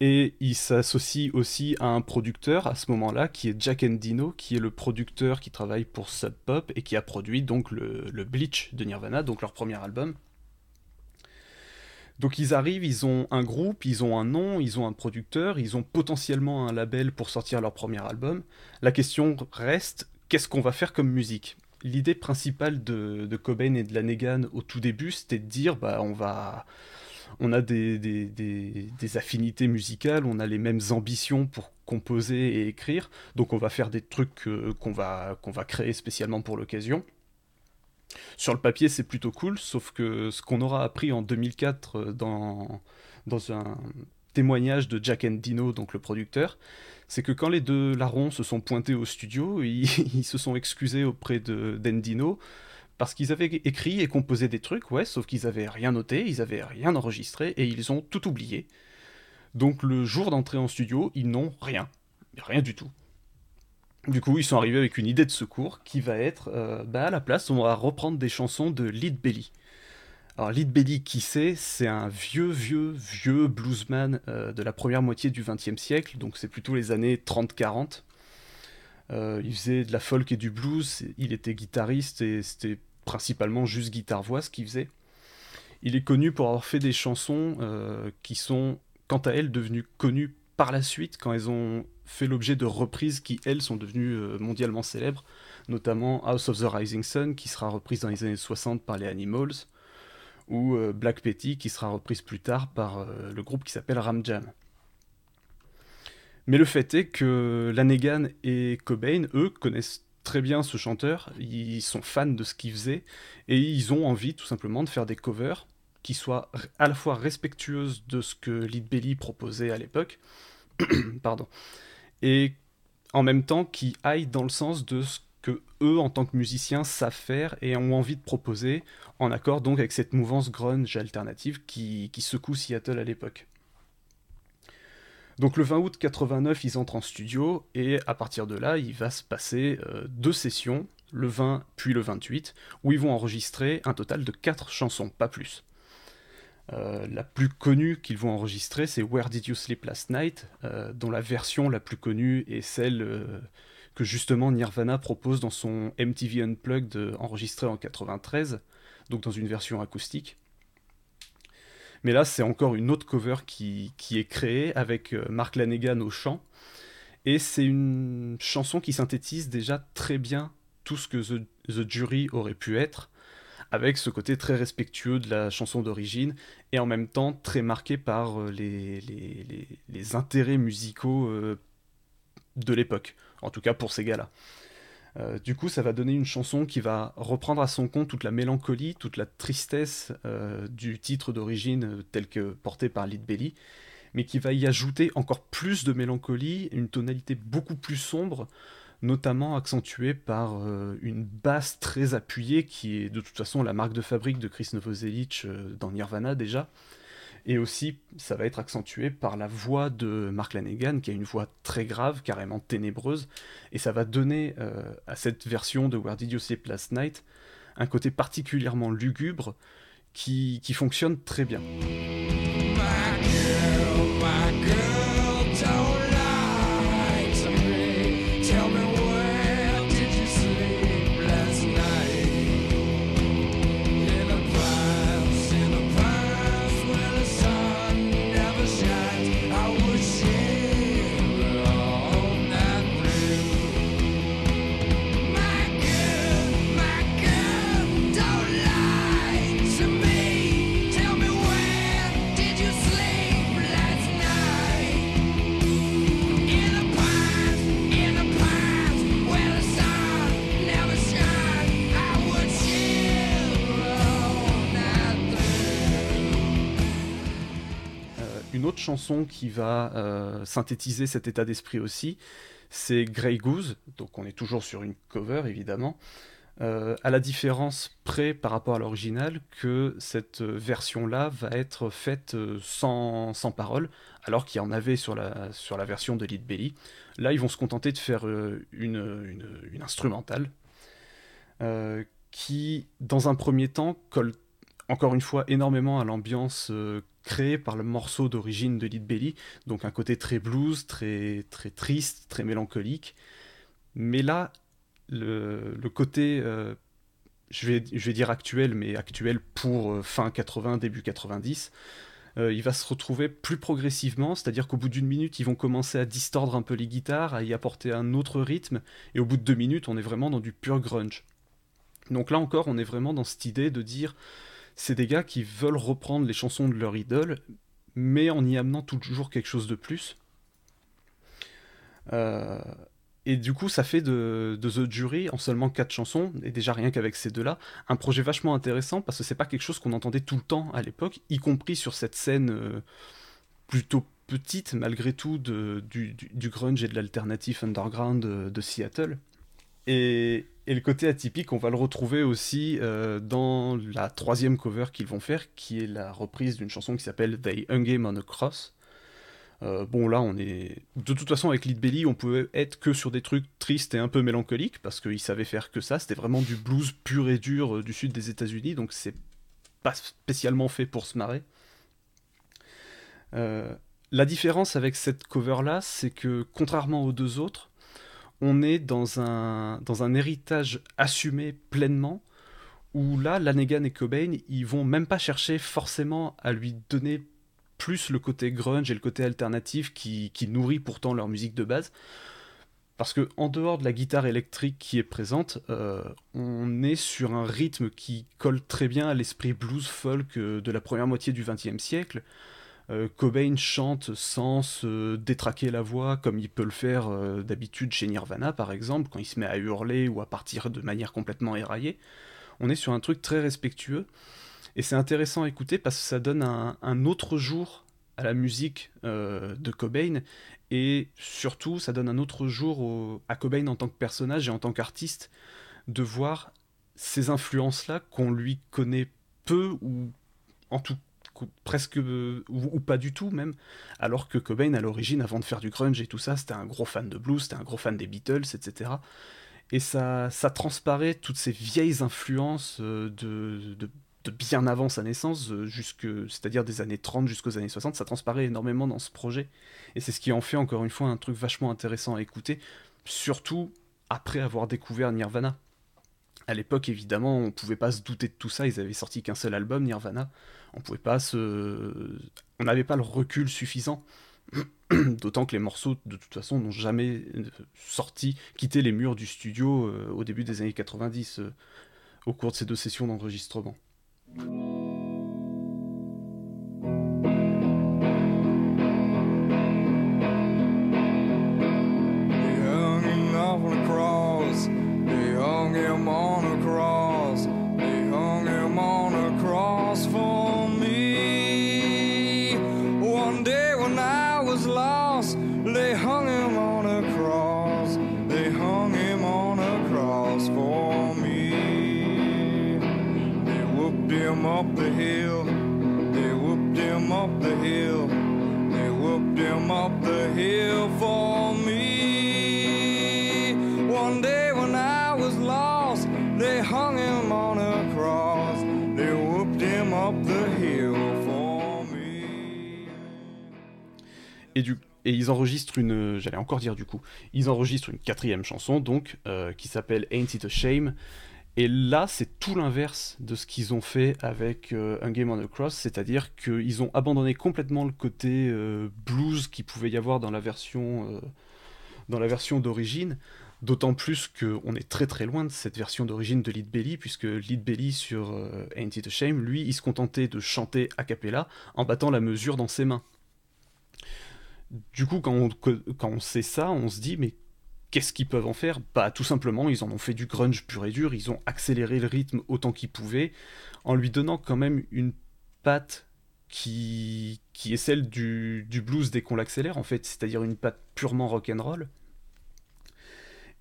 Et il s'associe aussi à un producteur à ce moment-là, qui est Jack Endino, qui est le producteur qui travaille pour Sub Pop et qui a produit donc le, le Bleach de Nirvana, donc leur premier album. Donc ils arrivent, ils ont un groupe, ils ont un nom, ils ont un producteur, ils ont potentiellement un label pour sortir leur premier album. La question reste, qu'est-ce qu'on va faire comme musique? L'idée principale de, Cobain et de Lanegan au tout début, c'était de dire, bah on va... On a des affinités musicales, on a les mêmes ambitions pour composer et écrire, donc on va faire des trucs euh, qu'on va, qu'on va créer spécialement pour l'occasion. Sur le papier, c'est plutôt cool, sauf que ce qu'on aura appris en 2004 euh, dans, dans un témoignage de Jack Endino, donc le producteur, c'est que quand les deux larrons se sont pointés au studio, [laughs] ils, se sont excusés auprès de d'Endino parce qu'ils avaient écrit et composé des trucs, ouais, sauf qu'ils avaient rien noté, ils avaient rien enregistré et ils ont tout oublié. Donc le jour d'entrée en studio, ils n'ont rien, rien du tout. Du coup, ils sont arrivés avec une idée de secours qui va être, euh, bah à la place, on va reprendre des chansons de Lead Belly. Alors Lead Belly, qui c'est? C'est un vieux, vieux, vieux bluesman euh, de la première moitié du XXe siècle, donc c'est plutôt les années 30-40. Euh, il faisait de la folk et du blues, il était guitariste et c'était principalement juste guitare-voix ce qu'il faisait. Il est connu pour avoir fait des chansons qui sont, quant à elles, devenues connues par la suite quand elles ont fait l'objet de reprises qui, elles, sont devenues euh, mondialement célèbres, notamment House of the Rising Sun, qui sera reprise dans les années 60 par les Animals, ou euh, Black Petty, qui sera reprise plus tard par euh, le groupe qui s'appelle Ram Jam. Mais le fait est que Lanegan et Cobain, eux, connaissent très bien ce chanteur, ils sont fans de ce qu'il faisait, et ils ont envie tout simplement de faire des covers qui soient à la fois respectueuses de ce que Lead Belly proposait à l'époque, [coughs] pardon, et en même temps qui aillent dans le sens de ce que eux, en tant que musiciens, savent faire et ont envie de proposer, en accord donc avec cette mouvance grunge alternative qui, qui secoue Seattle à l'époque. Donc le 20 août 89, ils entrent en studio et à partir de là, il va se passer euh, deux sessions, le 20 puis le 28, où ils vont enregistrer un total de quatre chansons, pas plus. Euh, la plus connue qu'ils vont enregistrer, c'est Where Did You Sleep Last Night, euh, dont la version la plus connue est celle euh, que justement Nirvana propose dans son MTV Unplugged enregistré en 93, donc dans une version acoustique. Mais là, c'est encore une autre cover qui, est créée avec Mark Lanegan au chant. Et c'est une chanson qui synthétise déjà très bien tout ce que The Jury aurait pu être, avec ce côté très respectueux de la chanson d'origine, et en même temps très marqué par euh, les, intérêts musicaux euh, de l'époque, en tout cas pour ces gars-là. Euh, du coup, ça va donner une chanson qui va reprendre à son compte toute la mélancolie, toute la tristesse du titre d'origine tel que porté par Lead Belly, mais qui va y ajouter encore plus de mélancolie, une tonalité beaucoup plus sombre, notamment accentuée par euh, une basse très appuyée qui est de toute façon la marque de fabrique de Chris Novoselic euh, dans Nirvana déjà. Et aussi, ça va être accentué par la voix de Mark Lanegan, qui a une voix très grave, carrément ténébreuse, et ça va donner euh, à cette version de Where Did You Sleep Last Night un côté particulièrement lugubre qui, qui fonctionne très bien. Autre chanson qui va euh, synthétiser cet état d'esprit aussi, c'est Grey Goose, donc on est toujours sur une cover évidemment, euh, à la différence près par rapport à l'original que cette version-là va être faite euh, sans, sans paroles, alors qu'il y en avait sur la, sur la version de Lead Belly. Là, ils vont se contenter de faire une, une, une, instrumentale qui, dans un premier temps, colle encore une fois énormément à l'ambiance euh, créée par le morceau d'origine de Lead Belly, donc un côté très blues, très, triste, très mélancolique. Mais là, le, côté, euh, je, vais, je vais dire actuel, mais actuel pour euh, fin 80, début 90, il va se retrouver plus progressivement, c'est-à-dire qu'au bout d'une minute, ils vont commencer à distordre un peu les guitares, à y apporter un autre rythme, et au bout de deux minutes, on est vraiment dans du pur grunge. Donc là encore, on est vraiment dans cette idée de dire c'est des gars qui veulent reprendre les chansons de leur idole, mais en y amenant toujours quelque chose de plus. Euh, et du coup, ça fait de, The Jury, en seulement 4 chansons, et déjà rien qu'avec ces deux-là, un projet vachement intéressant parce que c'est pas quelque chose qu'on entendait tout le temps à l'époque, y compris sur cette scène euh, plutôt petite malgré tout de, du, du, grunge et de l'alternative underground de Seattle. Et, le côté atypique, on va le retrouver aussi euh, dans la troisième cover qu'ils vont faire, qui est la reprise d'une chanson qui s'appelle They Hung on a Cross. Euh, bon là on est... De toute façon avec Lead Belly on pouvait être que sur des trucs tristes et un peu mélancoliques parce qu'ils savaient faire que ça, c'était vraiment du blues pur et dur euh, du sud des états unis donc c'est pas spécialement fait pour se marrer. la différence avec cette cover là c'est que contrairement aux deux autres, on est dans un, héritage assumé pleinement, où là, Lanegan et Cobain, ils vont même pas chercher forcément à lui donner plus le côté grunge et le côté alternatif qui, nourrit pourtant leur musique de base. Parce que en dehors de la guitare électrique qui est présente, euh, on est sur un rythme qui colle très bien à l'esprit blues folk euh, de la première moitié du XXe siècle. Euh, Cobain chante sans se détraquer la voix comme il peut le faire euh, d'habitude chez Nirvana par exemple, quand il se met à hurler ou à partir de manière complètement éraillée. On est sur un truc très respectueux et c'est intéressant à écouter parce que ça donne un, autre jour à la musique euh, de Cobain et surtout ça donne un autre jour à Cobain en tant que personnage et en tant qu'artiste de voir ces influences-là qu'on lui connaît peu ou en tout presque ou, pas du tout même, alors que Cobain à l'origine, avant de faire du grunge et tout ça, c'était un gros fan de blues, c'était un gros fan des Beatles, etc. Et ça, ça transparaît toutes ces vieilles influences euh, de, de, bien avant sa naissance, euh, jusque, c'est-à-dire des années 30 jusqu'aux années 60, ça transparaît énormément dans ce projet. Et c'est ce qui en fait encore une fois un truc vachement intéressant à écouter, surtout après avoir découvert Nirvana. À l'époque, évidemment, on pouvait pas se douter de tout ça, ils avaient sorti qu'un seul album, Nirvana on pouvait pas se. On n'avait pas le recul suffisant. [clears throat] D'autant que les morceaux, de toute façon, n'ont jamais euh, sorti, quitté les murs du studio euh, au début des années 90, euh, au cours de ces deux sessions d'enregistrement. Et ils enregistrent une, j'allais encore dire du coup, ils enregistrent une quatrième chanson donc euh, qui s'appelle Ain't It a Shame. Et là, c'est tout l'inverse de ce qu'ils ont fait avec euh, Un Game on the Cross, c'est-à-dire qu'ils ont abandonné complètement le côté euh, blues qu'il pouvait y avoir dans la version, dans la version d'origine. D'autant plus qu'on est très très loin de cette version d'origine de Lead Belly, puisque Lead Belly sur Ain't It a Shame, lui, il se contentait de chanter a cappella en battant la mesure dans ses mains du coup, quand on, quand on sait ça, on se dit, mais qu'est-ce qu'ils peuvent en faire? Bah, tout simplement, ils en ont fait du grunge pur et dur, ils ont accéléré le rythme autant qu'ils pouvaient, en lui donnant quand même une patte qui, est celle du, du blues dès qu'on l'accélère, en fait, c'est-à-dire une patte purement rock'n'roll.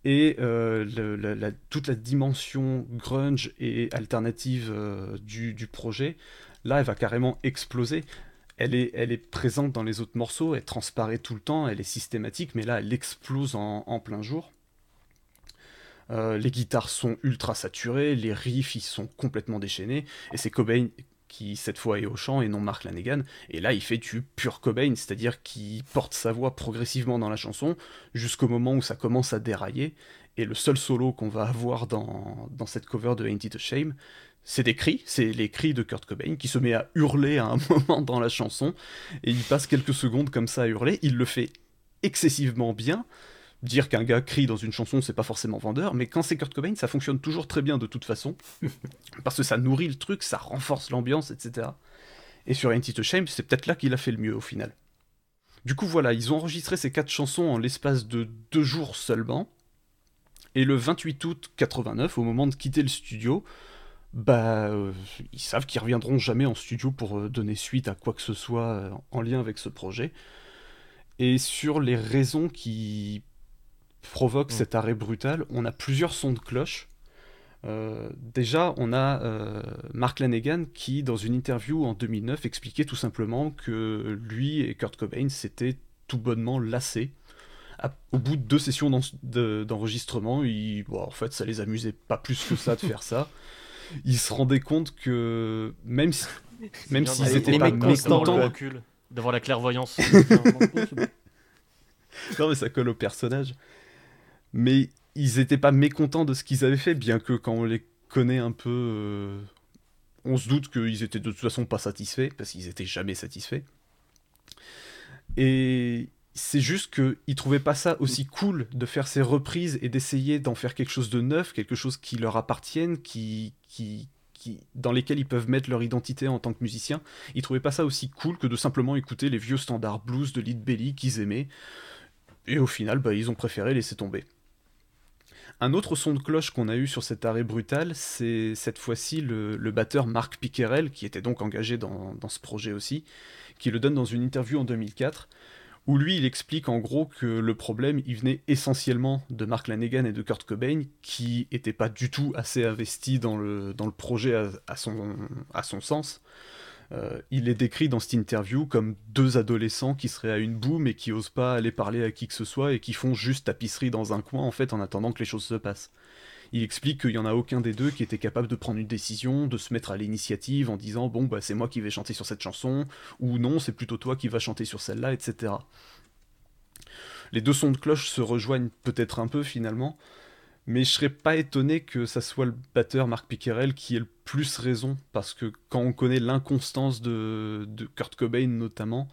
Et euh, le- la- la- toute la dimension grunge et alternative euh, du, du projet, là, elle va carrément exploser. Elle est, présente dans les autres morceaux, elle transparaît tout le temps, elle est systématique, mais là, elle explose en, en plein jour. Euh, les guitares sont ultra saturées, les riffs ils sont complètement déchaînés, et c'est Cobain qui cette fois est au chant et non Mark Lanegan, et là il fait du pur Cobain, c'est-à-dire qu'il porte sa voix progressivement dans la chanson jusqu'au moment où ça commence à dérailler, et le seul solo qu'on va avoir dans, dans cette cover de Ain't It a Shame, c'est des cris, c'est les cris de Kurt Cobain qui se met à hurler à un [laughs] moment dans la chanson, et il passe quelques secondes comme ça à hurler, il le fait excessivement bien, dire qu'un gars crie dans une chanson, c'est pas forcément vendeur, mais quand c'est Kurt Cobain, ça fonctionne toujours très bien de toute façon, [laughs] parce que ça nourrit le truc, ça renforce l'ambiance, etc. Et sur Ain't It a Shame, c'est peut-être là qu'il a fait le mieux au final. Du coup, voilà, ils ont enregistré ces quatre chansons en l'espace de deux jours seulement, et le 28 août 89, au moment de quitter le studio, bah, euh, ils savent qu'ils reviendront jamais en studio pour euh, donner suite à quoi que ce soit euh, en lien avec ce projet. Et sur les raisons qui provoquent Mm. cet arrêt brutal, on a plusieurs sons de cloche. Déjà, on a Mark Lanegan qui, dans une interview en 2009, expliquait tout simplement que lui et Kurt Cobain s'étaient tout bonnement lassés. À- au bout de deux sessions d'en- de- d'enregistrement, bon, en fait, ça les amusait pas plus que ça de faire ça. [laughs] Ils se rendaient compte que même si, même s'ils étaient les pas mécontents, recul, d'avoir la clairvoyance. [laughs] [laughs] Non, mais ça colle au personnage. Mais ils étaient pas mécontents de ce qu'ils avaient fait, bien que quand on les connaît un peu, euh, on se doute qu'ils étaient de toute façon pas satisfaits, parce qu'ils étaient jamais satisfaits. Et c'est juste qu'ils trouvaient pas ça aussi cool de faire ces reprises et d'essayer d'en faire quelque chose de neuf, quelque chose qui leur appartienne, qui, dans lesquels ils peuvent mettre leur identité en tant que musiciens. Ils trouvaient pas ça aussi cool que de simplement écouter les vieux standards blues de Lead Belly qu'ils aimaient. Et au final, bah, ils ont préféré laisser tomber. Un autre son de cloche qu'on a eu sur cet arrêt brutal, c'est cette fois-ci le, le batteur Marc Piquerel, qui était donc engagé dans, dans ce projet aussi, qui le donne dans une interview en 2004, où lui, il explique en gros que le problème, il venait essentiellement de Mark Lanegan et de Kurt Cobain, qui n'étaient pas du tout assez investis dans le, projet à, son, sens. Euh, il est décrit dans cette interview comme deux adolescents qui seraient à une boum et qui osent pas aller parler à qui que ce soit et qui font juste tapisserie dans un coin en fait en attendant que les choses se passent. Il explique qu'il y en a aucun des deux qui était capable de prendre une décision, de se mettre à l'initiative en disant bon bah c'est moi qui vais chanter sur cette chanson ou non c'est plutôt toi qui vas chanter sur celle-là etc. Les deux sons de cloche se rejoignent peut-être un peu finalement, mais je serais pas étonné que ça soit le batteur Marc Piquerel qui ait le plus raison, parce que quand on connaît l'inconstance de, de Kurt Cobain notamment,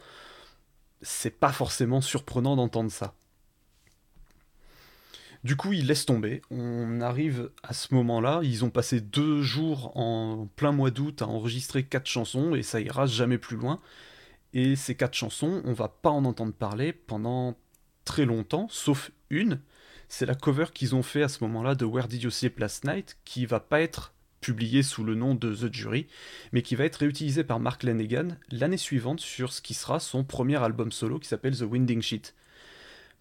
c'est pas forcément surprenant d'entendre ça. Du coup, ils laissent tomber. On arrive à ce moment-là. Ils ont passé deux jours en plein mois d'août à enregistrer quatre chansons et ça ira jamais plus loin. Et ces quatre chansons, on va pas en entendre parler pendant très longtemps, sauf une. C'est la cover qu'ils ont fait à ce moment-là de Where Did You Sleep Last Night, qui va pas être publiée sous le nom de The Jury, mais qui va être réutilisée par Mark Lanegan l'année suivante sur ce qui sera son premier album solo qui s'appelle The Winding Sheet.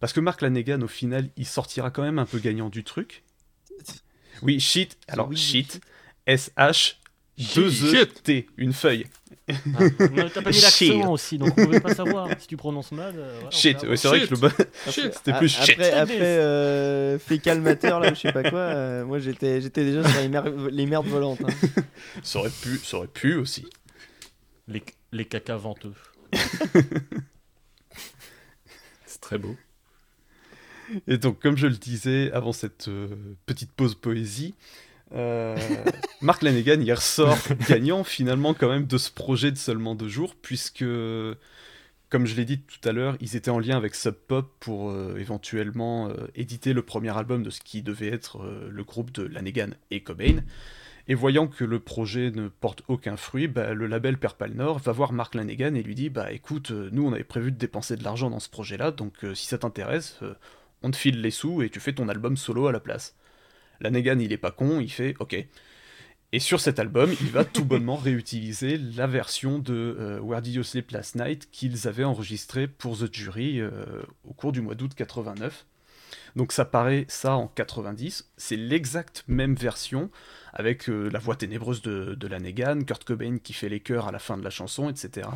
Parce que Mark Lanegan, au final, il sortira quand même un peu gagnant du truc. Oui, shit. Alors, shit. S-H. 2-E-T. Une feuille. Ah, T'as pas mis Shit. l'accent aussi, donc on pouvait pas savoir. Si tu prononces mal. euh, voilà, Shit. Ouais, c'est vrai que le. [laughs] C'était A- plus shit. Après, après euh, fécal mater, là, ou je sais pas quoi, euh, moi j'étais j'étais déjà sur les, mer- les merdes volantes. hein. [laughs] Ça aurait pu, ça aurait pu aussi. Les, les caca venteux. [laughs] C'est très beau. Et donc, comme je le disais avant cette euh, petite pause poésie, euh, Mark Lanegan, il ressort [laughs] gagnant finalement quand même de ce projet de seulement deux jours, puisque, comme je l'ai dit tout à l'heure, ils étaient en lien avec Sub Pop pour euh, éventuellement euh, éditer le premier album de ce qui devait être le groupe de Lanegan et Cobain. Et voyant que le projet ne porte aucun fruit, bah, le label Père Nord va voir Mark Lanegan et lui dit Bah écoute, nous on avait prévu de dépenser de l'argent dans ce projet-là, donc si ça t'intéresse, on te file les sous et tu fais ton album solo à la place. Lanegan, il est pas con, il fait OK. Et sur cet album, il va tout bonnement [laughs] réutiliser la version de euh, Where Did You Sleep Last Night qu'ils avaient enregistrée pour The Jury euh, au cours du mois d'août 89. Donc ça paraît ça en 90, c'est l'exacte même version avec euh, la voix ténébreuse de, de Lanegan, Kurt Cobain qui fait les chœurs à la fin de la chanson, etc.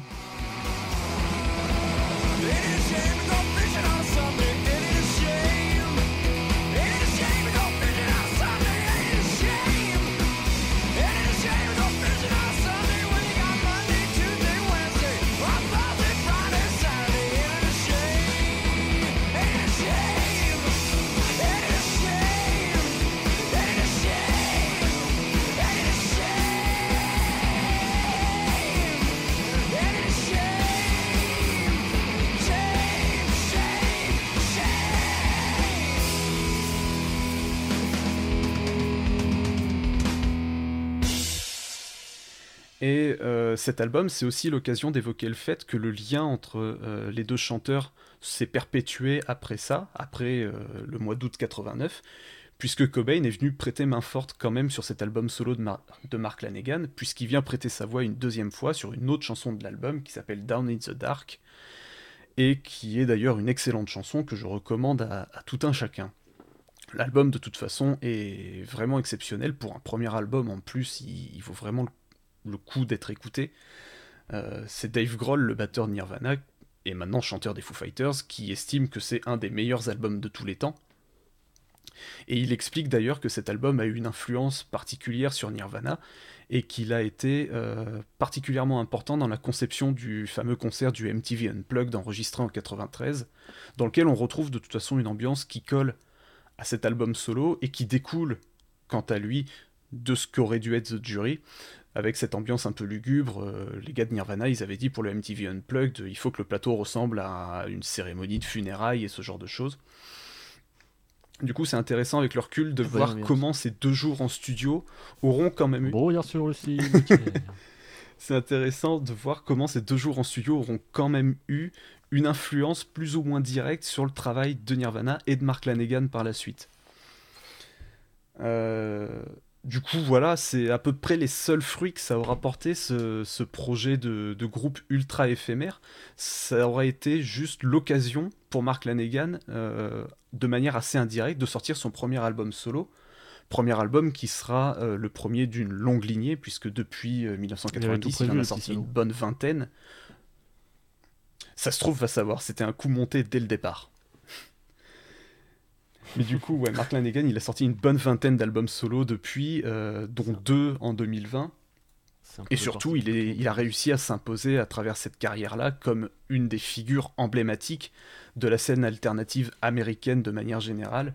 Et euh, cet album, c'est aussi l'occasion d'évoquer le fait que le lien entre euh, les deux chanteurs s'est perpétué après ça, après euh, le mois d'août 89, puisque Cobain est venu prêter main forte quand même sur cet album solo de, de Mark Lanegan, puisqu'il vient prêter sa voix une deuxième fois sur une autre chanson de l'album qui s'appelle Down in the Dark, et qui est d'ailleurs une excellente chanson que je recommande à, tout un chacun. L'album de toute façon est vraiment exceptionnel pour un premier album en plus, il, il vaut vraiment le le coup d'être écouté. Euh, c'est Dave Grohl, le batteur de Nirvana, et maintenant chanteur des Foo Fighters, qui estime que c'est un des meilleurs albums de tous les temps. Et il explique d'ailleurs que cet album a eu une influence particulière sur Nirvana et qu'il a été euh, particulièrement important dans la conception du fameux concert du MTV Unplugged enregistré en 93, dans lequel on retrouve de toute façon une ambiance qui colle à cet album solo et qui découle, quant à lui, de ce qu'aurait dû être The Jury, avec cette ambiance un peu lugubre. Euh, les gars de Nirvana, ils avaient dit pour le MTV Unplugged, il faut que le plateau ressemble à une cérémonie de funérailles et ce genre de choses. Du coup, c'est intéressant avec leur recul de voir comment ces deux jours en studio auront quand même eu. Brouillard sur le [laughs] c'est intéressant de voir comment ces deux jours en studio auront quand même eu une influence plus ou moins directe sur le travail de Nirvana et de Mark Lanegan par la suite. Euh, du coup, voilà, c'est à peu près les seuls fruits que ça aura porté ce, projet de, groupe ultra éphémère. Ça aura été juste l'occasion pour Mark Lanegan, euh, de manière assez indirecte, de sortir son premier album solo. Premier album qui sera euh, le premier d'une longue lignée, puisque depuis 1990, il, il en a sorti une bonne vingtaine. Ça se trouve, va savoir, c'était un coup monté dès le départ. Mais du coup, ouais, Mark Lanegan, il a sorti une bonne vingtaine d'albums solo depuis, euh, dont deux en 2020. Et surtout, il, est, il a réussi à s'imposer à travers cette carrière-là comme une des figures emblématiques de la scène alternative américaine de manière générale.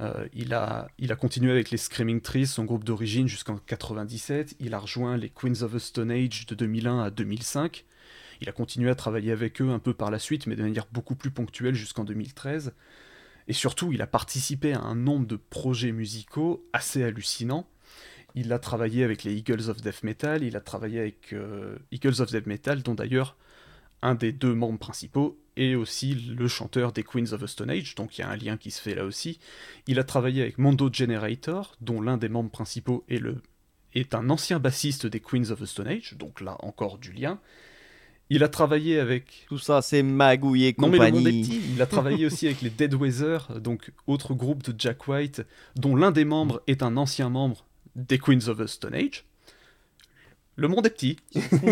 Euh, il, a, il a continué avec les Screaming Trees, son groupe d'origine, jusqu'en 97. Il a rejoint les Queens of the Stone Age de 2001 à 2005. Il a continué à travailler avec eux un peu par la suite, mais de manière beaucoup plus ponctuelle jusqu'en 2013. Et surtout, il a participé à un nombre de projets musicaux assez hallucinants. Il a travaillé avec les Eagles of Death Metal, il a travaillé avec euh, Eagles of Death Metal, dont d'ailleurs un des deux membres principaux est aussi le chanteur des Queens of the Stone Age, donc il y a un lien qui se fait là aussi. Il a travaillé avec Mondo Generator, dont l'un des membres principaux est, est un ancien bassiste des Queens of the Stone Age, donc là encore du lien. Il a travaillé avec. Tout ça, c'est Magouille et non, compagnie. mais le monde est petit. Il a travaillé [laughs] aussi avec les Dead Weather, donc autre groupe de Jack White, dont l'un des membres est un ancien membre des Queens of the Stone Age. Le monde est petit.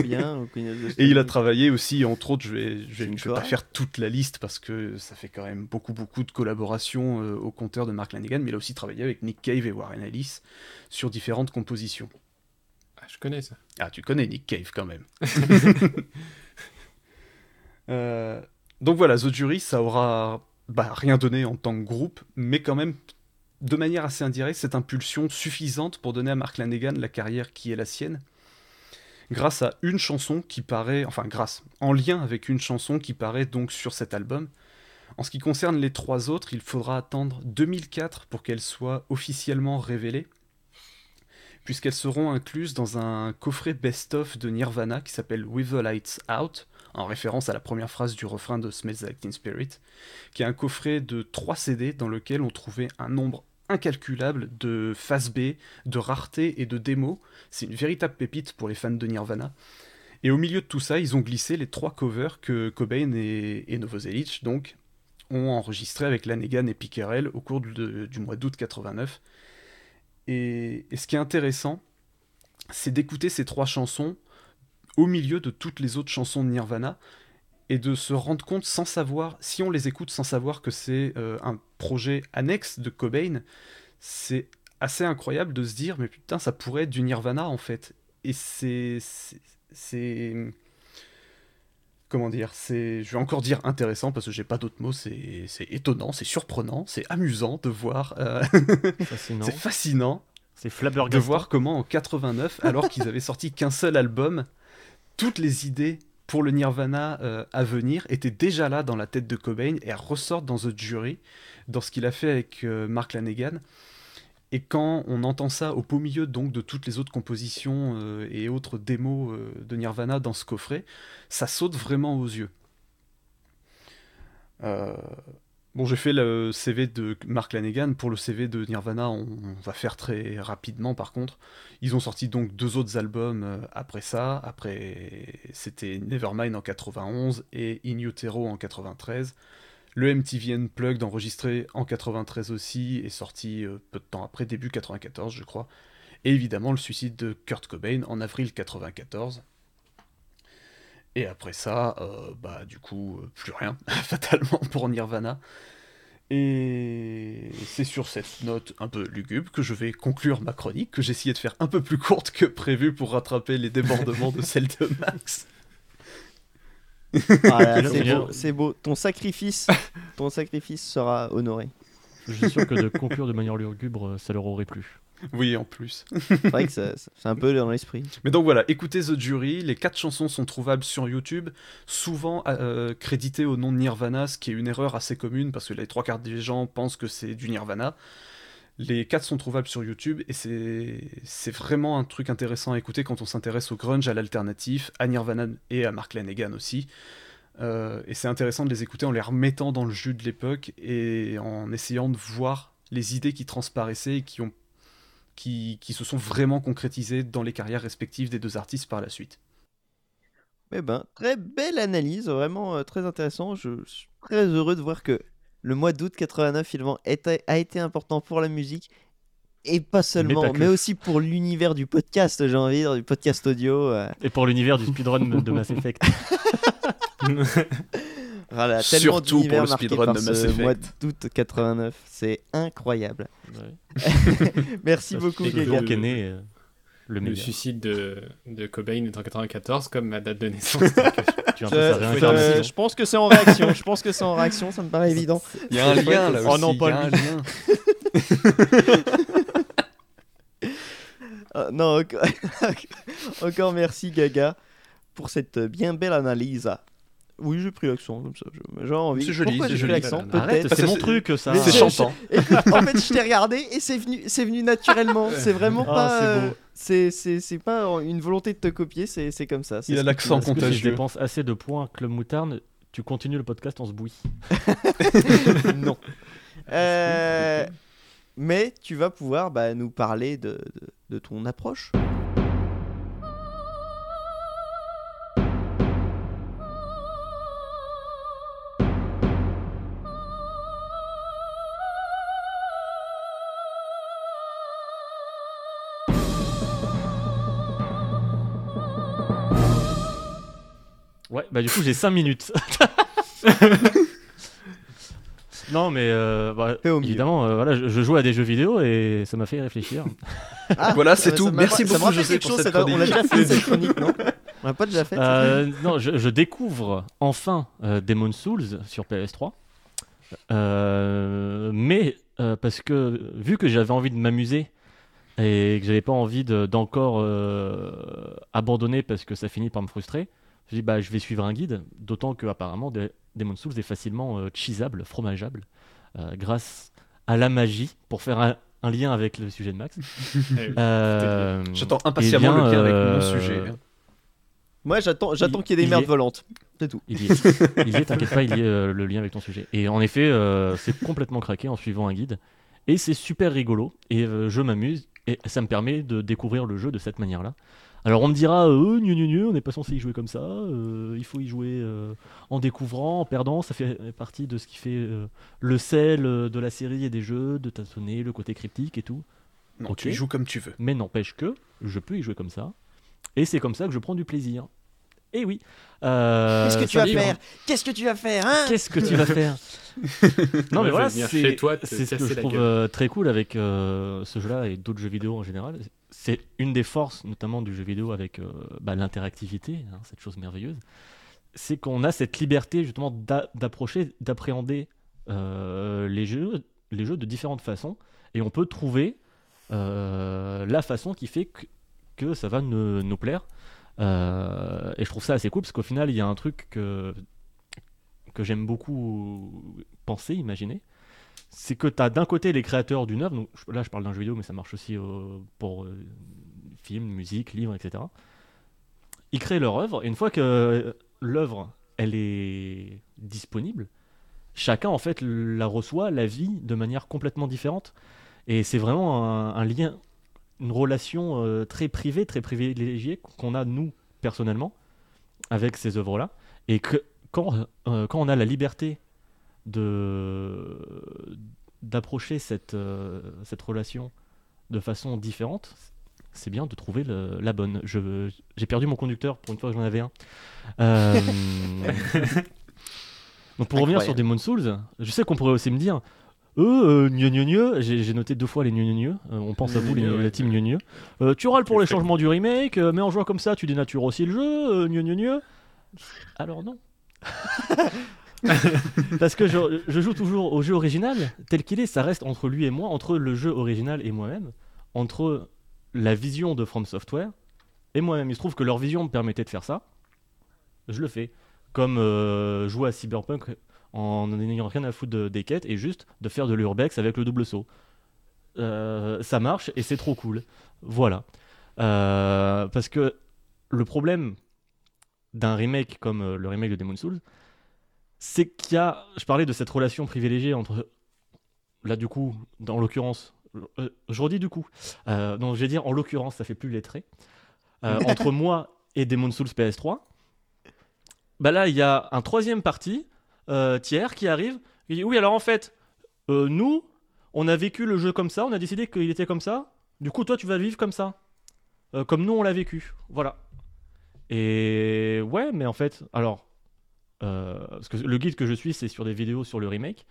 bien, [laughs] et il a travaillé aussi, entre autres, je vais, je vais, pas faire toute la liste parce que ça fait quand même beaucoup, beaucoup de collaborations euh, au compteur de Mark Lanegan, mais il a aussi travaillé avec Nick Cave et Warren Ellis sur différentes compositions. Ah, je connais ça. Ah, tu connais Nick Cave quand même. [laughs] Euh, donc voilà, The Jury, ça aura bah, rien donné en tant que groupe, mais quand même, de manière assez indirecte, cette impulsion suffisante pour donner à Mark Lanegan la carrière qui est la sienne, grâce à une chanson qui paraît, enfin grâce, en lien avec une chanson qui paraît donc sur cet album. En ce qui concerne les trois autres, il faudra attendre 2004 pour qu'elles soient officiellement révélées, puisqu'elles seront incluses dans un coffret best-of de Nirvana qui s'appelle With Lights Out, en référence à la première phrase du refrain de Smells Like Teen Spirit, qui est un coffret de 3 CD dans lequel on trouvait un nombre incalculable de phase B, de rareté et de démo. C'est une véritable pépite pour les fans de Nirvana. Et au milieu de tout ça, ils ont glissé les trois covers que Cobain et, et Novoselic donc, ont enregistrés avec Lanegan et Pickerel au cours du, du mois d'août 89. Et, et, ce qui est intéressant, c'est d'écouter ces trois chansons au milieu de toutes les autres chansons de Nirvana et de se rendre compte sans savoir, si on les écoute sans savoir que c'est euh, un projet annexe de Cobain, c'est assez incroyable de se dire mais putain ça pourrait être du Nirvana en fait. Et c'est c'est comment dire, c'est, je vais encore dire intéressant parce que j'ai pas d'autres mots, c'est, étonnant, c'est surprenant, c'est amusant de voir, euh... [laughs] c'est fascinant, c'est flabbergastant de voir comment en 89, alors qu'ils avaient sorti qu'un seul album, toutes les idées pour le Nirvana euh, à venir étaient déjà là dans la tête de Cobain et ressortent dans The Jury, dans ce qu'il a fait avec euh, Mark Lanegan. Et quand on entend ça au beau milieu donc de toutes les autres compositions euh, et autres démos de Nirvana dans ce coffret, ça saute vraiment aux yeux. Bon, j'ai fait le CV de Mark Lanegan. Pour le CV de Nirvana, on, on, va faire très rapidement par contre. Ils ont sorti donc deux autres albums euh, après ça. Après, c'était Nevermind en 91 et In Utero en 93. Le MTV Unplugged enregistré en 93 aussi est sorti euh, peu de temps après, début 94 je crois. Et évidemment le suicide de Kurt Cobain en avril 94. Et après ça, euh, bah du coup, euh, plus rien, [laughs] fatalement pour Nirvana. Et c'est sur cette note un peu lugubre que je vais conclure ma chronique, que j'ai essayé de faire un peu plus courte que prévu pour rattraper les débordements de celle de Max. Ah c'est beau, c'est beau. Ton sacrifice, ton sacrifice sera honoré. Je suis sûr que de conclure de manière lugubre, ça leur aurait plu. [laughs] Oui, en plus. c'est vrai que c'est un peu dans l'esprit. Mais donc voilà, écoutez The Jury. Les quatre chansons sont trouvables sur YouTube, souvent euh, créditées au nom de Nirvana, ce qui est une erreur assez commune parce que les trois quarts des gens pensent que c'est du Nirvana. Les quatre sont trouvables sur YouTube et c'est vraiment un truc intéressant à écouter quand on s'intéresse au grunge, à l'alternatif, à Nirvana et à Mark Lanegan aussi. Euh, et c'est intéressant de les écouter en les remettant dans le jus de l'époque et en essayant de voir les idées qui transparaissaient et qui, ont, qui, qui se sont vraiment concrétisées dans les carrières respectives des deux artistes par la suite. Eh ben, très belle analyse, vraiment euh, très intéressant. Je suis très heureux de voir que le mois d'août 89 finalement a été important pour la musique et pas seulement, mais, mais aussi pour l'univers du podcast, j'ai envie de dire, du podcast audio. Euh... Et pour l'univers du speedrun de Mass Effect. [laughs] [laughs] voilà, Surtout pour le speedrun de Mass Effect. mois d'août 89, c'est incroyable. Ouais. [laughs] Merci beaucoup, Et Gaga. Le, né, euh, le, le suicide de, de Cobain est en 94 comme ma date de naissance. [laughs] je, je, je pense que c'est en réaction. je pense que c'est en réaction, ça me paraît évident. Il y a un lien là Oh aussi. non, il y pas a un lui. lien. [laughs] Euh, non, encore... encore merci Gaga pour cette bien belle analyse. Oui, j'ai pris l'accent comme ça. J'ai envie. C'est joli, c'est j'ai pris joli. l'accent Arrête, Peut-être. c'est mon truc ça. Mais C'est chantant. [laughs] En fait, je t'ai regardé et c'est venu, c'est venu naturellement. C'est vraiment Ah, pas. c'est. C'est, pas une volonté de te copier. C'est, c'est comme ça. Il a ce que l'accent si je contagieux. dépense assez de points Club Moutarde, tu continues le podcast, on se bouille. [laughs] non. [laughs] Euh, mais tu vas pouvoir bah, nous parler de, de, de ton approche. Ouais, bah du coup j'ai 5 minutes. [laughs] non mais euh, bah, évidemment, euh, voilà, je, je joue à des jeux vidéo et ça m'a fait réfléchir. Ah, [laughs] Voilà, c'est ça tout. Merci ça me beaucoup, rappelle José, quelque pour chose, cette ça On l'a déjà fait cette [laughs] chronique, non On l'a pas déjà fait Euh, non, je, je découvre enfin euh, Demon's Souls sur PS3. Euh, mais euh, parce que vu que j'avais envie de m'amuser et que j'avais pas envie de- d'encore euh, abandonner parce que ça finit par me frustrer, je dis bah je vais suivre un guide. D'autant que apparemment De- Demon's Souls est facilement euh, cheesable, fromageable, euh, grâce à la magie pour faire un, un lien avec le sujet de Max. [laughs] Euh, J'attends impatiemment eh bien, le lien avec euh, mon sujet. Moi, j'attends, j'attends Il- qu'il y ait des merdes est- volantes. C'est tout. Il y est, il y est, t'inquiète pas, il y a euh, le lien avec ton sujet. Et en effet, euh, c'est complètement craqué en suivant un guide. Et c'est super rigolo. Et euh, je m'amuse. Et ça me permet de découvrir le jeu de cette manière-là. Alors on me dira, euh, gnu, gnu, gnu, on n'est pas censé y jouer comme ça, euh, il faut y jouer euh, en découvrant, en perdant, ça fait partie de ce qui fait euh, le sel de la série et des jeux, de tâtonner le côté cryptique et tout. Non, Ok. tu y joues comme tu veux. Mais n'empêche que je peux y jouer comme ça. Et c'est comme ça que je prends du plaisir. Et oui. euh, Qu'est-ce que tu vas faire? Qu'est-ce que tu vas faire hein? Qu'est-ce que tu vas faire? [laughs] Non mais voilà, c'est ce que je trouve gueule. très cool avec euh, ce jeu-là et d'autres jeux vidéo en général. C'est une des forces, notamment du jeu vidéo, avec euh, bah, l'interactivité, hein, cette chose merveilleuse. C'est qu'on a cette liberté justement d'a- d'approcher, d'appréhender euh, les jeux, de différentes façons, et on peut trouver euh, la façon qui fait que, ça va nous, plaire. Et je trouve ça assez cool parce qu'au final, il y a un truc que j'aime beaucoup penser, imaginer. C'est que tu as d'un côté les créateurs d'une œuvre, là je parle d'un jeu vidéo, mais ça marche aussi euh, pour euh, film, musique, livre, etc. Ils créent leur œuvre, et une fois que l'œuvre elle est disponible, chacun en fait la reçoit, la vit de manière complètement différente. Et c'est vraiment un, lien, une relation euh, très privée, très privilégiée qu'on a nous personnellement avec ces œuvres-là. Et que quand, quand on a la liberté de d'approcher cette, euh, cette relation de façon différente, c'est bien de trouver le- la bonne. Je- J'ai perdu mon conducteur pour une fois que j'en avais un. Euh, [laughs] Donc pour revenir sur. Demon Souls, je sais qu'on pourrait aussi me dire, eux, euh, gneu, gneu, gneu, j'ai noté deux fois les gneu, gneu, gneu. Euh, on pense à vous, les, la team gneu, gneu. Euh, tu râles pour les changements du remake, euh, mais en jouant comme ça, tu dénatures aussi le jeu, euh, gneu, gneu, gneu. Alors non. [laughs] [laughs] Parce que je, joue toujours au jeu original, tel qu'il est, ça reste entre lui et moi, entre le jeu original et moi-même, entre la vision de From Software et moi-même. Il se trouve que leur vision me permettait de faire ça, je le fais. Comme euh, jouer à Cyberpunk en n'ayant rien à foutre de- des quêtes et juste de faire de l'urbex avec le double saut. Euh, ça marche et c'est trop cool. Voilà. Euh, parce que le problème d'un remake comme le remake de Demon Souls, c'est qu'il y a. Je parlais de cette relation privilégiée entre. Là, du coup, dans l'occurrence. euh, je redis du coup. Euh, non, je vais dire en l'occurrence, ça fait plus lettré. Euh, [laughs] entre moi et Demon Souls PS3. Bah là, il y a un troisième parti, euh, tiers, qui arrive. Il dit Oui, alors en fait, euh, nous, on a vécu le jeu comme ça, on a décidé qu'il était comme ça. Du coup, toi, tu vas le vivre comme ça. Comme nous, on l'a vécu. Voilà. Et ouais, mais en fait, alors, euh, parce que le guide que je suis, c'est sur des vidéos sur le remake.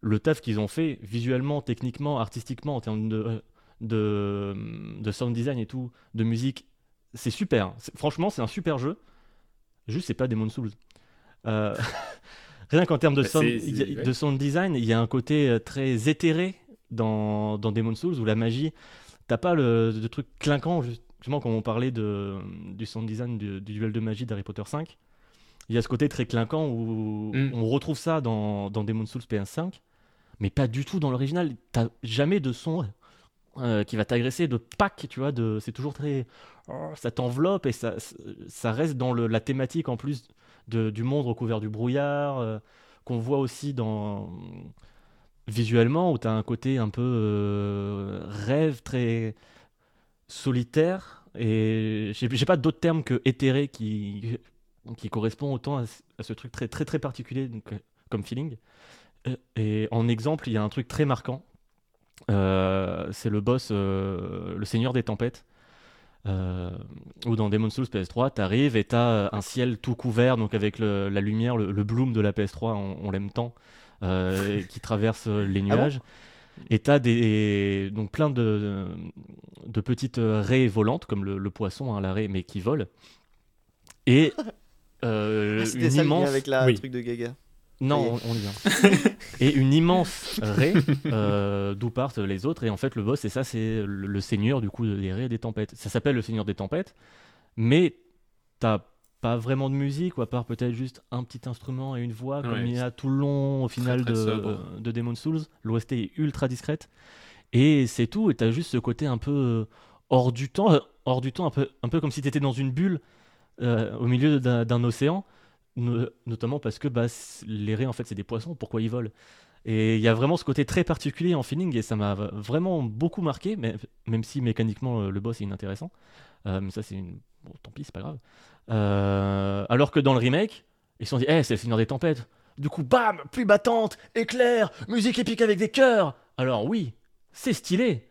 Le taf qu'ils ont fait, visuellement, techniquement, artistiquement, en termes de, de, de sound design et tout, de musique, c'est super. Franchement, c'est un super jeu. Juste, c'est pas Demon Souls. Euh, [laughs] Rien qu'en termes de Bah, sound, a- de design, il y a un côté euh, très éthéré dans, dans Demon Souls où la magie, t'as pas le, truc clinquant, justement, quand on parlait de, du sound design du, du duel de magie d'Harry Potter 5. Il y a ce côté très clinquant où Mm. on retrouve ça dans, dans Demon Souls PS5, mais pas du tout dans l'original. T'as jamais de son euh, qui va t'agresser, de pack, tu vois. De, c'est toujours très. oh, ça t'enveloppe et ça, ça reste dans le- la thématique en plus de- du monde recouvert du brouillard, euh, qu'on voit aussi dans. visuellement, où t'as un côté un peu euh, rêve, très solitaire. Et j'ai j'ai pas d'autre terme que éthéré qui, qui correspond autant à, ce- à ce truc très très très particulier donc, euh, comme feeling. Euh, Et en exemple, il y a un truc très marquant. Euh, c'est le boss, euh, le Seigneur des Tempêtes. Euh, où dans Demon's Souls PS3, t'arrives et t'as un ciel tout couvert, donc avec le- la lumière, le, le bloom de la PS3, on, on l'aime tant, qui traverse les Ah bon nuages. et t'as des donc plein de, de petites raies volantes, comme le, le poisson, hein, la raie, mais qui vole. Et [laughs] euh, Ah, une immense avec la Oui. truc de Gaga. non, Oui. on, on y vient. [laughs] et une immense raie euh, d'où partent les autres. Et en fait, le boss, c'est ça, c'est le, le seigneur du coup des raies et des tempêtes. Ça s'appelle le seigneur des tempêtes, mais t'as pas vraiment de musique, ou à part peut-être juste un petit instrument et une voix, comme Ouais, il y a tout le long au final très de, de Demon Souls. L'OST est ultra discrète. Et c'est tout, et t'as juste ce côté un peu euh, hors du temps, euh, hors du temps, un peu, un peu comme si t'étais dans une bulle euh, au milieu d'un océan, no- notamment parce que bah, les raies, en fait, c'est des poissons, pourquoi ils volent? Et il y a vraiment ce côté très particulier en feeling et ça m'a vraiment beaucoup marqué, mais, même si mécaniquement euh, le boss est inintéressant. Euh, mais ça, c'est une. Bon, tant pis, c'est pas grave. Euh, alors que dans le remake, ils se sont dit, eh, c'est le Seigneur des Tempêtes. Du coup, bam, pluie battante, éclair, musique épique avec des chœurs. Alors oui, c'est stylé,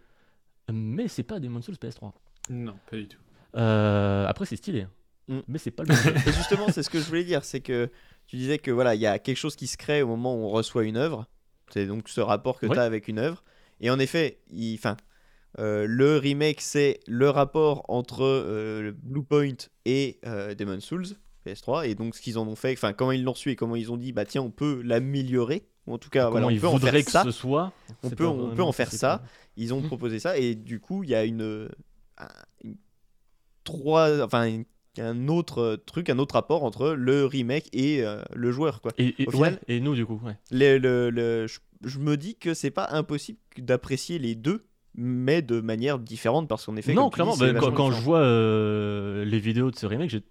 mais c'est pas Demon's Souls PS3. Non, pas du tout. Euh, après, c'est stylé, Mm. mais c'est pas le même jeu. [laughs] Et justement, c'est ce que je voulais dire, c'est que tu disais que voilà, il y a quelque chose qui se crée au moment où on reçoit une œuvre. C'est donc ce rapport que tu as avec une œuvre. Et en effet, il, euh, le remake, c'est le rapport entre euh, Bluepoint et euh, Demon's Souls PS3. Et donc ce qu'ils en ont fait, enfin, comment ils l'ont reçu et comment ils ont dit, bah tiens, on peut l'améliorer. Ou en tout cas, voilà, on ils peut en voudraient faire que ça. ce soit. On peut- on peut en faire ça. pas. Ils ont Mhm. proposé ça et du coup il y a une, un- une- trois, enfin une- un autre euh, truc, un autre rapport entre le remake et euh, le joueur quoi. Et, et- Au final- ouais, et nous, du coup, ouais. Le, le- le- je, je me dis que c'est pas impossible d'apprécier les deux, mais de manière différente parce qu'en effet. non, clairement, dis, bah, quand, quand je vois euh, les vidéos de ce remake, j'ai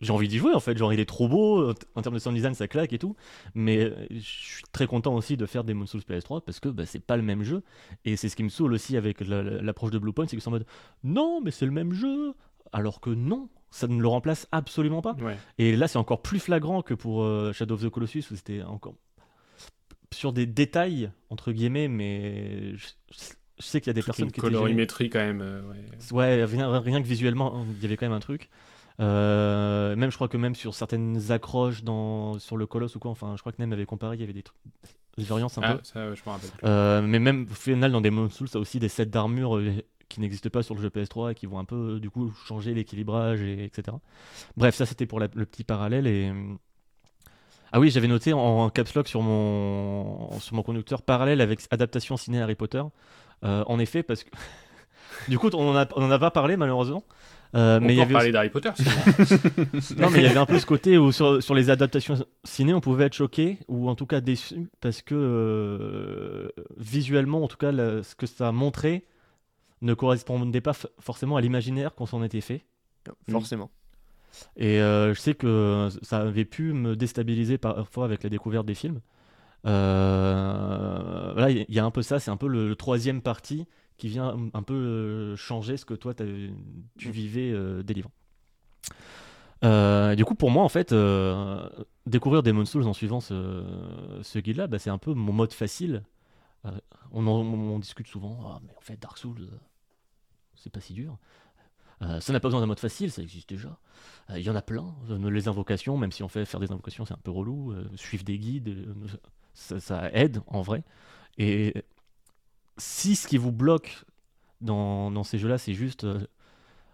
j'ai envie d'y jouer en fait. Genre, il est trop beau, en termes de sound design, ça claque et tout. Mais je suis très content aussi de faire Demon's Souls PS3 parce que bah, c'est pas le même jeu. Et c'est ce qui me saoule aussi avec la- la- l'approche de Bluepoint, c'est qu'ils sont en mode non, mais c'est le même jeu. Alors que non, ça ne le remplace absolument pas. Ouais. Et là, c'est encore plus flagrant que pour euh, Shadow of the Colossus où c'était encore sur des détails entre guillemets, mais je, je sais qu'il y a des Toute personnes une qui étaient colorimétrie quand même. euh, ouais. Ouais, rien, rien que visuellement, il y avait quand même un truc. Euh, même, je crois que même sur certaines accroches dans, sur le colosse ou quoi, enfin, je crois que Nem avait comparé, il y avait des trucs, des variances un Ah, peu. ça, je rappelle. plus. Mais même au final, dans des Souls, ça a aussi des sets d'armure qui n'existent pas sur le jeu PS3 et qui vont un peu, euh, du coup, changer l'équilibrage, et, etc. Bref, ça c'était pour la- le petit parallèle. Et... Ah oui, j'avais noté en, en caps lock sur mon, sur mon conducteur parallèle avec adaptation ciné Harry Potter. Euh, en effet, parce que. [laughs] du coup, on en a, on en a pas parlé malheureusement. Euh, On mais il y avait parler d'Harry Potter. sinon. [laughs] non, mais il y avait un peu ce côté où sur, sur les adaptations ciné, on pouvait être choqué ou en tout cas déçu parce que euh, visuellement, en tout cas, ce que ça montrait ne correspondait pas forcément à l'imaginaire qu'on s'en était fait. Forcément. Et euh, je sais que ça avait pu me déstabiliser parfois avec la découverte des films. Euh, là, il y a un peu ça, c'est un peu le, le troisième parti qui vient un peu euh, changer ce que toi tu vivais euh, des livres. Euh, du coup, pour moi, en fait, découvrir Demon's Souls en suivant ce, ce guide-là, bah, c'est un peu mon mode facile. On, en- on discute souvent, ah, mais en fait, Dark Souls, c'est pas si dur. Euh, ça n'a pas besoin d'un mode facile, ça existe déjà. Euh, Il y en a plein. Euh, les invocations, même si on fait faire des invocations, c'est un peu relou. suivre des guides, ça, aide en vrai. Et si ce qui vous bloque dans, ces jeux-là, c'est juste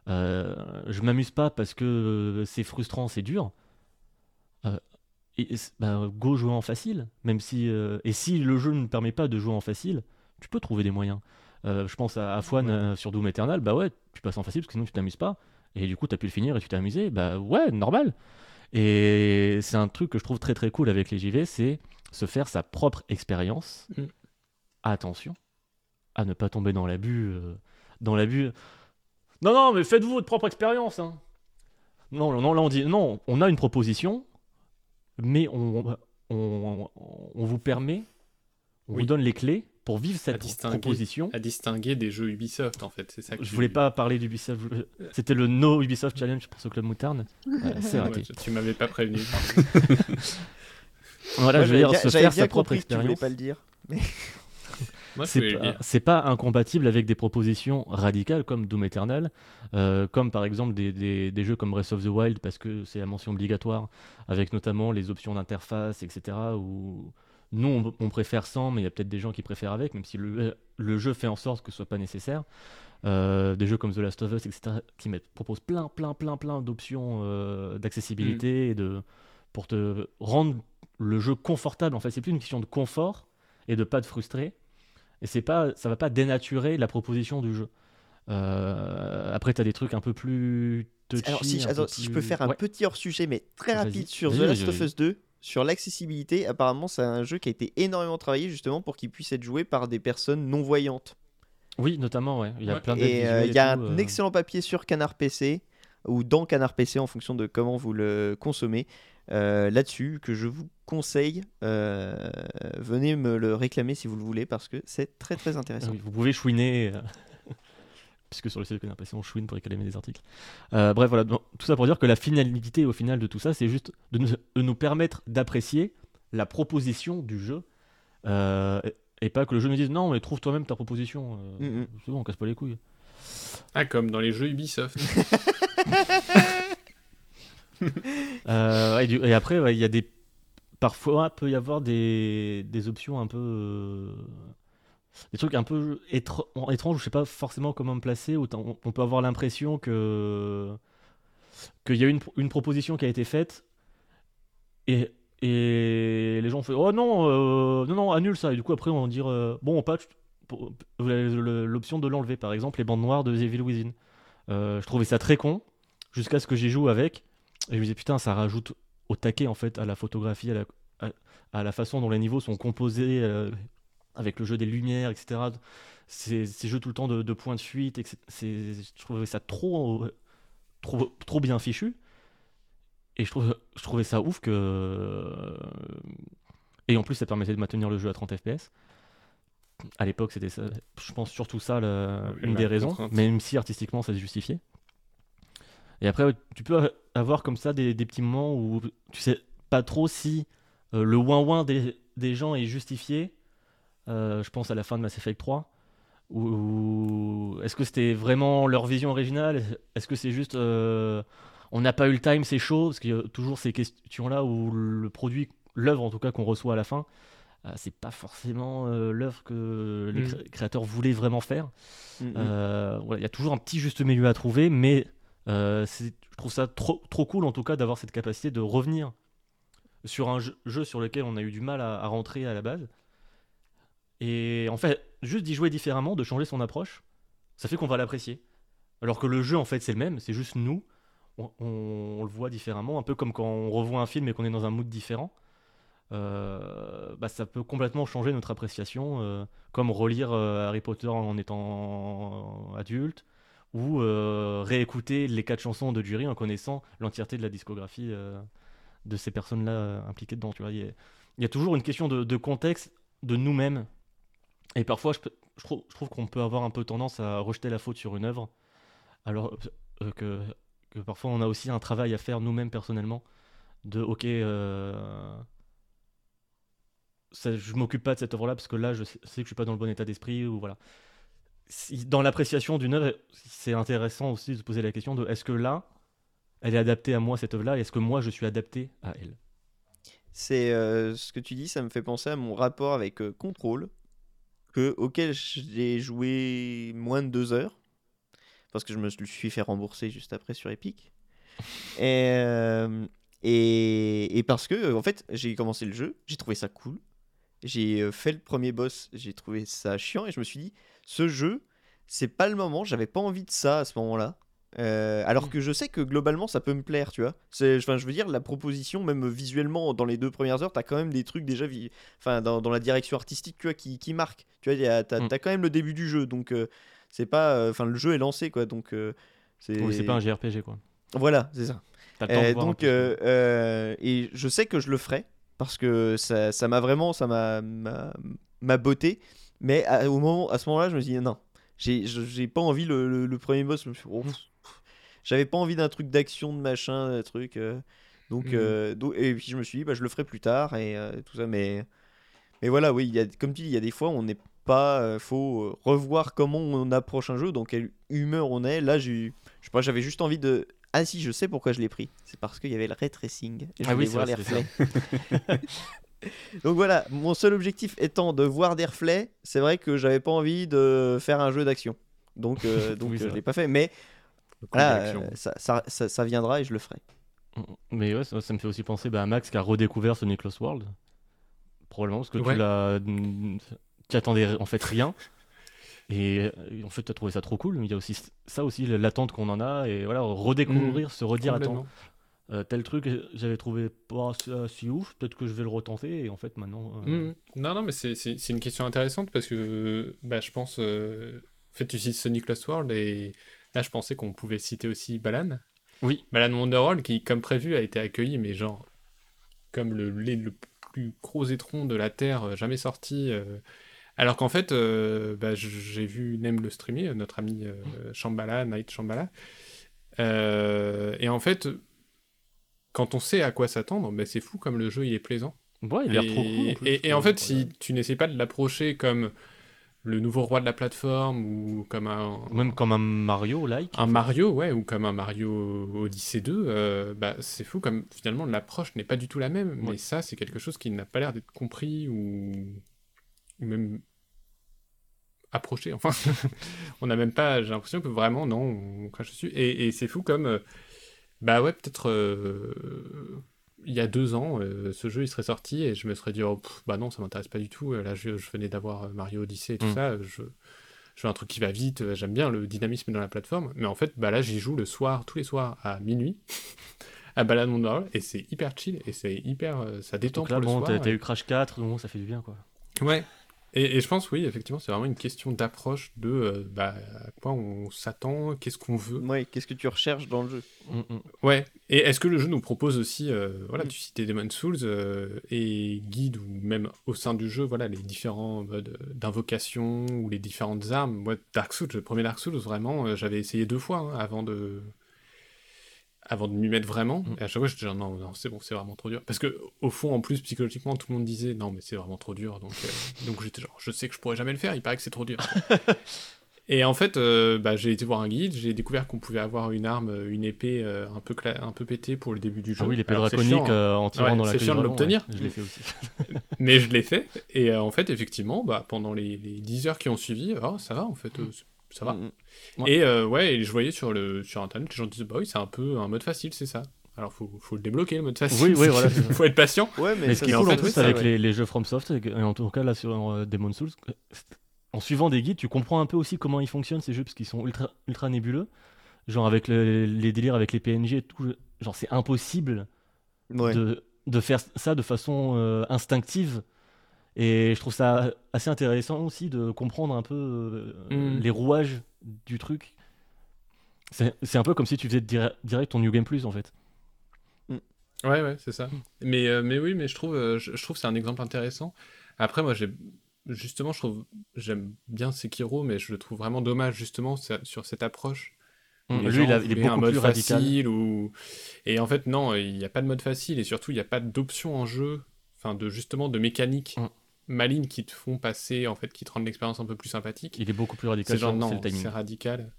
je m'amuse pas parce que c'est frustrant, c'est dur. bah, go jouer en facile, même si et si le jeu ne permet pas de jouer en facile, tu peux trouver des moyens. Euh, je pense à, à Fouane Ouais. euh, sur Doom Eternal, bah ouais, tu passes en facile parce que sinon tu t'amuses pas. Et du coup, tu as pu le finir et tu t'es amusé, bah ouais, normal. Et c'est un truc que je trouve très très cool avec les JV, c'est se faire sa propre expérience. Mm. Attention à ne pas tomber dans l'abus. euh, dans l'abus. Non, non, mais faites-vous votre propre expérience. hein. Non, non, là on dit non, on a une proposition, mais on, on, on vous permet, on Oui. vous donne les clés pour vivre cette distinguer. proposition. À distinguer des jeux Ubisoft, en fait. C'est ça que Je tu- voulais pas parler d'Ubisoft. je C'était le No Ubisoft Challenge pour ce club moutarde. Euh, c'est raté. ouais, tu- m'avais pas prévenu. [laughs] Voilà, Moi, je veux dire, bien- se faire sa propre que tu voulais expérience. pas le dire. Je C'est pas, incompatible avec des propositions radicales comme Doom Eternal, euh, comme par exemple des, des- des jeux comme Breath of the Wild, parce que c'est la mention obligatoire, avec notamment les options d'interface, etc. nous, on, on préfère sans, mais il y a peut-être des gens qui préfèrent avec, même si le, le jeu fait en sorte que ce soit pas nécessaire. Euh, des jeux comme The Last of Us, etc., qui proposent plein, plein, plein, plein d'options euh, d'accessibilité et de, pour te rendre le jeu confortable. En fait, c'est plus une question de confort et de pas te frustrer. Et c'est pas, ça va pas dénaturer la proposition du jeu. Euh, après, tu as des trucs un peu plus touchy. Alors, si, attends, je peux faire un Ouais. petit hors-sujet, mais très rapide sur The Last of. Us 2, sur l'accessibilité, apparemment, c'est un jeu qui a été énormément travaillé justement pour qu'il puisse être joué par des personnes non-voyantes. Oui, notamment, ouais. Il y a Ouais. plein d'aides Et euh, il y a tout, un euh. excellent papier sur Canard PC ou dans Canard PC en fonction de comment vous le consommez. Euh, là-dessus, que je vous conseille, euh, venez me le réclamer si vous le voulez parce que c'est très très intéressant. Oui, vous pouvez chouiner, euh, puisque sur le site de Canard PC, on chouine pour réclamer des articles. Euh, bref, voilà, donc, tout ça pour dire que la finalité au final de tout ça, c'est juste de nous, de nous permettre d'apprécier la proposition du jeu. euh, et- pas que le jeu nous dise non, mais trouve toi-même ta proposition. euh. C'est bon, on casse pas les couilles. Ah, comme dans les jeux Ubisoft. [laughs] [laughs] Euh, et, du- et après, ouais, il y a des. Parfois, peut y avoir des, des options un peu. Des trucs un peu étr- étranges, je sais pas forcément comment me placer. Où on, peut avoir l'impression que. qu'il y a une, une proposition qui a été faite. Et, et les gens font Oh non, euh, non, non, annule ça. Et du coup, après, on va dire euh, Bon, on patch. l'option de l'enlever, par exemple, les bandes noires de The Evil Within. Je trouvais ça très con, jusqu'à ce que j'y joue avec. Et je me disais, putain, ça rajoute au taquet, en fait, à la photographie, à la, à la façon dont les niveaux sont composés, euh, avec le jeu des lumières, etc. Ces, ces jeux tout le temps de, de points de fuite, etc. Je trouvais ça trop, trop, trop bien fichu. Et je, trouve, je trouvais ça ouf que. Et en plus, ça permettait de maintenir le jeu à 30 FPS. À l'époque, c'était ça. Je pense surtout ça, la- Oui, une des raisons. contrainte. Même si artistiquement, ça se justifiait. Et après, tu peux avoir comme ça des, des petits moments où tu sais pas trop si euh, le ouin-ouin des, des gens est justifié. Euh, je pense à la fin de Mass Effect 3. Ou, est-ce que c'était vraiment leur vision originale? Est-ce que c'est juste euh, on n'a pas eu le time, c'est chaud? Parce qu'il y a toujours ces questions-là où le produit, l'œuvre en tout cas qu'on reçoit à la fin, euh, c'est pas forcément euh, l'œuvre que les Mm. cré- créateurs voulaient vraiment faire. Mhm. Euh, voilà, il y a toujours un petit juste milieu à trouver, mais je trouve ça trop, trop cool en tout cas d'avoir cette capacité de revenir sur un jeu, jeu sur lequel on a eu du mal à, à rentrer à la base. Et en fait, juste d'y jouer différemment, de changer son approche, ça fait qu'on va l'apprécier. Alors que le jeu en fait c'est le même, c'est juste nous, on, le voit différemment, un peu comme quand on revoit un film et qu'on est dans un mood différent. Euh, bah, ça peut complètement changer notre appréciation, euh, comme relire euh, Harry Potter en étant adulte, ou réécouter les quatre chansons de Jury en connaissant l'entièreté de la discographie de ces personnes-là impliquées dedans. Il, y a, toujours une question de contexte de nous-mêmes. Et parfois, je, trouve, qu'on peut avoir un peu tendance à rejeter la faute sur une œuvre, alors euh, que, parfois on a aussi un travail à faire nous-mêmes personnellement. De, ok, euh, ça, je m'occupe pas de cette œuvre-là parce que là, je sais, que je suis pas dans le bon état d'esprit ou voilà. Dans l'appréciation d'une œuvre, c'est intéressant aussi de se poser la question de est-ce que là, elle est adaptée à moi cette œuvre-là, et est-ce que moi je suis adapté à elle? C'est euh, ce que tu dis, ça me fait penser à mon rapport avec euh, Control, que, auquel j'ai joué moins de deux heures, parce que je me suis fait rembourser juste après sur Epic. [laughs] Et, euh, et, et parce que, en fait, j'ai commencé le jeu, j'ai trouvé ça cool, j'ai euh, fait le premier boss, j'ai trouvé ça chiant, et je me suis dit, ce jeu, c'est pas le moment, j'avais pas envie de ça à ce moment-là. Euh, alors que je sais que globalement ça peut me plaire, tu vois. Enfin, je veux dire, la proposition, même visuellement, dans les deux premières heures, t'as quand même des trucs déjà, enfin, dans, dans la direction artistique, tu vois, qui, qui marquent. Tu vois, t'as, Mm. quand même le début du jeu, donc euh, c'est pas, euh, enfin, le jeu est lancé, quoi. Donc euh, c'est, Oui, c'est pas un JRPG quoi. voilà, c'est ça. Le temps donc, et je sais que je le ferai parce que ça, ça m'a vraiment, ça m'a, botté. Mais à, au moment, à ce moment-là, je me suis dit non, j'ai, pas envie le, le- le premier boss. je me suis dit, oh, j'avais pas envie d'un truc d'action, de machin, un truc. euh, donc, Mhm. euh, do- et puis je me suis dit, bah, je le ferai plus tard et euh, tout ça. Mais, mais voilà, oui, il y a, comme tu dis, il y a des fois, on n'est pas, faut revoir comment on approche un jeu, dans quelle humeur on est. Là, j'ai, je sais pas, j'avais juste envie de ah si, je sais pourquoi je l'ai pris. C'est parce qu'il y avait le ray tracing. Et je Ah oui, voulais voir vrai, les reflets. [laughs] [laughs] Donc voilà, mon seul objectif étant de voir des reflets, c'est vrai que j'avais pas envie de faire un jeu d'action. Donc, euh, [laughs] donc Oui, je l'ai pas fait. Mais voilà, euh, ça, ça, ça- ça viendra et je le ferai. Mais ouais, ça, ça me fait aussi penser bah, à Max qui a redécouvert Sonic Lost World. Probablement parce que Ouais. tu l'as. Tu attendais en fait rien. Et euh, en fait, tu as trouvé ça trop cool. Mais il y a aussi ça aussi, l'attente qu'on en a. Et voilà, redécouvrir, se redire attends, euh, tel truc, j'avais trouvé pas si, si ouf. Peut-être que je vais le retenter. Et en fait, maintenant. euh. Non, non, mais c'est- c'est c'est une question intéressante parce que bah, je pense. euh, En fait, tu cites Sonic Lost World et là, je pensais qu'on pouvait citer aussi Balan. Oui. Balan Wonderworld qui, comme prévu, a été accueilli, mais genre, comme le le plus gros étron de la Terre euh, jamais sorti. euh, alors qu'en fait, euh, bah, j'ai vu Nem le streamer, notre ami euh, Shambhala, Night Shambhala. Et en fait, quand on sait à quoi s'attendre, bah, c'est fou comme le jeu il est plaisant. Ouais, il a l'air Et, trop cool. en plus. et- et en fait, si tu n'essaies pas de l'approcher comme le nouveau roi de la plateforme ou comme un, Même comme un Mario like. un Mario, ouais, ou comme un Mario Odyssey 2, euh, bah, c'est fou comme finalement l'approche n'est pas du tout la même. Mais ça, c'est quelque chose qui n'a pas l'air d'être compris ou... ou même approché. Enfin, [laughs] [laughs] on n'a même pas. J'ai l'impression que vraiment, non, on crache dessus. Et, et c'est fou comme. euh, bah ouais, peut-être. euh, il y a deux ans, euh, ce jeu il serait sorti et je me serais dit, oh, pff, bah non, ça m'intéresse pas du tout. Là, je, je venais d'avoir euh, Mario Odyssey et tout Mm. ça. Je, je veux un truc qui va vite. euh, J'aime bien le dynamisme dans la plateforme. Mais en fait, bah là, j'y joue le soir, tous les soirs à minuit. [laughs] à Balade Wonderworld et c'est hyper chill et c'est hyper ça détend Donc là, pour le bon, soir t'as t'as et- eu Crash 4, donc bon, ça fait du bien quoi. Ouais. Et, et je pense, oui, effectivement, c'est vraiment une question d'approche de euh, bah, à quoi on s'attend, qu'est-ce qu'on veut. Ouais, qu'est-ce que tu recherches dans le jeu Mm, mm. Ouais. Et est-ce que le jeu nous propose aussi, euh, voilà, Mm. tu citais Demon's Souls euh, et guide ou même au sein du jeu, voilà, les différents modes d'invocation ou les différentes armes. Moi, Dark Souls, le premier Dark Souls, vraiment, j'avais essayé deux fois hein, avant de avant de m'y mettre vraiment. Mm. Et à chaque fois, je disais non, non, c'est bon, c'est vraiment trop dur. Parce que au fond, en plus, psychologiquement, tout le monde disait non, mais c'est vraiment trop dur. Donc, euh, [laughs] donc j'étais genre, je sais que je pourrais jamais le faire. Il paraît que c'est trop dur. [laughs] Et en fait, euh, bah, j'ai été voir un guide, j'ai découvert qu'on pouvait avoir une arme, une épée euh, un peu cla- un peu pétée pour le début du jeu. Ah oui, l'épée draconique chiant, hein. en tirant Ouais, dans la c'est chiant de l'obtenir. ouais. Je l'ai fait aussi. [laughs] mais je l'ai fait. Et en fait, effectivement, bah, pendant les, les 10 heures qui ont suivi, oh, ça va en fait, euh, ça va. Mm. Ouais. Et euh, ouais, et je voyais sur, le, sur internet, les gens disaient bah oui, c'est un peu un mode facile, c'est ça. Alors faut, faut le débloquer le mode facile. Oui, oui, voilà, [laughs] faut être patient. Ouais, mais, ce qui est cool en fait, plus avec ouais. les, les jeux FromSoft, et en tout cas là sur euh, Demon's Souls, en suivant des guides, tu comprends un peu aussi comment ils fonctionnent ces jeux parce qu'ils sont ultra, ultra nébuleux. Genre avec le- les délires avec les PNG et tout, genre c'est impossible Ouais. de, de faire ça de façon euh, instinctive. Et je trouve ça assez intéressant aussi de comprendre un peu euh, Mm. les rouages du truc. C'est un peu comme si tu faisais dire- direct ton New Game Plus en fait. Ouais, ouais, c'est ça. Mais, euh, mais oui, mais je trouve, euh, je, je trouve que c'est un exemple intéressant. Après, moi, j'ai justement, je trouve, j'aime bien Sekiro, mais je le trouve vraiment dommage justement sur cette approche. les Lui, il, a- il est un mode plus radical. facile ou et en fait non, il n'y a pas de mode facile et surtout il n'y a pas d'option en jeu, enfin de justement de mécaniques Mm. Malines qui te font passer en fait, qui te rendent l'expérience un peu plus sympathique. Il est beaucoup plus radical C'est genre non, c'est radical.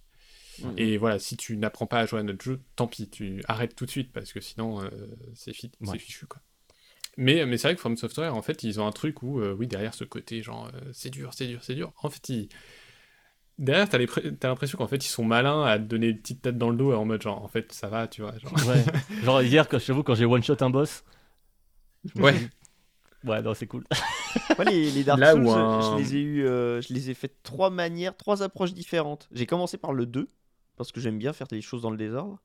Et voilà, si tu n'apprends pas à jouer à notre jeu, tant pis, tu arrêtes tout de suite parce que sinon euh, c'est fi- c'est Ouais. fichu quoi. Mais, mais c'est vrai que From Software, en fait, ils ont un truc où, euh, oui, derrière ce côté, genre, euh, c'est dur, c'est dur, c'est dur. En fait, ils... derrière, t'as les pré- t'as l'impression qu'en fait, ils sont malins à te donner une petite tête dans le dos en mode, genre, en fait, ça va, tu vois. Genre... Ouais. Genre hier, quand, je t'avoue, quand j'ai one shot un boss. Ouais. Ouais, non, c'est cool. Moi, les, les Dark Là Souls, je- les ai eu, euh, je les ai fait de trois manières, trois approches différentes. J'ai commencé par le 2 parce que j'aime bien faire des choses dans le désordre.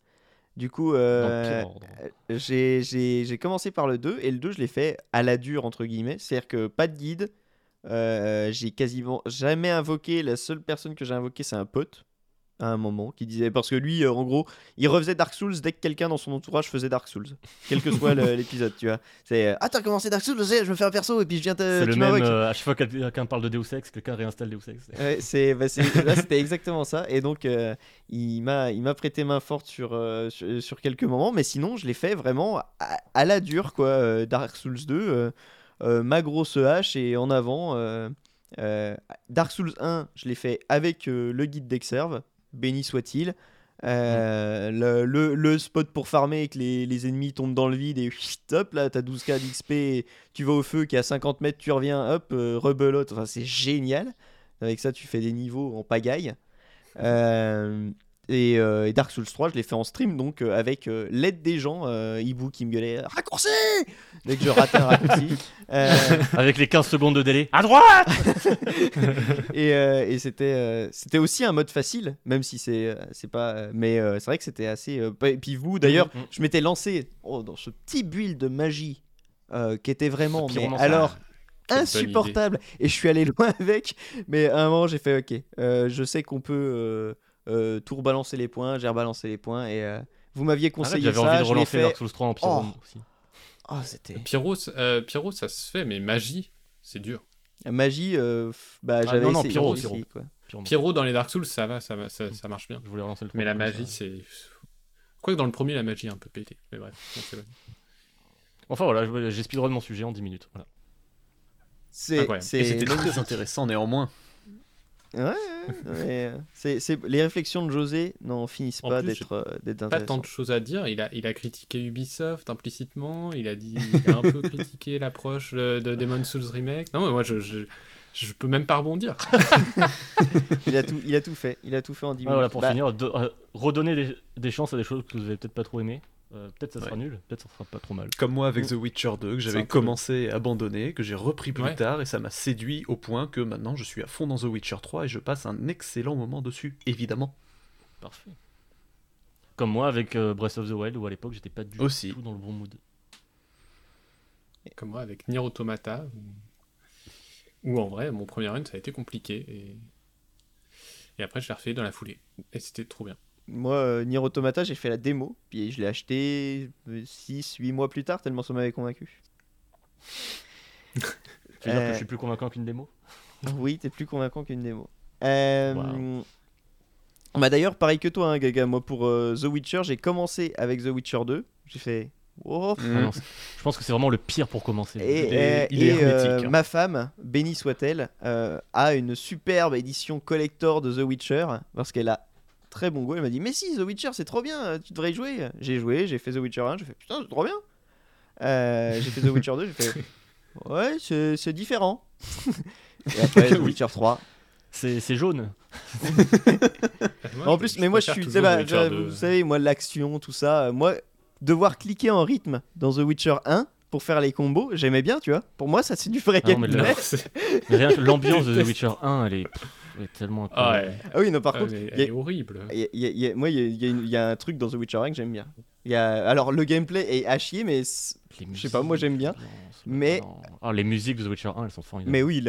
Du coup, euh, ordre. j'ai commencé par le 2 et le 2 je l'ai fait à la dure entre guillemets, c'est-à-dire que pas de guide. euh, j'ai quasiment jamais invoqué, la seule personne que j'ai invoqué c'est un pote à un moment qui disait parce que lui euh, en gros il refaisait Dark Souls dès que quelqu'un dans son entourage faisait Dark Souls. Quel que soit [laughs] l'épisode tu vois. C'est euh, ah t'as commencé Dark Souls je sais, je me fais un perso et puis je viens te C'est le même, euh, à chaque fois que quelqu'un parle de Deus Ex, quelqu'un réinstalle Deus Ex. Ouais, c'est, bah, là c'était exactement ça. Et donc euh, il m'a il m'a prêté main forte sur, sur sur quelques moments mais sinon je l'ai fait vraiment à, à la dure quoi Dark Souls 2 euh, euh, ma grosse hache et en avant Dark Souls 1 je l'ai fait avec le guide d'Exerve béni soit-il. Euh, le, le- le spot pour farmer et que les, les ennemis tombent dans le vide et hop là t'as 12k d'XP tu vas au feu qui est à 50 mètres tu reviens hop euh, rebelote. Enfin c'est génial. Avec ça, tu fais des niveaux en pagaille. Euh, et, euh, et Dark Souls 3, je l'ai fait en stream, donc euh, avec euh, l'aide des gens. Ibu qui me gueulait Raccourci Dès que je ratais un raccourci. [laughs] Avec les 15 secondes de délai. À droite [laughs] et et c'était c'était aussi un mode facile, même si c'est c'est pas. mais c'est vrai que c'était assez. et puis vous, d'ailleurs, Mhm. je m'étais lancé oh, dans ce petit build de magie qui était vraiment. Mais alors. Insupportable et je suis allé [laughs] loin avec mais à un moment j'ai fait ok je sais qu'on peut euh, tout rebalancer les points j'ai rebalancé les points et euh, Vous m'aviez conseillé J'avais ça, envie de relancer fait. Dark Souls 3 en Pyro Oh. aussi. Oh, c'était Pyro, euh, Pyro, ça se fait, mais magie, c'est dur. magie. euh, bah, Ah, j'avais non, non, essayé Pyro, aussi, Pyro. quoi. Pyro. Dans les Dark Souls, ça va, ça, va, ça, ça marche bien. Je voulais relancer le Mais la 3 comme magie, ça. c'est. Quoique dans le premier, la magie est un peu pétée. Mais bref, on s'éloigne. Enfin voilà, j'ai speedrun mon sujet en 10 minutes. Voilà. C'est, Incroyable. c'est Et c'était très intéressant néanmoins. Ouais, ouais, ouais, euh, c'est, c'est- les réflexions de José n'en finissent En pas plus, d'être, euh, d'être Pas tant de choses à dire. Il a, il a critiqué Ubisoft implicitement. Il a dit, il a un peu critiqué [laughs] l'approche de, de Demon's Souls Remake. Non, mais moi, je, je, je peux même pas rebondir. [laughs] Il a tout, il a tout fait. Il a tout fait en 10 Ah, voilà, minutes. pour Bah, finir, de- euh, redonner des, des chances à des choses que vous avez peut-être pas trop aimé. Euh, peut-être ça sera Ouais. nul, peut-être ça sera pas trop mal. Comme moi avec. The Witcher 2, que j'avais commencé et abandonné, que j'ai repris plus Ouais. tard, et ça m'a séduit au point que maintenant je suis à fond dans The Witcher 3 et je passe un excellent moment dessus, évidemment. Parfait. Comme moi avec euh, Breath of the Wild où à l'époque j'étais pas du Aussi. tout dans le bon mood. Comme moi avec Nier Automata. Où, où en vrai, mon premier run, ça a été compliqué. Et, et après, je l'ai refait dans la foulée. Et c'était trop bien. Moi, euh, Nier Automata, j'ai fait la démo, puis je l'ai acheté 6-8 mois plus tard, tellement ça m'avait convaincu. [laughs] Tu veux dire Euh. que je suis plus convaincant qu'une démo? [laughs] Oui, t'es plus convaincant qu'une démo. Euh, Waouh. Bah d'ailleurs, pareil que toi, hein, Gaga. Moi, pour euh, The Witcher, j'ai commencé avec The Witcher 2. J'ai fait. Oh. Ah non, Je pense que c'est vraiment le pire pour commencer. Et, Il est- euh, il est et, euh, hermétique, hein. ma femme, bénie soit-elle, euh, a une superbe édition collector de The Witcher parce qu'elle a très bon goût. Elle m'a dit Mais si, The Witcher, c'est trop bien, euh, tu devrais y jouer. J'ai joué, j'ai fait The Witcher 1, j'ai fait Putain, c'est trop bien. Euh, j'ai fait The [laughs] Witcher 2, j'ai fait Ouais, c'est c'est différent. et après, [laughs] The Witcher 3. C'est c'est jaune. Moi, [laughs] en plus, mais moi, je suis. bah, The Witcher bah, 2. vous savez, moi, l'action, tout ça. euh, Moi, devoir cliquer en rythme dans The Witcher 1 pour faire les combos, j'aimais bien, tu vois. Pour moi, ça, c'est du vrai Ah gameplay. L'ambiance de The Witcher 1, elle est, est tellement Ah ouais. Ah oui, non, par Ah, contre, elle a- est horrible. Il y a- il y a- il y a- moi, il y a, il y a une- il y a un truc dans The Witcher 1 que j'aime bien. Il y a, alors, le gameplay est à chier, mais, Je sais pas, moi, j'aime bien, l'ambiance, mais- non. Ah, les musiques de The Witcher 1, elles sont formidables. mais oui,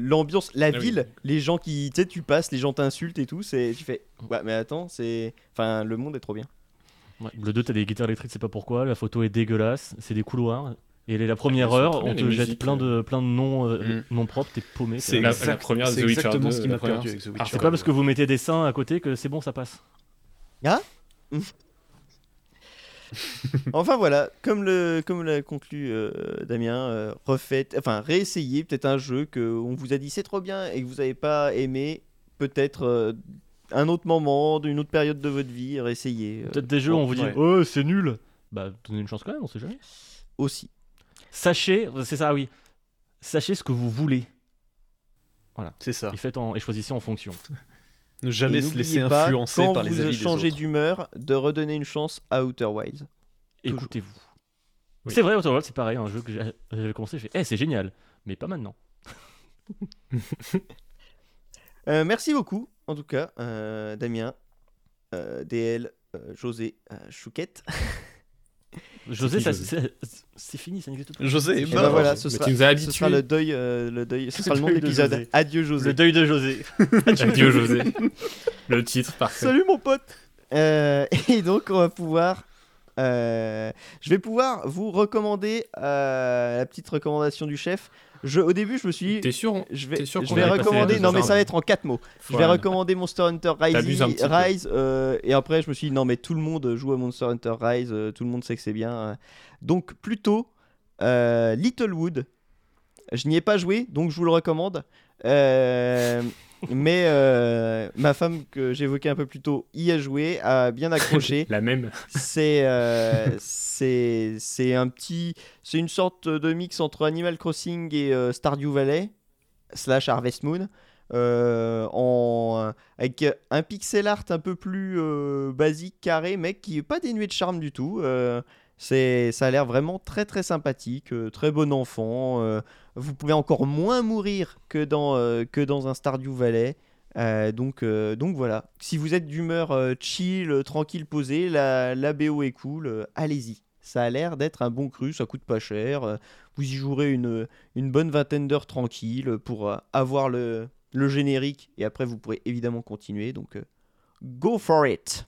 l'ambiance, la Ah oui. ville, les gens qui, tu sais, tu passes, les gens t'insultent et tout, c'est, tu fais, ouais, mais attends, c'est, enfin, le monde est trop bien. Ouais, Le 2, t'as des guitares électriques, c'est pas pourquoi. La photo est dégueulasse. C'est des couloirs. Et la première heure, on te jette plein de, plein de noms, euh, Mm. noms propres, t'es paumé. C'est La- exact- la première c'est exactement 2, ce qui la m'a perdu avec The c'est- Witcher. C'est pas parce que vous mettez des seins à côté que c'est bon, ça passe. [laughs] Enfin voilà, comme le, comme l'a conclu euh, Damien, euh, refaites, enfin, réessayez peut-être un jeu que on vous a dit c'est trop bien et que vous n'avez pas aimé, peut-être euh, un autre moment, d'une autre période de votre vie, réessayez euh, Peut-être des jeux où on vous dit ouais. Oh, c'est nul Bah, donnez une chance quand même, on sait jamais. aussi. Sachez, c'est ça, oui. Sachez ce que vous voulez C'est ça. et, faites en, et choisissez en fonction. Ne jamais Et se laisser pas, influencer quand par les vous avis des changez autres. d'humeur, de redonner une chance à Outer Wilds. Écoutez-vous. Oui. C'est vrai, Outer Worlds, c'est pareil, un jeu que j'ai- j'avais commencé, j'ai fait Eh, c'est génial Mais pas maintenant. [laughs] [laughs] Euh, merci beaucoup, en tout cas, euh, Damien, euh, DL, euh, José, euh, Chouquette. [laughs] José, qui, ça- José c'est fini, ça n'existe plus. José est ben mort. voilà, ce Mais sera, tu nous as ce sera le deuil, euh, le deuil, ce [laughs] sera le nom de l'épisode. Adieu José. Le deuil de José. [laughs] Adieu José. Le titre, parfait. Salut mon pote. Euh, [laughs] et donc on va pouvoir, euh, je vais pouvoir vous recommander euh, la petite recommandation du chef. Je, au début, je me suis dit, T'es sûr on- je vais, sûr je vais recommander. Non, mais ça va être en quatre mots. Je vais recommander Monster Hunter Rise. Rise euh, et après je me suis dit non mais tout le monde joue à Monster Hunter Rise, euh, tout le monde sait que c'est bien. euh. Donc plutôt Littlewood. Je n'y ai pas joué, donc je vous le recommande. Euh, mais euh, ma femme que j'évoquais un peu plus tôt y a joué, a bien [laughs] accroché. La même. c'est euh, [laughs] c'est un petit c'est une sorte de mix entre Animal Crossing et euh, Stardew Valley slash Harvest Moon en avec un pixel art un peu plus basique carré mais qui est pas dénué de charme du tout c'est ça a l'air vraiment très très sympathique euh, très bon enfant euh, vous pouvez encore moins mourir que dans euh, que dans un Stardew Valley donc, donc voilà, si vous êtes d'humeur chill, tranquille, posée, la, la BO est cool, allez-y. Ça a l'air d'être un bon cru, ça coûte pas cher. vous y jouerez une, une bonne vingtaine d'heures tranquille pour avoir le, le générique et après vous pourrez évidemment continuer. Donc, go for it.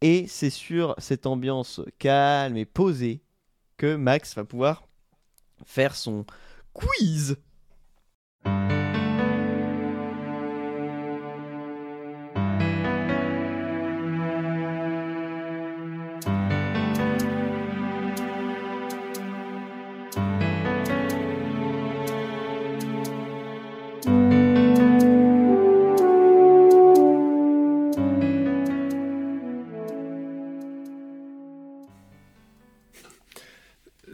Et c'est sur cette ambiance calme et posée que Max va pouvoir faire son quiz.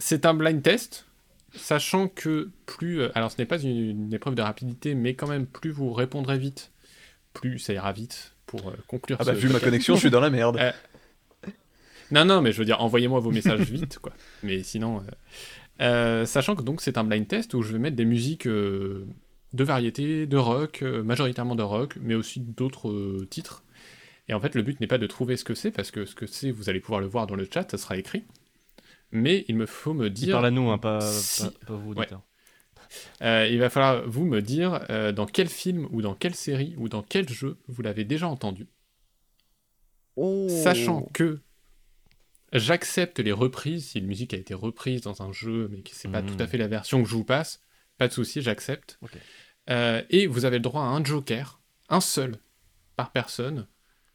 C'est un blind test, sachant que plus. euh, Alors, ce n'est pas une, une épreuve de rapidité, mais quand même, plus vous répondrez vite, plus ça ira vite pour euh, conclure. Ah bah, vu ma connexion, je suis dans la merde. Euh, Non, non, mais je veux dire, envoyez-moi vos messages vite, quoi. Mais sinon. euh, sachant que donc c'est un blind test où je vais mettre des musiques de variété, de rock, majoritairement de rock, mais aussi d'autres titres. Et en fait, le but n'est pas de trouver ce que c'est, parce que ce que c'est, vous allez pouvoir le voir dans le chat, ça sera écrit. Mais il me faut me Il dire. parle à nous, hein, pas, si- pas, pas vous, Ouais. Euh, il va falloir vous me dire euh, dans quel film ou dans quelle série ou dans quel jeu vous l'avez déjà entendu. Oh. Sachant que j'accepte les reprises, si une musique a été reprise dans un jeu, mais que c'est pas Mhm. tout à fait la version que je vous passe, pas de souci, j'accepte. Euh, et vous avez le droit à un joker, un seul par personne,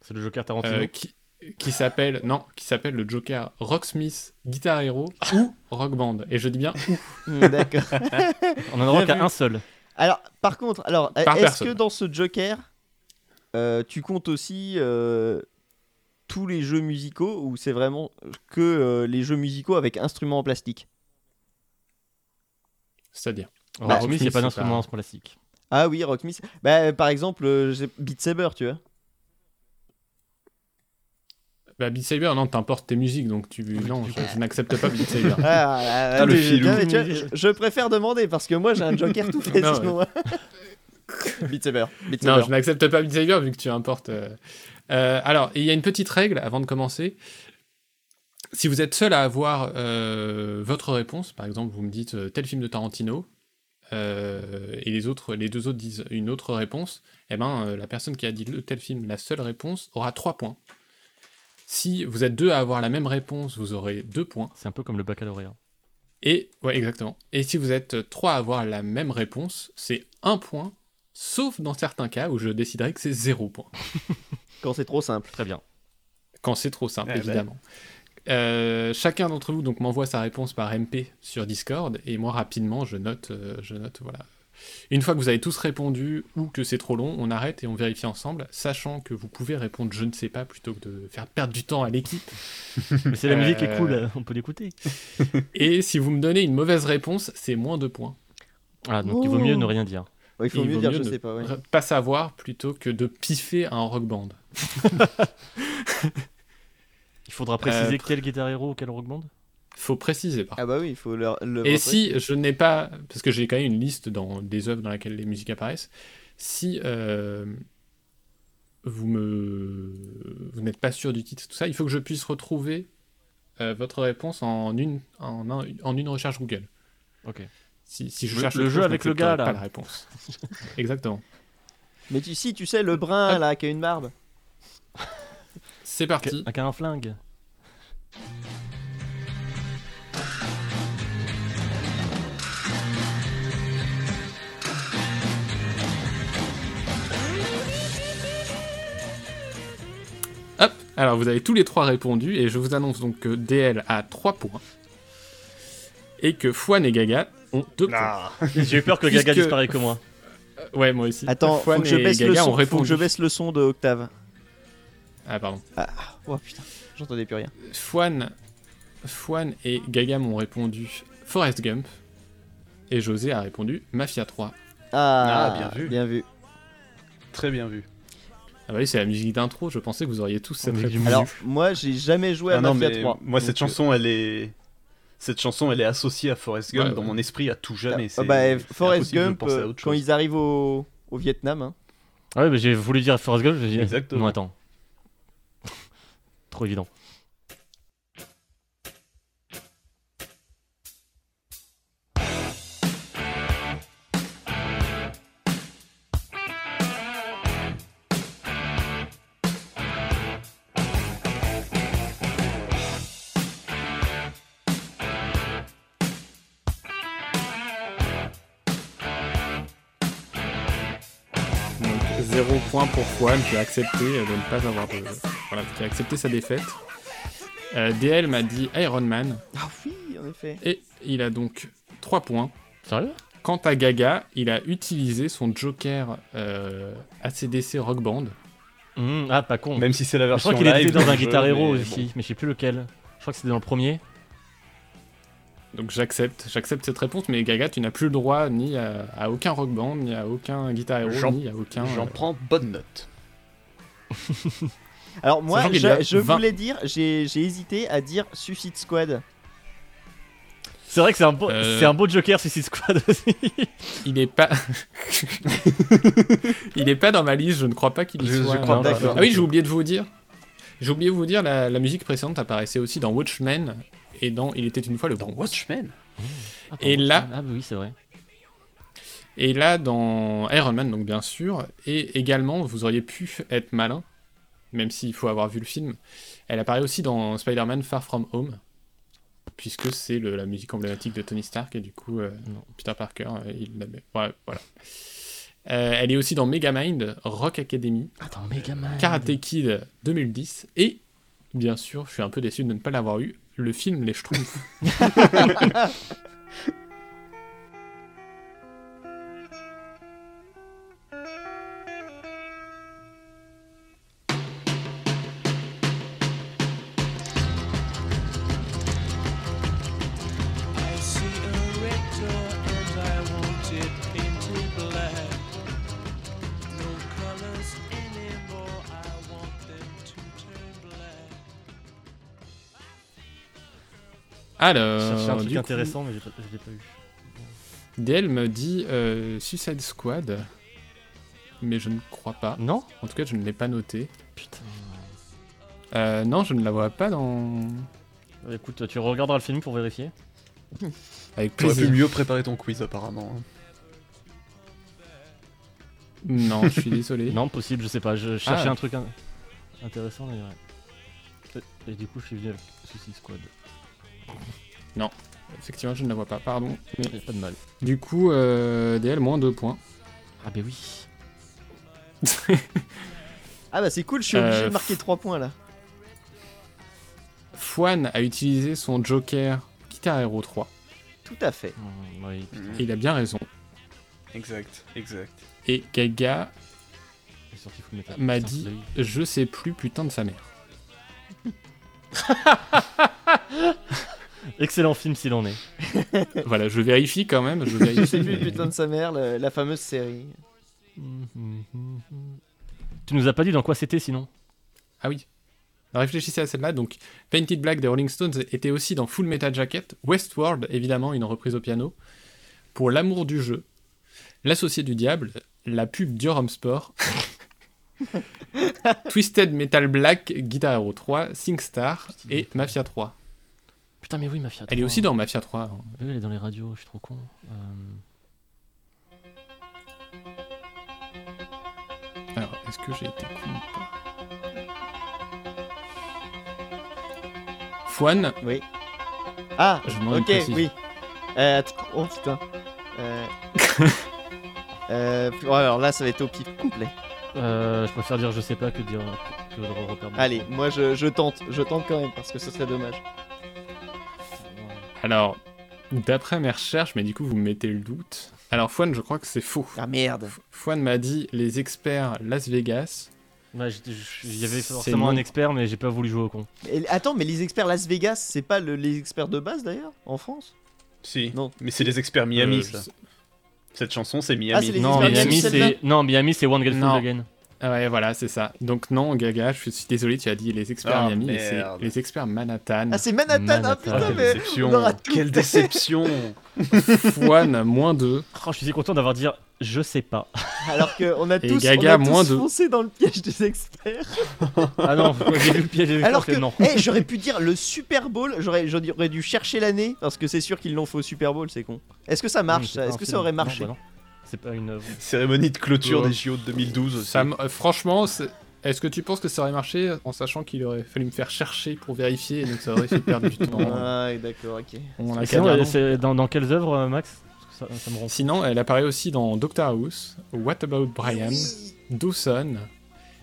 C'est le Joker Tarantino. euh, qui, qui s'appelle non, qui s'appelle le joker Rocksmith, Guitar Hero ou Rock Band. Et je dis bien ou. [laughs] Hmm, D'accord. [laughs] On en a droit bien qu'à un seul. Alors, par contre, alors, Par est-ce personne. que dans ce Joker, euh, tu comptes aussi euh, tous les jeux musicaux ou c'est vraiment que euh, les jeux musicaux avec instruments en plastique? C'est-à-dire. Bah, Smith, il n'y a pas c'est d'instrument pas- en plastique. Ah oui, Rocksmith. Bah, par exemple, euh, Beat Saber, tu vois. Bah, Beat Saber, non, t'importes tes musiques, donc tu. Non, je, je n'accepte pas Beat Saber. [laughs] Ah, ah, ah, le filou. vois, je, je préfère demander parce que moi j'ai un Joker tout fait [laughs] Non, sinon. [laughs] Beat Saber. Beat Non, je n'accepte pas Beat Saber vu que tu importes. euh. Euh, alors, il y a une petite règle avant de commencer. Si vous êtes seul à avoir euh, votre réponse, par exemple, vous me dites euh, tel film de Tarantino, euh, et les autres, les deux autres disent une autre réponse, eh ben euh, la personne qui a dit le tel film, la seule réponse, aura 3 points. Si vous êtes deux à avoir la même réponse, vous aurez 2 points. C'est un peu comme le baccalauréat. Et ouais, exactement. Et si vous êtes trois à avoir la même réponse, c'est un point, sauf dans certains cas où je déciderai que c'est zéro point. [laughs] Quand c'est trop simple. Très bien. Quand c'est trop simple, Eh ben. évidemment. Euh, chacun d'entre vous donc m'envoie sa réponse par MP sur Discord et moi rapidement je note, euh, je note voilà. Une fois que vous avez tous répondu ou que c'est trop long, on arrête et on vérifie ensemble, sachant que vous pouvez répondre je ne sais pas plutôt que de faire perdre du temps à l'équipe. [laughs] Mais c'est la musique qui est cool, on peut l'écouter. [laughs] Et si vous me donnez une mauvaise réponse, c'est moins de points. Ah, donc il vaut mieux ne rien dire. Ouais, il faut Il mieux vaut dire, mieux je ne sais pas. ouais. Pas savoir plutôt que de piffer un rock band. [laughs] Il faudra préciser Euh, quel Guitar Hero ou quel Rock Band? Faut préciser par Ah bah oui, il faut le. le Et si je n'ai pas, parce que j'ai quand même une liste dans des œuvres dans lesquelles les musiques apparaissent, si euh, vous me, vous n'êtes pas sûr du titre, tout ça, il faut que je puisse retrouver euh, votre réponse en une, en, un- en une recherche Google. Ok. Si, si je Le- cherche le jeu chose, avec le gars, là. pas la réponse. [laughs] Exactement. Mais tu, si tu sais, le brun là qui a une barbe. C'est parti. Un un flingue. Hop. Alors vous avez tous les trois répondu et je vous annonce donc que DL a 3 points et que Fouane et Gaga ont 2 points. Ah. J'ai eu peur que Gaga Puisque- disparaisse que moi. Ouais, moi aussi. Attends, Fouane faut que je et baisse le Gaga ont son. Faut que je baisse le son de Octave. Ah pardon. Oh putain, j'entendais plus rien. Fouane, Fouane et Gaga m'ont répondu Forrest Gump et José a répondu Mafia 3. Ah, Ah, bien vu. Bien vu. Très bien vu. Ah bah oui, c'est la musique d'intro, je pensais que vous auriez tous cette réponse. Alors, moi j'ai jamais joué à Ah non, Mafia mais 3. moi, cette euh, chanson, elle est. Cette chanson, elle est associée à Forrest Gump Ouais, dans ouais. mon esprit à tout jamais. ah, bah, c'est Forrest Gump, à euh, quand ils arrivent au, au Vietnam. hein. Ah ouais, mais j'ai voulu dire Forrest Gump, j'ai dit. Exactement. Non, attends. [laughs] Trop évident. Pour Juan qui a accepté de ne pas avoir de. Voilà, qui a accepté sa défaite. Euh, DL m'a dit Iron Man Ah oui, en effet. et il a donc 3 points. Sérieux? Quant à Gaga, il a utilisé son Joker euh, ACDC Rock Band. Hum, Ah, pas con. Même si c'est la je version crois qu'il était live dans un Guitar Hero mais aussi, bon. mais je sais plus lequel. Je crois que c'était dans le premier. Donc j'accepte, j'accepte cette réponse, mais Gaga, tu n'as plus le droit ni à, à aucun rock band, ni à aucun guitar hero, ni à aucun. J'en euh, prends bonne note. [laughs] Alors moi, je, y a je 20. voulais dire, j'ai hésité à dire Suicide Squad. C'est vrai que c'est un, beau, Euh. c'est un beau Joker Suicide Squad [laughs] aussi. Il est pas. [laughs] il est pas dans ma liste, je ne crois pas qu'il y Je- je soit. crois. Ah oui, j'ai oublié de vous dire. J'ai oublié de vous dire, la, la musique précédente apparaissait aussi dans Watchmen et dans Il était une fois le Dans bronze. Watchmen Ah, Et là- Ah, bah oui, c'est vrai. Et là, dans Iron Man, donc bien sûr, et également, vous auriez pu être malin, même s'il faut avoir vu le film. Elle apparaît aussi dans Spider-Man Far From Home, puisque c'est la musique emblématique de Tony Stark, et du coup, euh, Non. Peter Parker, euh, il. Ouais, voilà. Euh, elle est aussi dans Megamind, Rock Academy, Attends, Megaman. Karate Kid 2010, et bien sûr, je suis un peu déçu de ne pas l'avoir eu, le film Les Schtroumpfs. [laughs] Je Alors, cherchais un truc du coup, intéressant, mais je l'ai pas eu. DL me dit euh, Suicide Squad, mais je ne crois pas. Non En tout cas, je ne l'ai pas noté. Putain. Euh, non, je ne la vois pas dans. Écoute, tu regarderas le film pour vérifier. [laughs] Avec Tu aurais pu mieux préparer ton quiz apparemment. hein. Non, je suis [laughs] désolé. Non, possible, je sais pas. Je cherchais Ah. un truc in- intéressant, mais ouais. Et, et du coup, je suis venu avec Suicide Squad. Effectivement, je ne la vois pas, pardon. Mais a pas de mal. du coup, euh, DL, moins 2 points. Ah, bah oui. [laughs] Ah bah c'est cool, je suis obligé Euh, de marquer 3 points là. Fwan a utilisé son Joker Guitar Hero 3. Tout à fait. Oui, putain, Et il a bien raison. Exact, exact. Et Gaga m'a dit Je sais plus, putain de sa mère. [laughs] Excellent film s'il en est. [laughs] voilà, je vérifie quand même. Je vérifie. sais plus, mais- putain de sa mère, le- la fameuse série. [laughs] Tu nous as pas dit dans quoi c'était sinon? Ah oui. Alors, réfléchissez à celle-là. Donc, Painted Black des Rolling Stones était aussi dans Full Metal Jacket. Westworld, évidemment, une reprise au piano. Pour l'amour du jeu. L'associé du diable. La pub Durham Sport. [laughs] Twisted Metal Black, Guitar Hero 3, SingStar et Mafia 3. Putain, mais oui, Mafia 3. Elle est aussi dans Mafia 3. hein. Oui, elle est dans les radios, je suis trop con. Euh, Alors, est-ce que j'ai été con ou pas? Fouane, Oui. Ah, Je ok, oui. Euh, oh putain. Euh... [laughs] euh, alors là, ça va être au pif complet. euh, je préfère dire je sais pas que dire que de. Allez, moi je, je tente, je tente quand même parce que ce serait dommage. Alors, d'après mes recherches, mais du coup vous me mettez le doute. Alors Fouane, je crois que c'est faux. Ah merde. Fouane m'a dit les experts Las Vegas. Ouais, il y avait forcément non. un expert, mais j'ai pas voulu jouer au con. Et- attends, mais les experts Las Vegas, c'est pas le- les experts de base d'ailleurs en France? Si. Non. Mais c'est les experts Miami, Euh, ça. Cette chanson, c'est Ah, Miami. les Non, Miami, c'est non, Miami, c'est One Grateful Non. Again. Ah ouais, voilà, c'est ça. Donc non, Gaga, je suis désolé, tu as dit les experts Ah, Miami, mais c'est les experts Manhattan. Ah, c'est Manhattan, ah Manhattan. putain, Quelle mais déception. on aura tout Quelle déception [laughs] Fouane, moins 2. Oh, je suis content d'avoir dit je sais pas. Alors qu'on a Et tous, Gaga, on a tous moins foncé dans le piège des experts. [laughs] Ah non, j'ai vu le piège des Alors experts, que, non. eh, j'aurais pu dire le Super Bowl, j'aurais, j'aurais dû chercher l'année parce que c'est sûr qu'ils l'ont fait au Super Bowl, c'est con. Est-ce que ça marche pas Est-ce que ça aurait Non, marché bah non. C'est pas une. Cérémonie de clôture Ouais. des JO de 2012 aussi. Ça m- euh, franchement, c'est- est-ce que tu penses que ça aurait marché en sachant qu'il aurait fallu me faire chercher pour vérifier et donc ça aurait fait perdre du temps Ouais, [laughs] d'accord, ok. On a Sinon, dire euh, non. c'est dans, dans quelles œuvres, euh, Max? Parce que Ça, ça me rend fou. Sinon, elle apparaît aussi dans Doctor House, What About Brian, Dawson,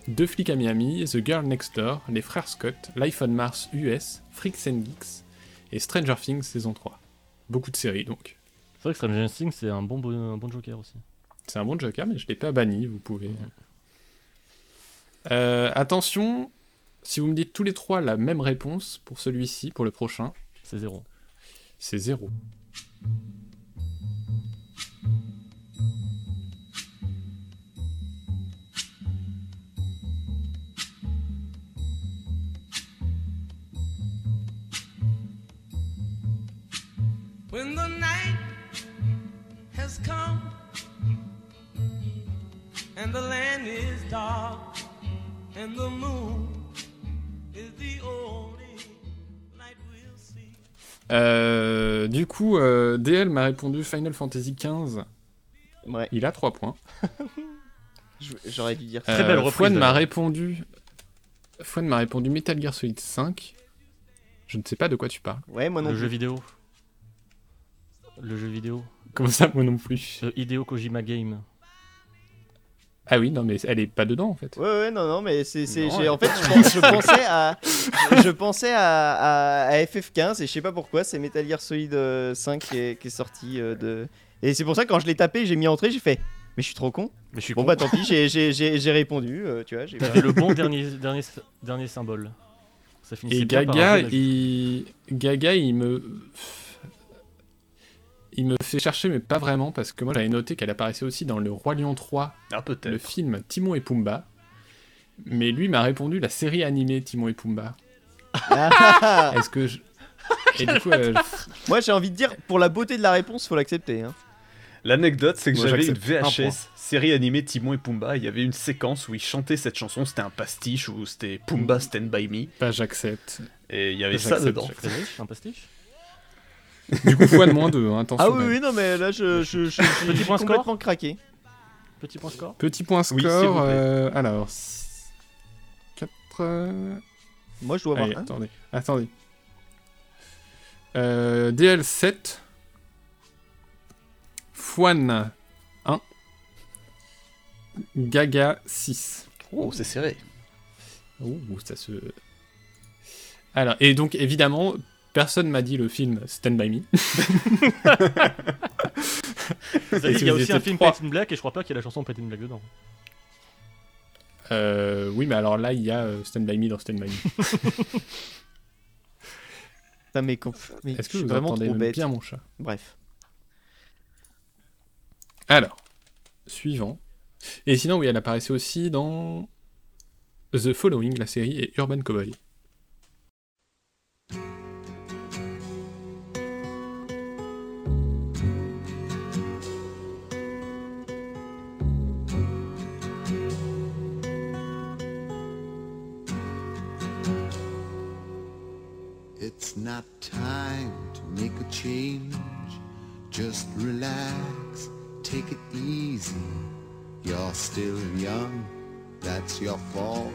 Deux flics à Miami, The Girl Next Door, Les Frères Scott, Life on Mars US, Freaks and Geeks et Stranger Things saison 3. Beaucoup de séries donc. C'est vrai que Stranger Things, c'est un bon, bon, un bon joker aussi. C'est un bon joker, mais je l'ai pas banni, vous pouvez. Euh, attention, si vous me dites tous les trois la même réponse pour celui-ci, pour le prochain, C'est zéro. c'est zéro. When the night has come and the land is dark and the moon is the only light we'll see. Euh, du coup, euh, DL m'a répondu Final Fantasy XV. Ouais, Il a 3 points. [laughs] j'aurais dû dire Très belle reprise, m'a répondu. Fouane m'a répondu Metal Gear Solid 5. Je ne sais pas de quoi tu parles. Ouais, moi non Le jeu vidéo. Le jeu vidéo. Comment ça, moi non plus Euh, Hideo Kojima Game. Ah oui, non, mais elle est pas dedans en fait. Ouais, ouais, non, non, mais c'est. c'est- Non, j'ai- elle- En fait, je, pense- je pensais à. [laughs] Je pensais à, à- à FF15 et je sais pas pourquoi, c'est Metal Gear Solid euh, 5 qui est, qui est sorti euh, de. Et c'est pour ça que quand je l'ai tapé, j'ai mis entrée, j'ai fait. Mais je suis trop con. Mais je suis Bon con. bah tant pis, j'ai- j'ai j'ai- j'ai répondu, euh, tu vois. T'avais le bon [laughs] dernier, dernier, dernier symbole. Ça finissait Et bien par Gaga, un il... Gaga, il me. Il me fait chercher, mais pas vraiment, parce que moi j'avais noté qu'elle apparaissait aussi dans Le Roi Lion 3, Ah, le film Timon et Pumba. Mais lui m'a répondu la série animée Timon et Pumba. Ah, Est-ce que je. [laughs] Et du coup, euh, Moi j'ai envie de dire, pour la beauté de la réponse, faut l'accepter. Hein. L'anecdote, c'est que j'avais une. Un. VHS, série animée Timon et Pumba. Il y avait une séquence où ils chantaient cette chanson. C'était un pastiche ou c'était Pumba Stand By Me. pas j'accepte. Et il y avait ça dedans. un pastiche? Du coup, fois de moins 2, attention. Ah oui, oui, non, mais là je, je, je, je suis Petit point score complètement craqué. Petit point score Petit point score. Oui, s'il vous plaît. euh, alors. 4. Moi je dois avoir Allez, un. attendez. Attendez. Euh, DL 7. Fouane 1. Gaga 6. Oh, c'est serré. Ouh, ça se. Alors, et donc évidemment, personne m'a dit le film Stand By Me. [laughs] Dit, si Il y a aussi un film trois- Paint in Black et je crois pas qu'il y a la chanson Paint in Black dedans. Euh, oui, mais alors là, il y a euh, Stand By Me dans Stand By Me. [laughs] Putain, mais, Est-ce je que suis vous vraiment entendez trop bête. bien mon chat? Bref. Alors, suivant. Et sinon, oui, elle apparaissait aussi dans The Following, la série, et Urban Cowboy. It's not time to make a change. Just relax, take it easy. You're still young, that's your fault.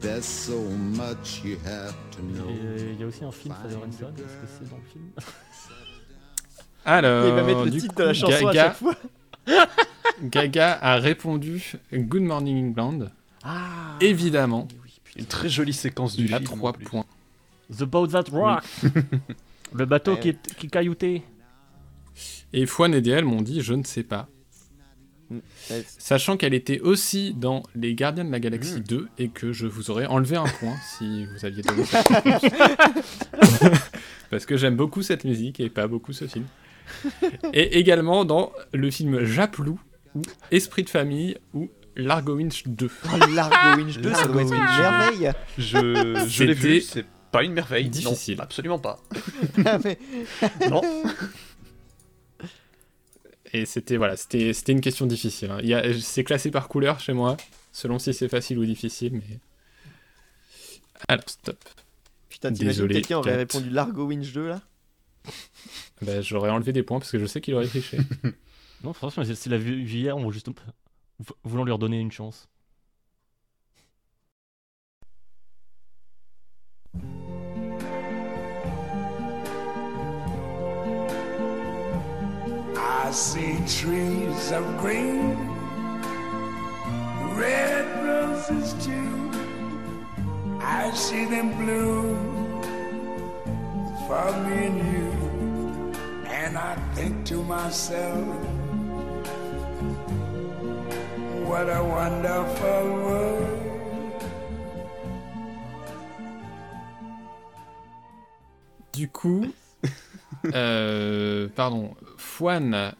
There's so much you have to know. Et il y a aussi un film Father and Son, est-ce que c'est dans le film [laughs] Alors, Il va mettre le titre coup, de la chanson à Gaga, chaque fois. [laughs] Gaga a répondu Good Morning England. Ah. Évidemment, Une très jolie séquence du il a film. 3 en plus. points. The Boat That Rock Le bateau Ouais. qui, est, qui cailloutait. Et Fouane et DL m'ont dit Je ne sais pas. Ouais, Sachant qu'elle était aussi dans Les Gardiens de la Galaxie 2 et que je vous aurais enlevé un point [laughs] si vous aviez donné. [laughs] Parce que j'aime beaucoup cette musique et pas beaucoup ce film. Et également dans le film Japlou ou Esprit de famille ou Largo Winch 2. Oh, Largo Winch 2, ça doit être une Largo Winch 2. merveille. Je, je l'ai vu, c'est pas une merveille. difficile. Non, absolument pas. [laughs] Ah, [laughs] Non. Et c'était voilà, c'était c'était une question difficile. hein. Il y a- C'est classé par couleur chez moi, selon si c'est facile ou difficile. Mais alors stop. Putain, t'imagines Désolé, quelqu'un aurait répondu Largo Winch 2 là? Bah, J'aurais enlevé des points parce que je sais qu'il aurait triché. [laughs] Non, franchement, s'il l'a hier, on va juste vou- voulant lui redonner une chance. See trees of green, red roses too. I see them bloom for me and you. And I think to myself, what a wonderful world. Du coup, [laughs] euh, pardon, Fouane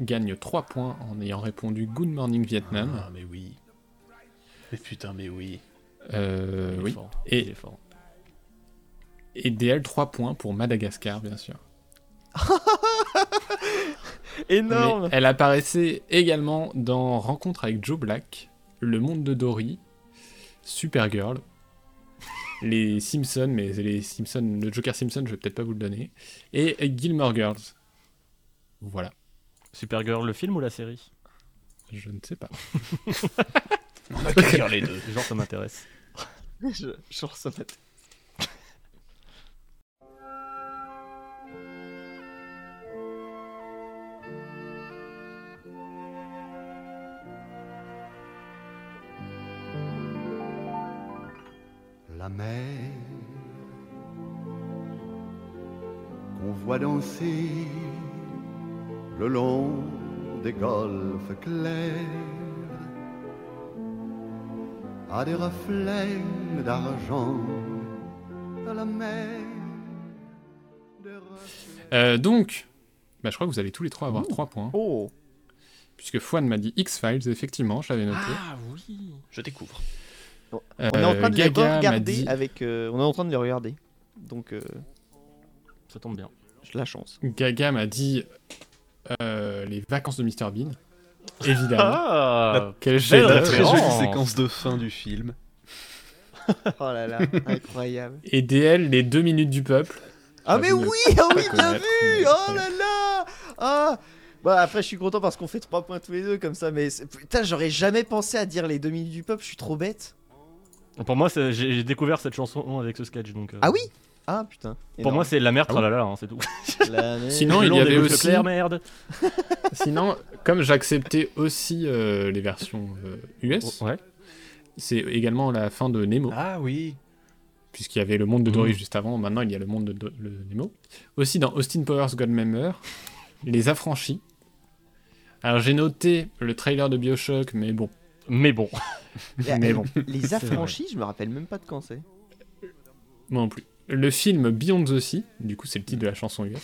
gagne 3 points en ayant répondu Good Morning Vietnam. Ah, mais oui. Mais putain, mais oui. Euh, Il est oui. fort, Et-. Et DL 3 points pour Madagascar, bien sûr. [laughs] Énorme Mais elle apparaissait également dans Rencontre avec Joe Black, Le Monde de Dory, Supergirl, Les Simpsons, mais les Simpsons, le Joker Simpson, je vais peut-être pas vous le donner, et Gilmore Girls. Voilà, Supergirl, le film ou la série je ne sais pas. [laughs] On a qu'à lire les deux. [laughs] Genre, ça m'intéresse. je, ressens ma tête. La mer qu'on voit danser le long des golfes clairs a des reflets d'argent à la mer. Euh, donc, bah, je crois que vous allez tous les trois avoir 3 points, Oh puisque Fouane m'a dit X-Files, effectivement, je l'avais noté. Ah oui. Je découvre. On est en train de Euh, Gaga les m'a regarder dit- avec. euh, on est en train de les regarder. Donc, euh, Ça tombe bien. j'ai la chance. Gaga m'a dit euh, les vacances de Mr Bean. Évidemment. Ah Quel La chef-d'œuvre. très jolie séquence de fin du film. [laughs] Oh là là, incroyable. Et DL, les deux minutes du peuple. Ah, Ah, mais oui, ah oui, pas bien vu Oh là là Ah Bah après je suis content parce qu'on fait 3 points tous les deux comme ça mais putain j'aurais jamais pensé à dire les 2 minutes du peuple, je suis trop bête. Pour moi, j'ai découvert cette chanson avec ce sketch. Donc, euh, Ah oui? Ah putain. Pour moi, c'est la merde, Ah tralala, hein, c'est tout. [laughs] [laughs] Sinon, il y des avait aussi. claires, merde. [laughs] Sinon, comme j'acceptais aussi euh, les versions euh, US, Ouais. c'est également la fin de Nemo, Ah oui. puisqu'il y avait le monde de Dory Mm. juste avant. Maintenant, il y a le monde de Do- le Nemo. Aussi dans Austin Powers Goldmember, Les Affranchis. Alors, j'ai noté le trailer de Bioshock, mais bon. Mais bon. Mais bon. Les affranchis, je me rappelle même pas de quand c'est. Moi non plus. Le film Beyond the Sea, du coup c'est le titre de la chanson US.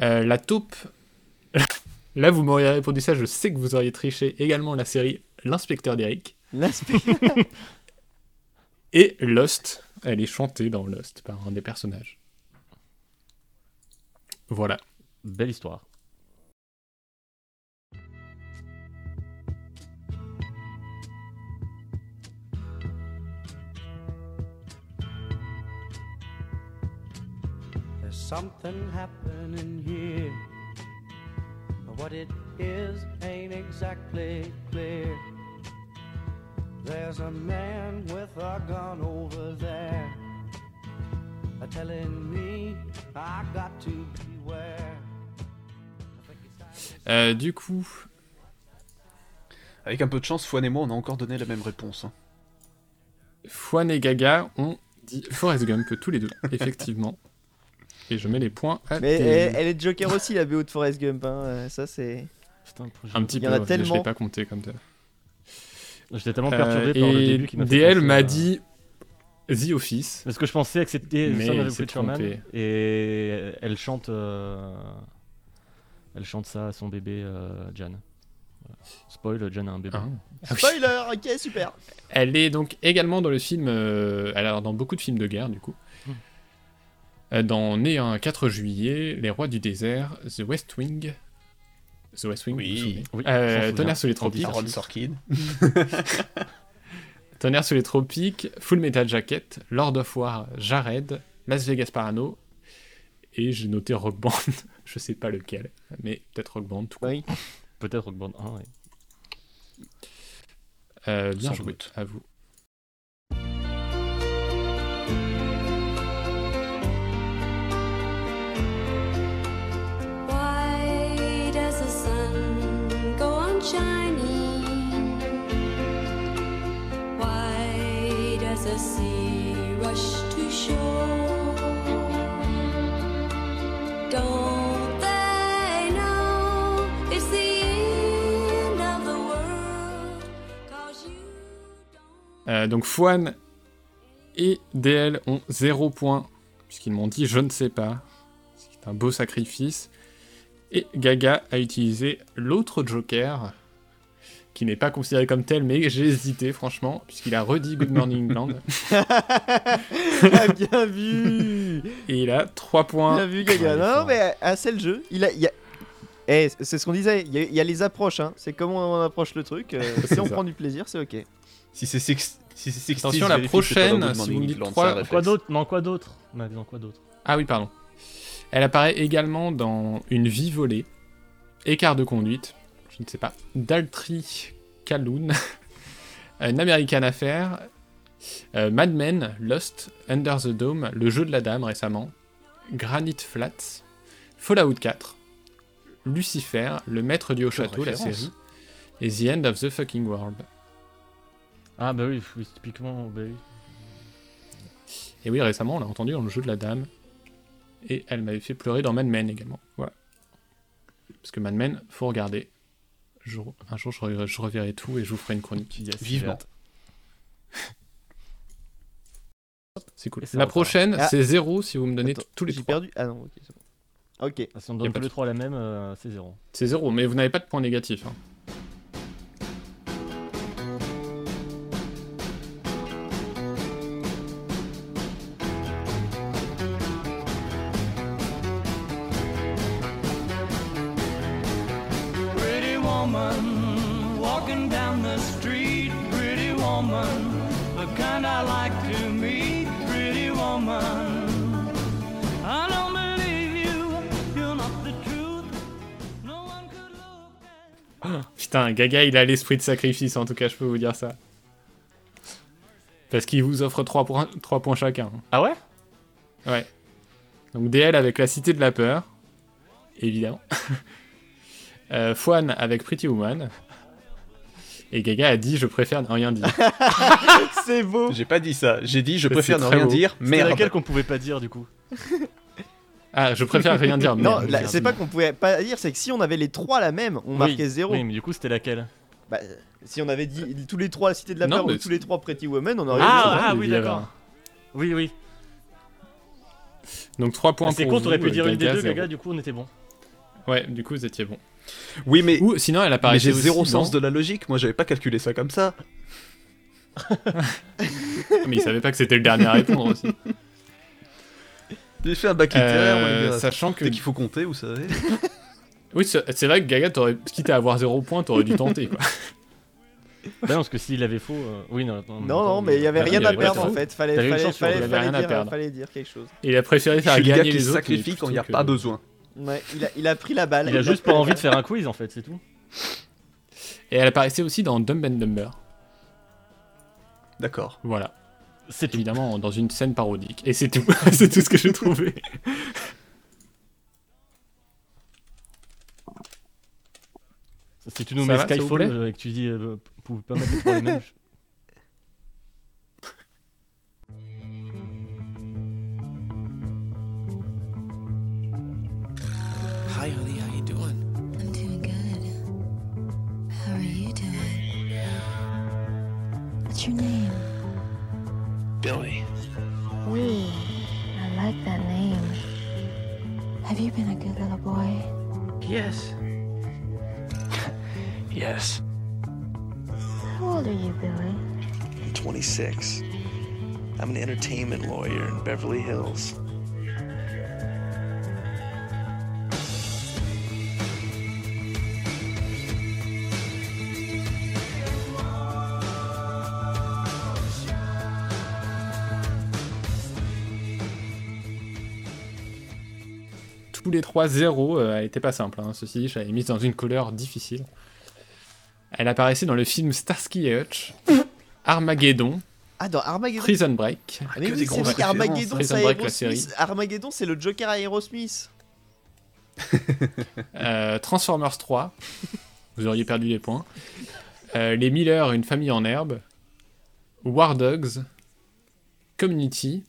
Euh, la taupe. [laughs] Là vous m'auriez répondu ça, je sais que vous auriez triché également la série L'inspecteur d'Eric. L'aspect. Et Lost, elle est chantée dans Lost par un des personnages. Voilà. Belle histoire. Something happening here. But what it is ain't exactly clear. There's a man with a gun over there. A telling me I got to beware. Euh, du coup, Avec un peu de chance, Fouane et moi, on a encore donné la même réponse. hein. Fouane et Gaga ont dit Forrest Gump tous les deux, [laughs] effectivement. Et je mets les points à Mais Théo. elle, elle est Joker aussi la BO de Forrest Gump hein. euh, ça c'est. Un petit il y peu, en a ouais, je tellement. l'ai pas compté comme ça. J'étais tellement Euh, perturbé par le début qui m'a DL m'a à- dit The Office. Parce que je pensais que c'était Mais Son of trompé. et elle chante, euh, elle chante ça à son bébé euh, Jan. Voilà. Spoil, Jan a un bébé. Ah. Ah. Spoiler, ok super. Elle est donc également dans le film, euh, elle est dans beaucoup de films de guerre du coup. Euh, Dans Né un 4 juillet, Les Rois du désert, The West Wing. The West Wing, Oui. vous vous souvenez Oui, Euh. Tonnerre sous les tropiques. ça. Aaron Sorkin. [laughs] Tonnerre sous les tropiques, Full Metal Jacket, Lord of War, Jared, Las Vegas Parano. Et j'ai noté Rock Band, [laughs] je sais pas lequel, mais peut-être Rock Band tout. Oui. Peut-être Rock Band 1, ouais. Euh, bien joué, à vous. Donc Fouane et DL ont 0 point, puisqu'ils m'ont dit je ne sais pas. C'est un beau sacrifice. Et Gaga a utilisé l'autre Joker, qui n'est pas considéré comme tel, mais j'ai hésité franchement, puisqu'il a redit Good Morning England. [laughs] Bien vu Et il a 3 points. Bien vu, Gaga. Non, mais ah, c'est le jeu. Il a. il y a- Eh, c'est ce qu'on disait, il y, a, il y a les approches, hein. c'est comment on approche le truc. euh, [laughs] si on ça. prend du plaisir, c'est ok. Si c'est six- si c'est 60s, Attention, la prochaine, si vous me dites Quoi d'autre Non, quoi d'autre quoi d'autre Ah oui, pardon. Elle apparaît également dans Une vie volée, Écart de conduite, je ne sais pas, Daltry Calhoun, [laughs] Une American Affair, euh, Mad Men, Lost, Under the Dome, Le jeu de la dame récemment, Granite Flats, Fallout 4, Lucifer, Le maître du haut château, la série, et The End of the Fucking World. Ah bah oui, oui, typiquement, bah oui. Et oui, récemment, on l'a entendu dans Le jeu de la dame, et elle m'avait fait pleurer dans Mad Men également. Voilà. Parce que Mad Men, faut regarder. Un jour, je, re- je reverrai tout et je vous ferai une chronique. Yes, Vivement. [laughs] C'est cool. La prochaine, Ah. c'est zéro si vous me donnez Attends, tous les J'ai trois. perdu. Ah non, ok, c'est bon. Ok. Ah, Si on donne pas tous les trois la même, euh, c'est zéro. C'est zéro, mais vous n'avez pas de points négatifs. hein. Gaga, il a l'esprit de sacrifice, en tout cas, je peux vous dire ça. Parce qu'il vous offre 3 points, trois points chacun. Ah ouais? Ouais. Donc DL avec La Cité de la Peur, évidemment. [laughs] euh, Fouane avec Pretty Woman. Et Gaga a dit Je préfère ne rien dire. [laughs] C'est beau J'ai pas dit ça, j'ai dit je C'est préfère ne rien beau. dire, merde. laquelle qu'on pouvait pas dire du coup? Ah, je préfère rien dire. Non, merde. là, merde, c'est pas qu'on pouvait pas dire, c'est que si on avait les trois la même, on Oui, marquait zéro. Oui, mais du coup, c'était laquelle Bah, si on avait dit tous les trois la cité de la Non, peur ou tous les trois Pretty Woman, on aurait eu Ah, ah, oui, d'accord. Oui, oui. Donc 3 points Ah, C'est pour con, vous, t'aurais pu euh, dire une des deux, zéro. Gaga, du coup, on était bon. Ouais, du coup, vous étiez bon. Oui, mais, Ou sinon, elle apparaissait j'ai aussi zéro sens de la logique, moi j'avais pas calculé ça comme ça. [laughs] Mais il savait pas que c'était le dernier à répondre aussi. [laughs] J'ai fait un bac littéraire, Euh, gars. sachant que. Dès qu'il faut compter, vous savez. [laughs] Oui, c'est vrai que Gaga, t'aurais- quitte à avoir 0 points, t'aurais dû tenter. Quoi. [laughs] Bah non, parce que s'il avait faux. euh, Oui, non, non, Non, non, mais il y avait Bah, rien à perdre en fait. Fallait, fallait, chance fallait, fallait rien à dire, perdre. fallait dire quelque chose. Il a préféré faire suis le gars gagner qui les autres. sacrifie quand il n'y a pas besoin. Ouais, il a, il a pris la balle. Il a juste pas envie de faire un [laughs] quiz en fait, c'est tout. Et elle apparaissait aussi dans Dumb and Dumber. D'accord. Voilà. C'est tout. Évidemment, dans une scène parodique. Et c'est tout. [laughs] c'est tout ce que j'ai trouvé. Si tu nous mets Skyfall plaît euh, et que tu dis, euh, vous pouvez pas mettre les trois les mêmes. je- Hi, honey. How you doing? I'm doing good. How are you doing? What's your name? Billy. Wee. I like that name. Have you been a good little boy? Yes. [laughs] yes. How old are you, Billy? I'm 26. I'm an entertainment lawyer in Beverly Hills. Les trois 0 euh, elle était pas simple. Hein. Ceci dit, je l'avais mise dans une couleur difficile. Elle apparaissait dans le film Starsky et Hutch, [laughs] Armageddon, Ah, dans Armageddon. Prison Break, Ah, mais oui, des c'est. Armageddon, Prison c'est Break, la Aerosmith. Armageddon, c'est le Joker à Aerosmith. [laughs] euh, Transformers 3, vous auriez perdu les points. Euh, les Miller, une famille en herbe. War Dogs, Community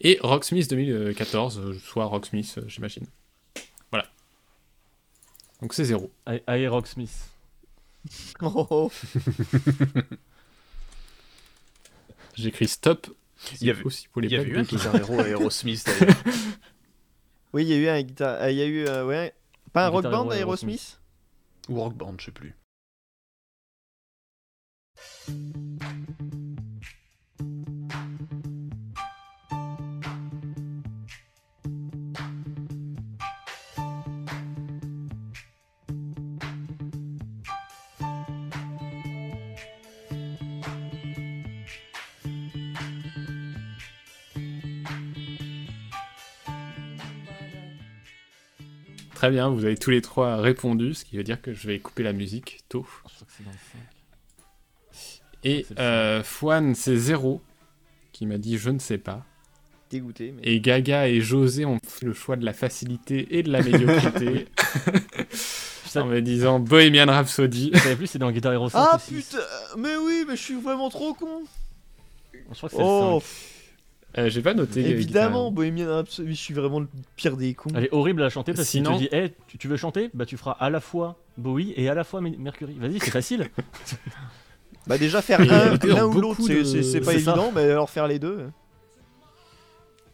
et Rocksmith 2014, euh, soit Rocksmith, euh, j'imagine. Voilà. Donc c'est zéro. Allez, Rocksmith. Oh, [laughs] oh. J'écris stop. Il y avait- aussi pour les Il y avait eu un Guitar. Guitar Hero à Aerosmith [laughs] d'ailleurs. Oui, il y a eu un guitare. euh, Il y a eu. euh, ouais. Pas un Un rock Guitar band Aerosmith? Ou Rock Band, je sais plus. Très bien, vous avez tous les trois répondu, ce qui veut dire que je vais couper la musique tôt. Je crois que c'est dans le 5. Et euh, Fouane, c'est zéro, qui m'a dit je ne sais pas. Dégoûté. Mais... Et Gaga et José ont fait le choix de la facilité et de la médiocrité [laughs] [laughs] en me disant Bohemian Rhapsody. Je savais plus, c'est dans Guitar Hero 5 Ah putain Mais oui, mais je suis vraiment trop con Je crois que c'est Oh le 5. Euh, J'ai pas noté. euh, Évidemment, Bohemian Rhapsody, je suis vraiment le pire des cons. Elle est horrible à chanter parce qu'il Sinon- te dit hey, tu, tu veux chanter? Bah tu feras à la fois Bowie et à la fois Mer- Mercury. Vas-y, c'est facile. [laughs] Bah déjà faire l'un ou beaucoup l'autre, c'est- de- c'est pas C'est ça. évident, mais alors faire les deux.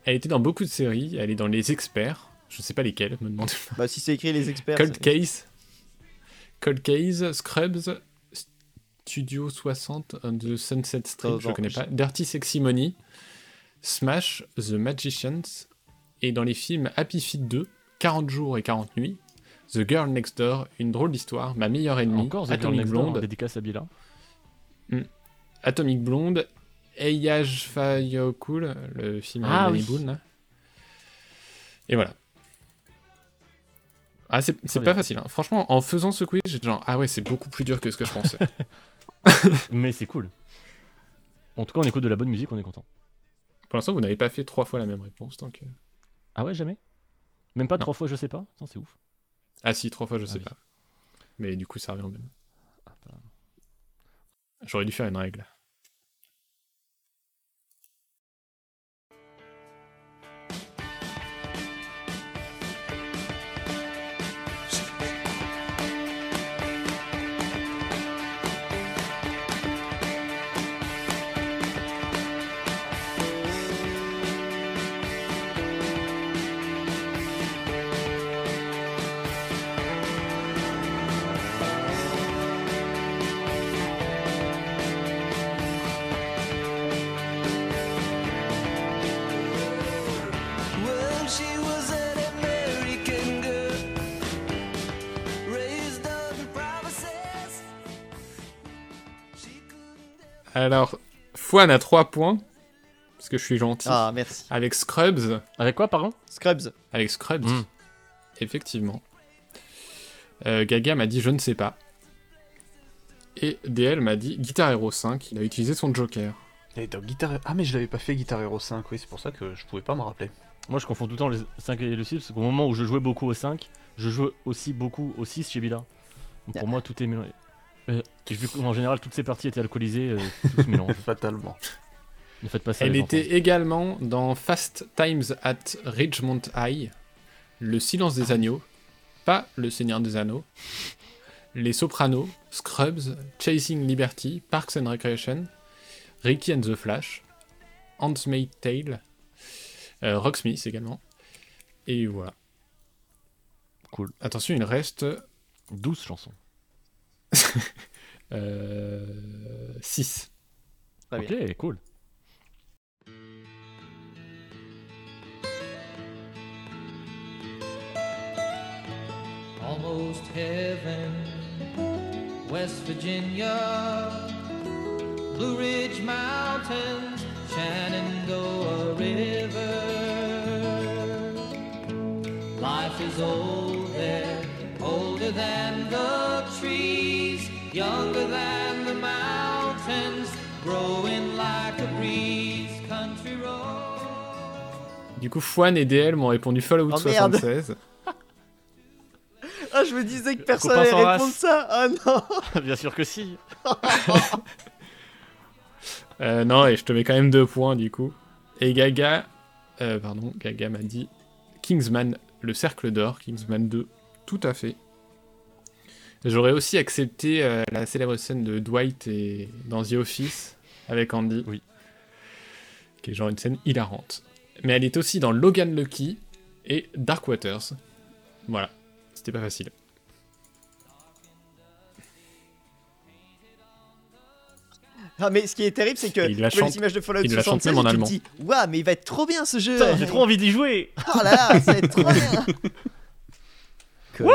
Elle était dans beaucoup de séries. Elle est dans Les Experts. Je sais pas lesquels, me demandez pas. Bah si c'est écrit les [laughs] experts. Cold Case. Cold Case, Scrubs, Studio 60 on the Sunset Strip, je attends, connais je- pas. Dirty Sexy Money, Smash, The Magicians, et dans les films Happy Feet 2, 40 jours et 40 nuits, The Girl Next Door, Une drôle d'histoire, Ma meilleure ennemie, Encore The Girl Atomic Next Door, Blonde, dédicace à Bila. Atomic Blonde, Fire Cool, le film Ah avec oui. Boone. Et voilà. Ah, c'est pas bien. facile. hein. Franchement, en faisant ce quiz, j'étais genre, ah ouais, c'est beaucoup plus dur que ce que je pensais. [laughs] Mais c'est cool. En tout cas, on écoute de la bonne musique, on est content. Pour l'instant, vous n'avez pas fait trois fois la même réponse. Donc... euh. Ah ouais, jamais? Même pas Non. trois fois, je sais pas? Attends, c'est ouf. Ah si, trois fois, je Ah sais oui. pas. Mais du coup, ça revient au même. Ah. J'aurais dû faire une règle. Alors, Fouane a trois points. Parce que je suis gentil. Ah merci. Avec Scrubs. Avec quoi, pardon? Scrubs. Avec Scrubs. Mm. Effectivement. Euh, Gaga m'a dit je ne sais pas. Et DL m'a dit Guitar Hero 5, il a utilisé son Joker. Et Guitar... Ah mais je l'avais pas fait Guitar Hero 5, oui, c'est pour ça que je pouvais pas me rappeler. Moi, je confonds tout le temps les 5 et le 6 parce qu'au moment où je jouais beaucoup au 5, je jouais aussi beaucoup au 6 chez Bila. Donc pour moi, tout est mélangé. Euh, vu qu'en général, toutes ces parties étaient alcoolisées, euh, tout se mélange. [laughs] Fatalement. Ne faites pas ça. Elle était enfants. également dans Fast Times at Ridgemont High, Le Silence des Agneaux, pas Le Seigneur des Anneaux, Les Sopranos, Scrubs, Chasing Liberty, Parks and Recreation, Ricky and the Flash, Handmaid's Tale, euh, Rocksmith également. Et voilà. Cool. Attention, il reste 12 chansons. [laughs] euh, 6. Très ok, bien. cool. almost heaven. West Virginia, Blue Ridge Mountains, Shenandoah River. Life is old there, older than the trees, younger than the mountains, growing like a breeze. Country road. Du coup, Fouane et DL m'ont répondu Fallout Oh, merde. 76. [laughs] Ah je me disais que personne allait répondre ça. Ah non. [laughs] Bien sûr que si. [laughs] Euh, non, et je te mets quand même deux points du coup. Et Gaga, euh, pardon, Gaga m'a dit Kingsman, le cercle d'or, Kingsman 2, tout à fait. J'aurais aussi accepté euh, la célèbre scène de Dwight et dans The Office avec Andy. Oui. Qui est genre une scène hilarante. Mais elle est aussi dans Logan Lucky et Dark Waters. Voilà, c'était pas facile. Ah, mais ce qui est terrible, c'est que il la vois les chante- images de Fallout il la chante 76 même en et tu te allemand. dis, Waouh, mais il va être trop bien ce jeu. J'ai trop envie d'y jouer. Oh là là, ça va être trop [laughs] bien. Big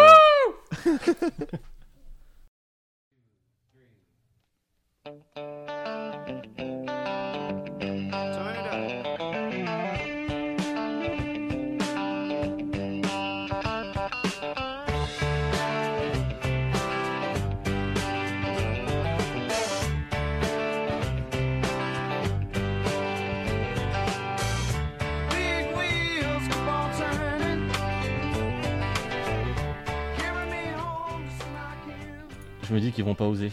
me dis qu'ils vont pas oser.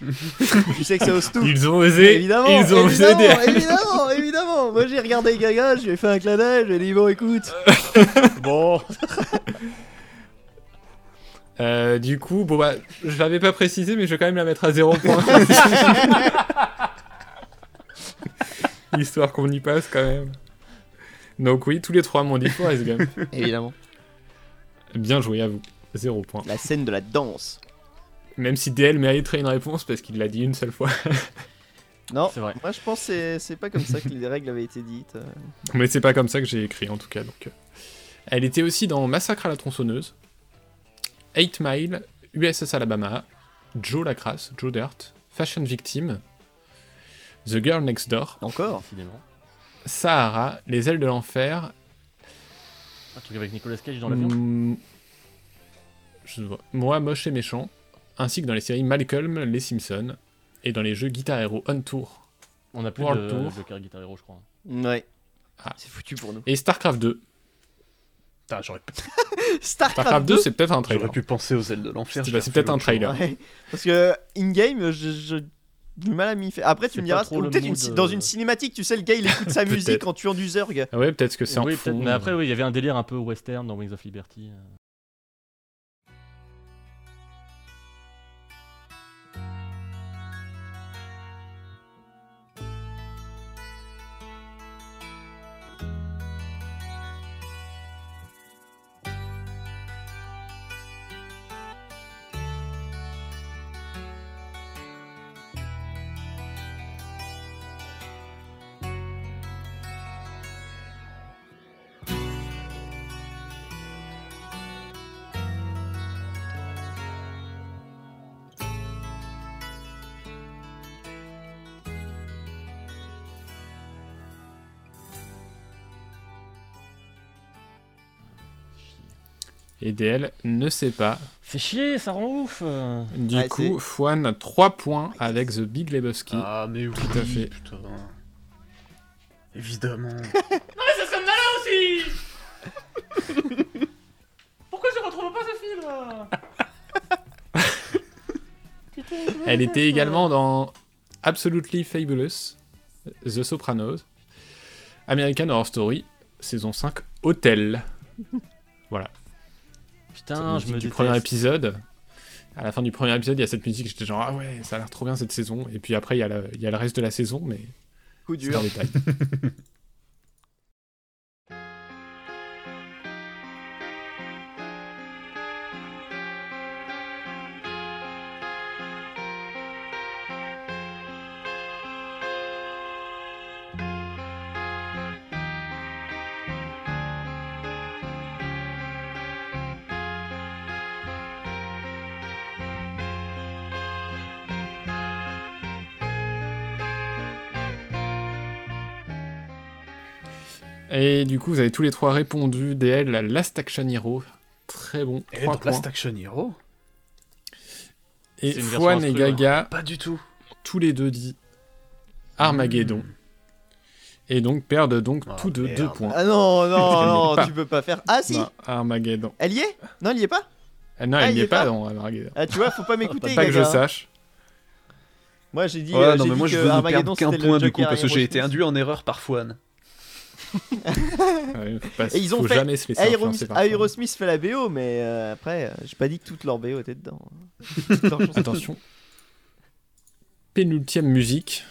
[laughs] Tu sais que ça ose tout. Ils ont osé, Évidemment, ils ont osé évidemment, évidemment, évidemment. Moi j'ai regardé Gaga, je lui ai fait un clin d'œil, je lui ai dit bon écoute. [laughs] bon, [laughs] Euh, du coup, bon bah, je l'avais pas précisé, mais je vais quand même la mettre à 0 point. Histoire qu'on y passe quand même. Donc oui, tous les trois m'ont dit Gump. évidemment. Bien joué à vous. 0 point. La scène de la danse. Même si DL mériterait une réponse parce qu'il l'a dit une seule fois. [laughs] Non, C'est vrai. moi je pense que c'est- pas comme ça que les règles avaient été dites. euh. mais c'est pas comme ça que j'ai écrit en tout cas. Donc, euh. Elle était aussi dans Massacre à la tronçonneuse, 8 Mile, USS Alabama, Joe la crasse, Joe Dirt, Fashion Victim, The Girl Next Door, Encore? Décidément. Sahara, Les ailes de l'enfer, Un truc avec Nicolas Cage dans l'avion? Mm, vois. Moi, moche et méchant, ainsi que dans les séries Malcolm, Les Simpsons, et dans les jeux Guitar Hero On Tour On a plus World de, Tour. Car Guitar Hero, je crois. Ouais. Ah. C'est foutu pour nous. et StarCraft 2. Putain, j'aurais pu, [laughs] Starcraft, StarCraft 2, c'est peut-être un trailer. j'aurais pu penser aux ailes de l'enfer. C'est bah, peut-être un trailer. Ouais. [laughs] Parce que in-game, je, du mal à m'y faire. Après, tu me diras, peut-être une euh. dans une cinématique, tu sais, le gars il écoute sa [laughs] musique en tuant du Zerg. Ah ouais, peut-être que c'est en oui, fond. peut-être. Mais après, oui, il y avait un délire un peu western dans Wings of Liberty. Et DL ne sait pas. Fait chier, ça rend ouf. Du Ouais, coup, Fouane a 3 points avec The Big Lebowski. Ah, mais oui, Tout à fait. putain. Évidemment. [laughs] ça serait malin aussi [laughs] Pourquoi je retrouve pas ce film [laughs] Elle était également dans Absolutely Fabulous, The Sopranos, American Horror Story, saison 5, Hotel. Voilà. Putain, je me du premier épisode. À la fin du premier épisode, il y a cette musique, j'étais genre, ah ouais, ça a l'air trop bien cette saison. Et puis après, il y, a le- il y a le reste de la saison, mais Coup c'est dur. détail. [laughs] Et du coup, vous avez tous les trois répondu. DL, la Last Action Hero. Très bon. Et 3 dans points. Last Action Hero Et Fouane et. Gaga, Pas du tout. tous les deux dit Armageddon. Hmm. Et donc perdent donc Oh, tous deux deux points. Ah non, non, pas. [laughs] non, tu peux pas faire. Ah si, Non, Armageddon. elle y est? Non, elle y est pas? Ah non, Ah, elle n'y y est pas pas dans Armageddon. Ah, tu vois, faut pas [laughs] m'écouter, Pas que je hein. sache. Moi, j'ai dit, Ouais, euh, non, mais dit moi je que veux ne Armageddon, perdre qu'un point du coup parce que j'ai été induit en erreur par Fouane. Ouais, faut pas- Et ils ont faut fait jamais se laisser Aerosmith, fait la BO, mais euh, après, euh, j'ai pas dit que toute leur BO était dedans. Toute leur. [laughs] Attention. Pénultième musique.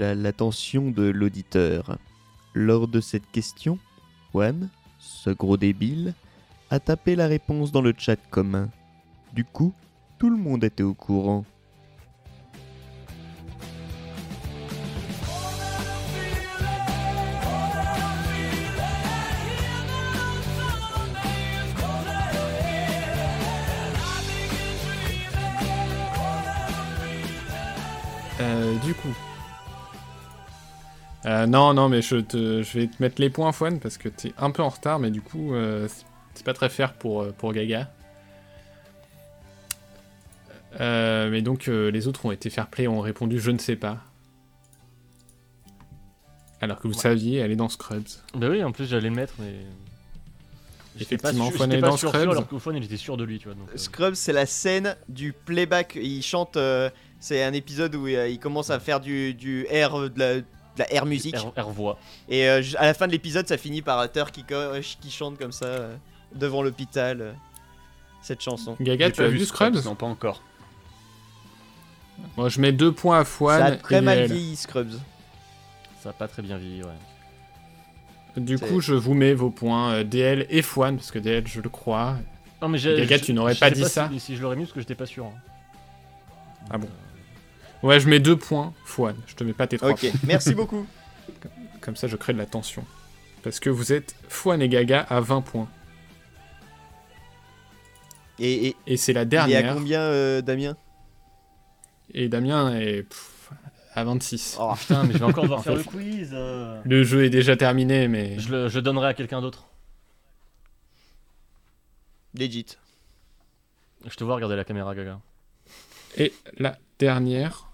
À l'attention de l'auditeur. Lors de cette question, Juan, ce gros débile, a tapé la réponse dans le chat commun. Du coup, tout le monde était au courant. Euh, non, non, mais je, te, je vais te mettre les points, Fouane, parce que t'es un peu en retard, mais du coup, euh, c'est- pas très fair pour, euh, pour Gaga. Euh, mais donc, euh, les autres ont été fair play, ont répondu je ne sais pas. Alors que vous saviez, elle est dans Scrubs. Bah oui, en plus j'allais le mettre, mais. J'étais pas Effectivement, Fouane est pas dans sûr, Scrubs. sûr, alors que Fouane il était sûr de lui, tu vois. donc, euh, Scrubs, c'est la scène du playback. Il chante. euh, c'est un épisode où il commence à faire du, du air, de la, de la air musique. air, air voix. Et euh, à la fin de l'épisode, ça finit par Hutter qui, co- qui chante comme ça euh, devant l'hôpital. euh, cette chanson. Gaga, tu as vu Scrubs Non, pas encore. Moi, je mets deux points à Ça Fouane. a très et mal vieilli, Scrubs. Ça a pas très bien vieilli, ouais. Du coup, je vous mets vos points euh, DL et Fouane, parce que DL, je le crois. Non, mais Gaga, je- tu n'aurais pas dit ça si, si je l'aurais mis parce que j'étais pas sûr. hein. Ah bon Ouais, je mets deux points, Fouane. Je te mets pas tes trois Ok, merci beaucoup. Comme ça, je crée de la tension. Parce que vous êtes Fouane et Gaga à 20 points. Et, et, Et c'est la il est à dernière. combien, euh, Damien? Et Damien est pff, à 26. Oh, Putain, mais je vais encore devoir En [laughs] faire fait, le quiz. euh. [laughs] Le jeu est déjà terminé, mais. Je le, je le donnerai à quelqu'un d'autre. legit. Je te vois regarder la caméra, Gaga. Et la dernière.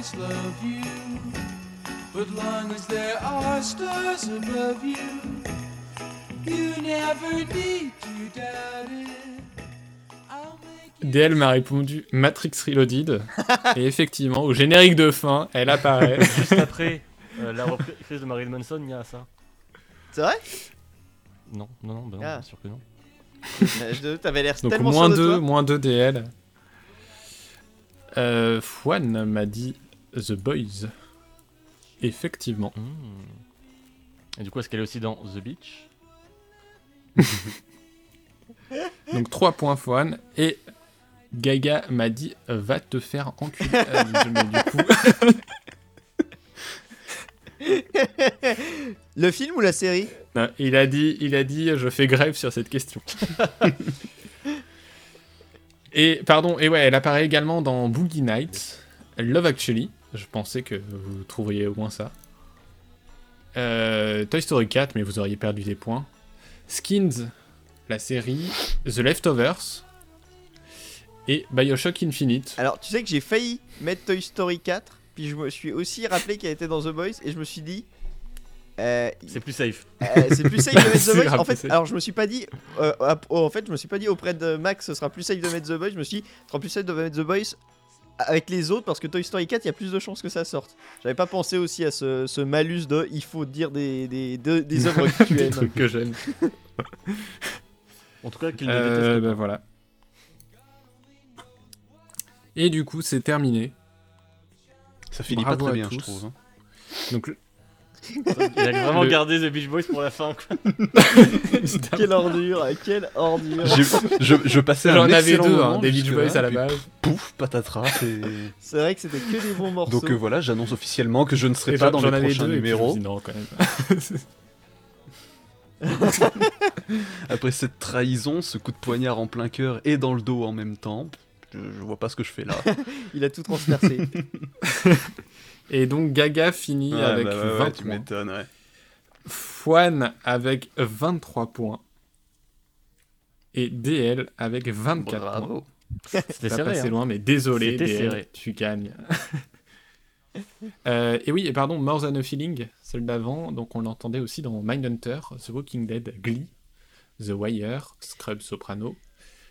Always love you, but long as there are stars above you, you never need to doubt it. DL m'a répondu Matrix Reloaded. [laughs] et effectivement, au générique de fin, elle apparaît. [laughs] Juste après euh, la reprise de Marilyn Manson, il y a ça. C'est vrai? Non, non, non, bah non, Ah. bien sûr que non. [laughs] T'avais l'air Donc tellement moins sûr de 2, toi. moins 2 DL. Euh, Fouane m'a dit The Boys. Effectivement. Hmm. Et du coup, est-ce qu'elle est aussi dans The Beach [laughs] Donc 3 points Fouane. Et Gaga m'a dit Va te faire enculer. Euh, mais du coup, [laughs] Le film ou la série? Non, il, a dit, il a dit Je fais grève sur cette question. [laughs] et pardon, et ouais, elle apparaît également dans Boogie Nights, Love Actually. Je pensais que vous trouveriez au moins ça. Euh, Toy Story 4, mais vous auriez perdu des points. Skins, la série. The Leftovers. Et Bioshock Infinite. Alors, tu sais que j'ai failli mettre Toy Story 4, puis je me suis aussi rappelé qu'elle était dans The Boys, et je me suis dit. euh, C'est plus safe. euh, c'est plus safe de mettre [laughs] The Boys. En fait, alors je me suis pas dit. en fait, je me suis pas dit auprès de Max, ce sera plus safe de mettre The Boys. Je me suis dit, ce sera plus safe de mettre The Boys avec les autres parce que Toy Story 4, il y a plus de chances que ça sorte. J'avais pas pensé aussi à ce, ce malus de il faut dire des, des, des, des œuvres [laughs] que tu Des aimes. trucs que j'aime. En tout cas, qu'il ne Euh, déteste bah voilà. Et du coup, c'est terminé. Ça finit Bravo pas très bien, tous. je trouve. hein. Donc, le- Il a vraiment Le- gardé The Beach Boys pour la fin. quoi. [laughs] Quelle ordure, quelle ordure. Je, je passais un J'en avais excellent deux, moment hein, des Beach Boys à la base. Pouf, patatras. et- C'est vrai que c'était que des bons morceaux. Donc euh, voilà, j'annonce officiellement que je ne serai Et pas dans les prochains deux, puis numéros. non, quand même. [laughs] Après cette trahison, ce coup de poignard en plein cœur et dans le dos en même temps, je, je vois pas ce que je fais là. [laughs] Il a tout transpercé. Et donc Gaga finit Ouais, avec bah ouais, ouais, 20 tu points. m'étonnes, ouais. Fouane avec 23 points. Et DL avec 24 Bravo. points. C'était serré. passé hein. loin, mais désolé, DL, serré. tu gagnes. [laughs] Euh, et oui, et pardon, More Than a Feeling, celle d'avant, donc on l'entendait aussi dans Mindhunter, The Walking Dead, Glee, The Wire, Scrub Soprano,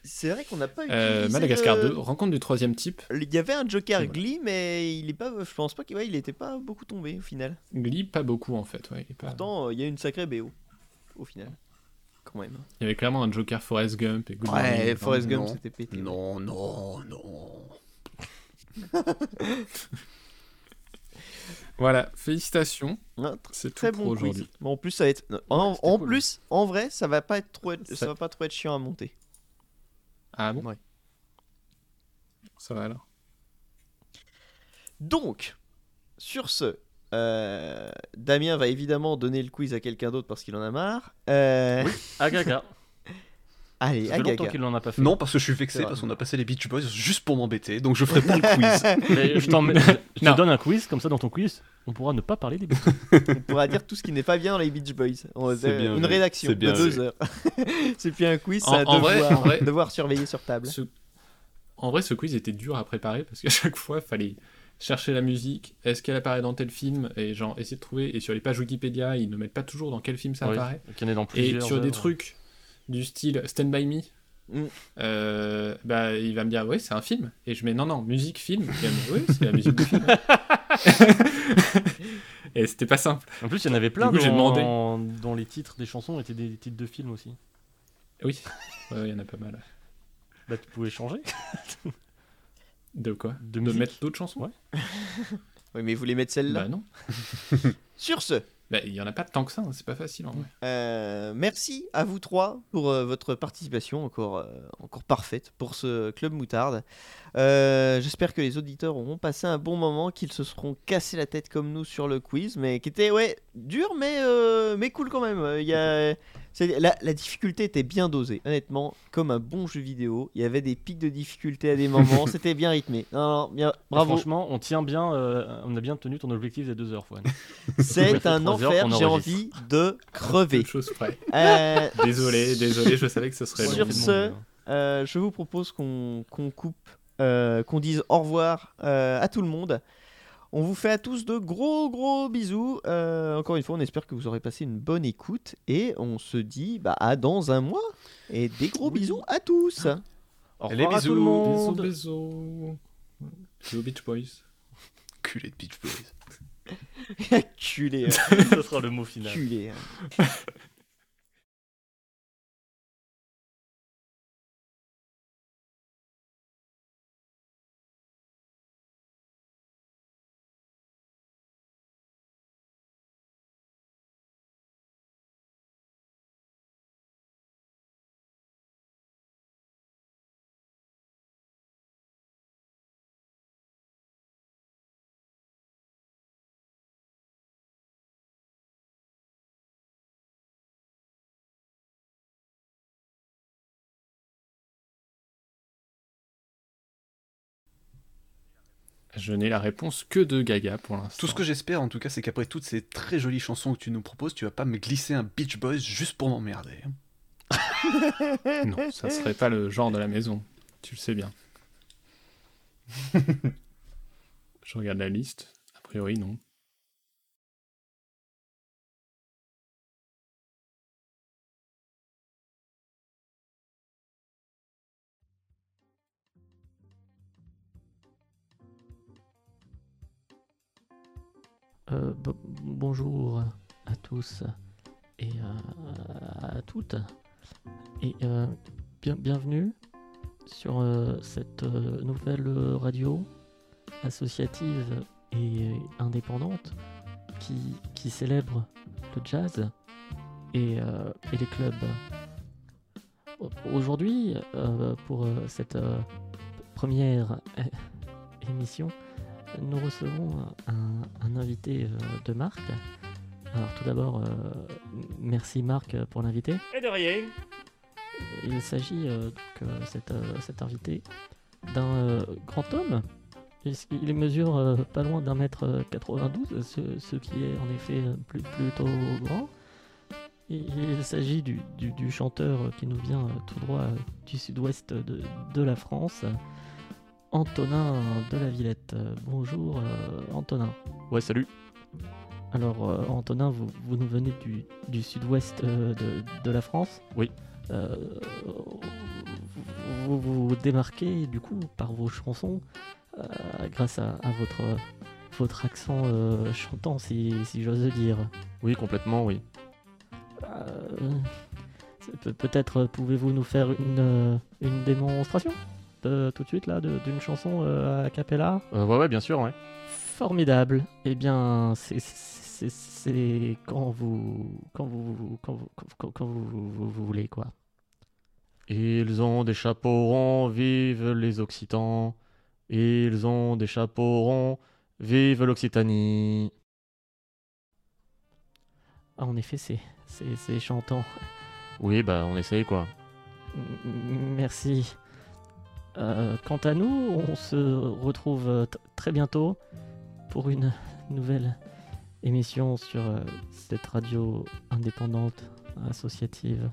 C'est vrai qu'on n'a pas euh, utilisé Madagascar le- 2, Rencontre du troisième type, Il y avait un Joker. Glee, mais il est pas. Je pense pas qu'il ouais, il était pas beaucoup tombé au final. Glee, pas beaucoup en fait, ouais, il est pas- Pourtant, euh, il y a une sacrée BO au final. Quand même. Il y avait clairement un Joker Forrest Gump et Good Ouais, Morning, Forrest. Gump c'était pété. Non, non, non. [laughs] Voilà, félicitations, c'est Très tout bon pour aujourd'hui. Bon, en plus, ça va être. En, c'était en cool. plus, en vrai, ça va pas être trop, être- ça... Ça- va pas trop être chiant à monter. Ah bon Ouais. Ça va alors? Donc, sur ce, euh, Damien va évidemment donner le quiz à quelqu'un d'autre parce qu'il en a marre. Euh, Ah, Gaga. [laughs] Allez, Ça à fait longtemps Gaga. qu'il en a pas fait. Non, parce que je suis vexé parce qu'on a passé les Beach Boys juste pour m'embêter, donc je ferai pas le quiz. [laughs] Mais je t'en mets- je te donne un quiz, comme ça dans ton quiz, on pourra ne pas parler des Beach [laughs] On pourra dire tout ce qui n'est pas bien dans les Beach Boys. On- C'est bien une rédaction c'est de deux heures. [laughs] c'est plus un quiz, En- c'est un vrai- devoir, vrai- devoir surveiller sur table. Ce- En vrai, ce quiz était dur à préparer parce qu'à chaque fois, il fallait chercher la musique. Est-ce qu'elle apparaît dans tel film Et genre, essayer de trouver. Et sur les pages Wikipédia, ils ne mettent pas toujours dans quel film ça Oui, apparaît. qu'il y en dans Et sur des trucs du style Stand By Me, Mm. euh, bah, il va me dire Oui, c'est un film. Et je mets Non, non, musique, film. Et me oui, c'est la musique du film. [laughs] et c'était pas simple. En plus, il y en avait plein Du coup, j'ai demandé. dans... dont les titres des chansons étaient des titres de films aussi. Oui, Ouais, il y en a pas mal. Bah, tu pouvais changer. [laughs] De quoi De De mettre d'autres chansons Ouais. [laughs] Oui, mais vous voulez mettre celle-là Bah non. Sur ce, Bah, il y en a pas tant que ça, hein, c'est pas facile en vrai. Euh, merci à vous trois pour euh, votre participation encore, euh, encore parfaite pour ce club moutarde. J'espère que les auditeurs auront passé un bon moment, qu'ils se seront cassés la tête comme nous sur le quiz, mais qui était ouais dur, mais mais cool quand même. Il y a, la, la difficulté était bien dosée, honnêtement, comme un bon jeu vidéo. Il y avait des pics de difficulté à des [laughs] moments, c'était bien rythmé. Non, non, bien, bravo. Franchement, on tient bien, euh, on a bien tenu ton objectif des deux heures, Fouane. [laughs] C'est un enfer. J'ai envie de crever. Près. Euh, [laughs] Désolé, désolé, je savais que ce serait Sur ce, Euh, je vous propose qu'on qu'on coupe, euh, qu'on dise au revoir euh, à tout le monde. On vous fait à tous de gros gros bisous. Euh, encore une fois, on espère que vous aurez passé une bonne écoute et on se dit bah, à dans un mois. Et des gros bisous à tous. Au Les revoir à tout le bisous. monde. Bisous, bisous. Bisous Beach Boys. [laughs] Culé de Beach Boys. [laughs] Culé. hein. [laughs] Ce sera le mot final. Culé. hein. Je n'ai la réponse que de Gaga pour l'instant. Tout ce que j'espère en tout cas, c'est qu'après toutes ces très jolies chansons que tu nous proposes, tu vas pas me glisser un Beach Boys juste pour m'emmerder. hein. [laughs] Non, ça serait pas le genre de la maison. Tu le sais bien. [laughs] Je regarde la liste. A priori, non. Euh, bo- bonjour à tous et euh, à toutes. Et euh, bien, bienvenue sur cette nouvelle radio associative et indépendante qui, célèbre le jazz et, les clubs. Au- Aujourd'hui, pour cette première émission, nous recevons un, un invité euh, de marque. Alors tout d'abord, euh, merci Marc pour l'invité. Et de rien. Il s'agit euh, donc, cet, cet invité d'un grand homme. Il, mesure pas loin d'un mètre euh, 92, ce, ce qui est en effet plus, plutôt grand. Il, s'agit du, du- du chanteur qui nous vient tout droit du sud-ouest de, de la France, Antonin de la Villette. Bonjour euh, Antonin. Ouais, salut. Alors euh, Antonin, vous, vous nous venez du, du sud-ouest euh, de, de la France Oui. Euh, vous, vous vous démarquez du coup par vos chansons grâce à, à votre, votre accent chantant, si, si j'ose dire. Oui, complètement, oui. Peut-être pouvez-vous nous faire une, une démonstration? De- tout de suite là d'une chanson euh, a cappella Euh, ouais, ouais, bien sûr, ouais. Formidable. Eh bien, c'est- quand vous quand vous quand vous quand, quand vous, vous- vous voulez quoi. Ils ont des chapeaux ronds, vive les Occitans. Ils ont des chapeaux ronds, vive l'Occitanie. Ah, en effet, c'est c'est c'est chantant. Oui, bah, on essaye, quoi. M- Merci. Euh, quant à nous, on se retrouve euh, très bientôt pour une nouvelle émission sur euh, cette radio indépendante, associative.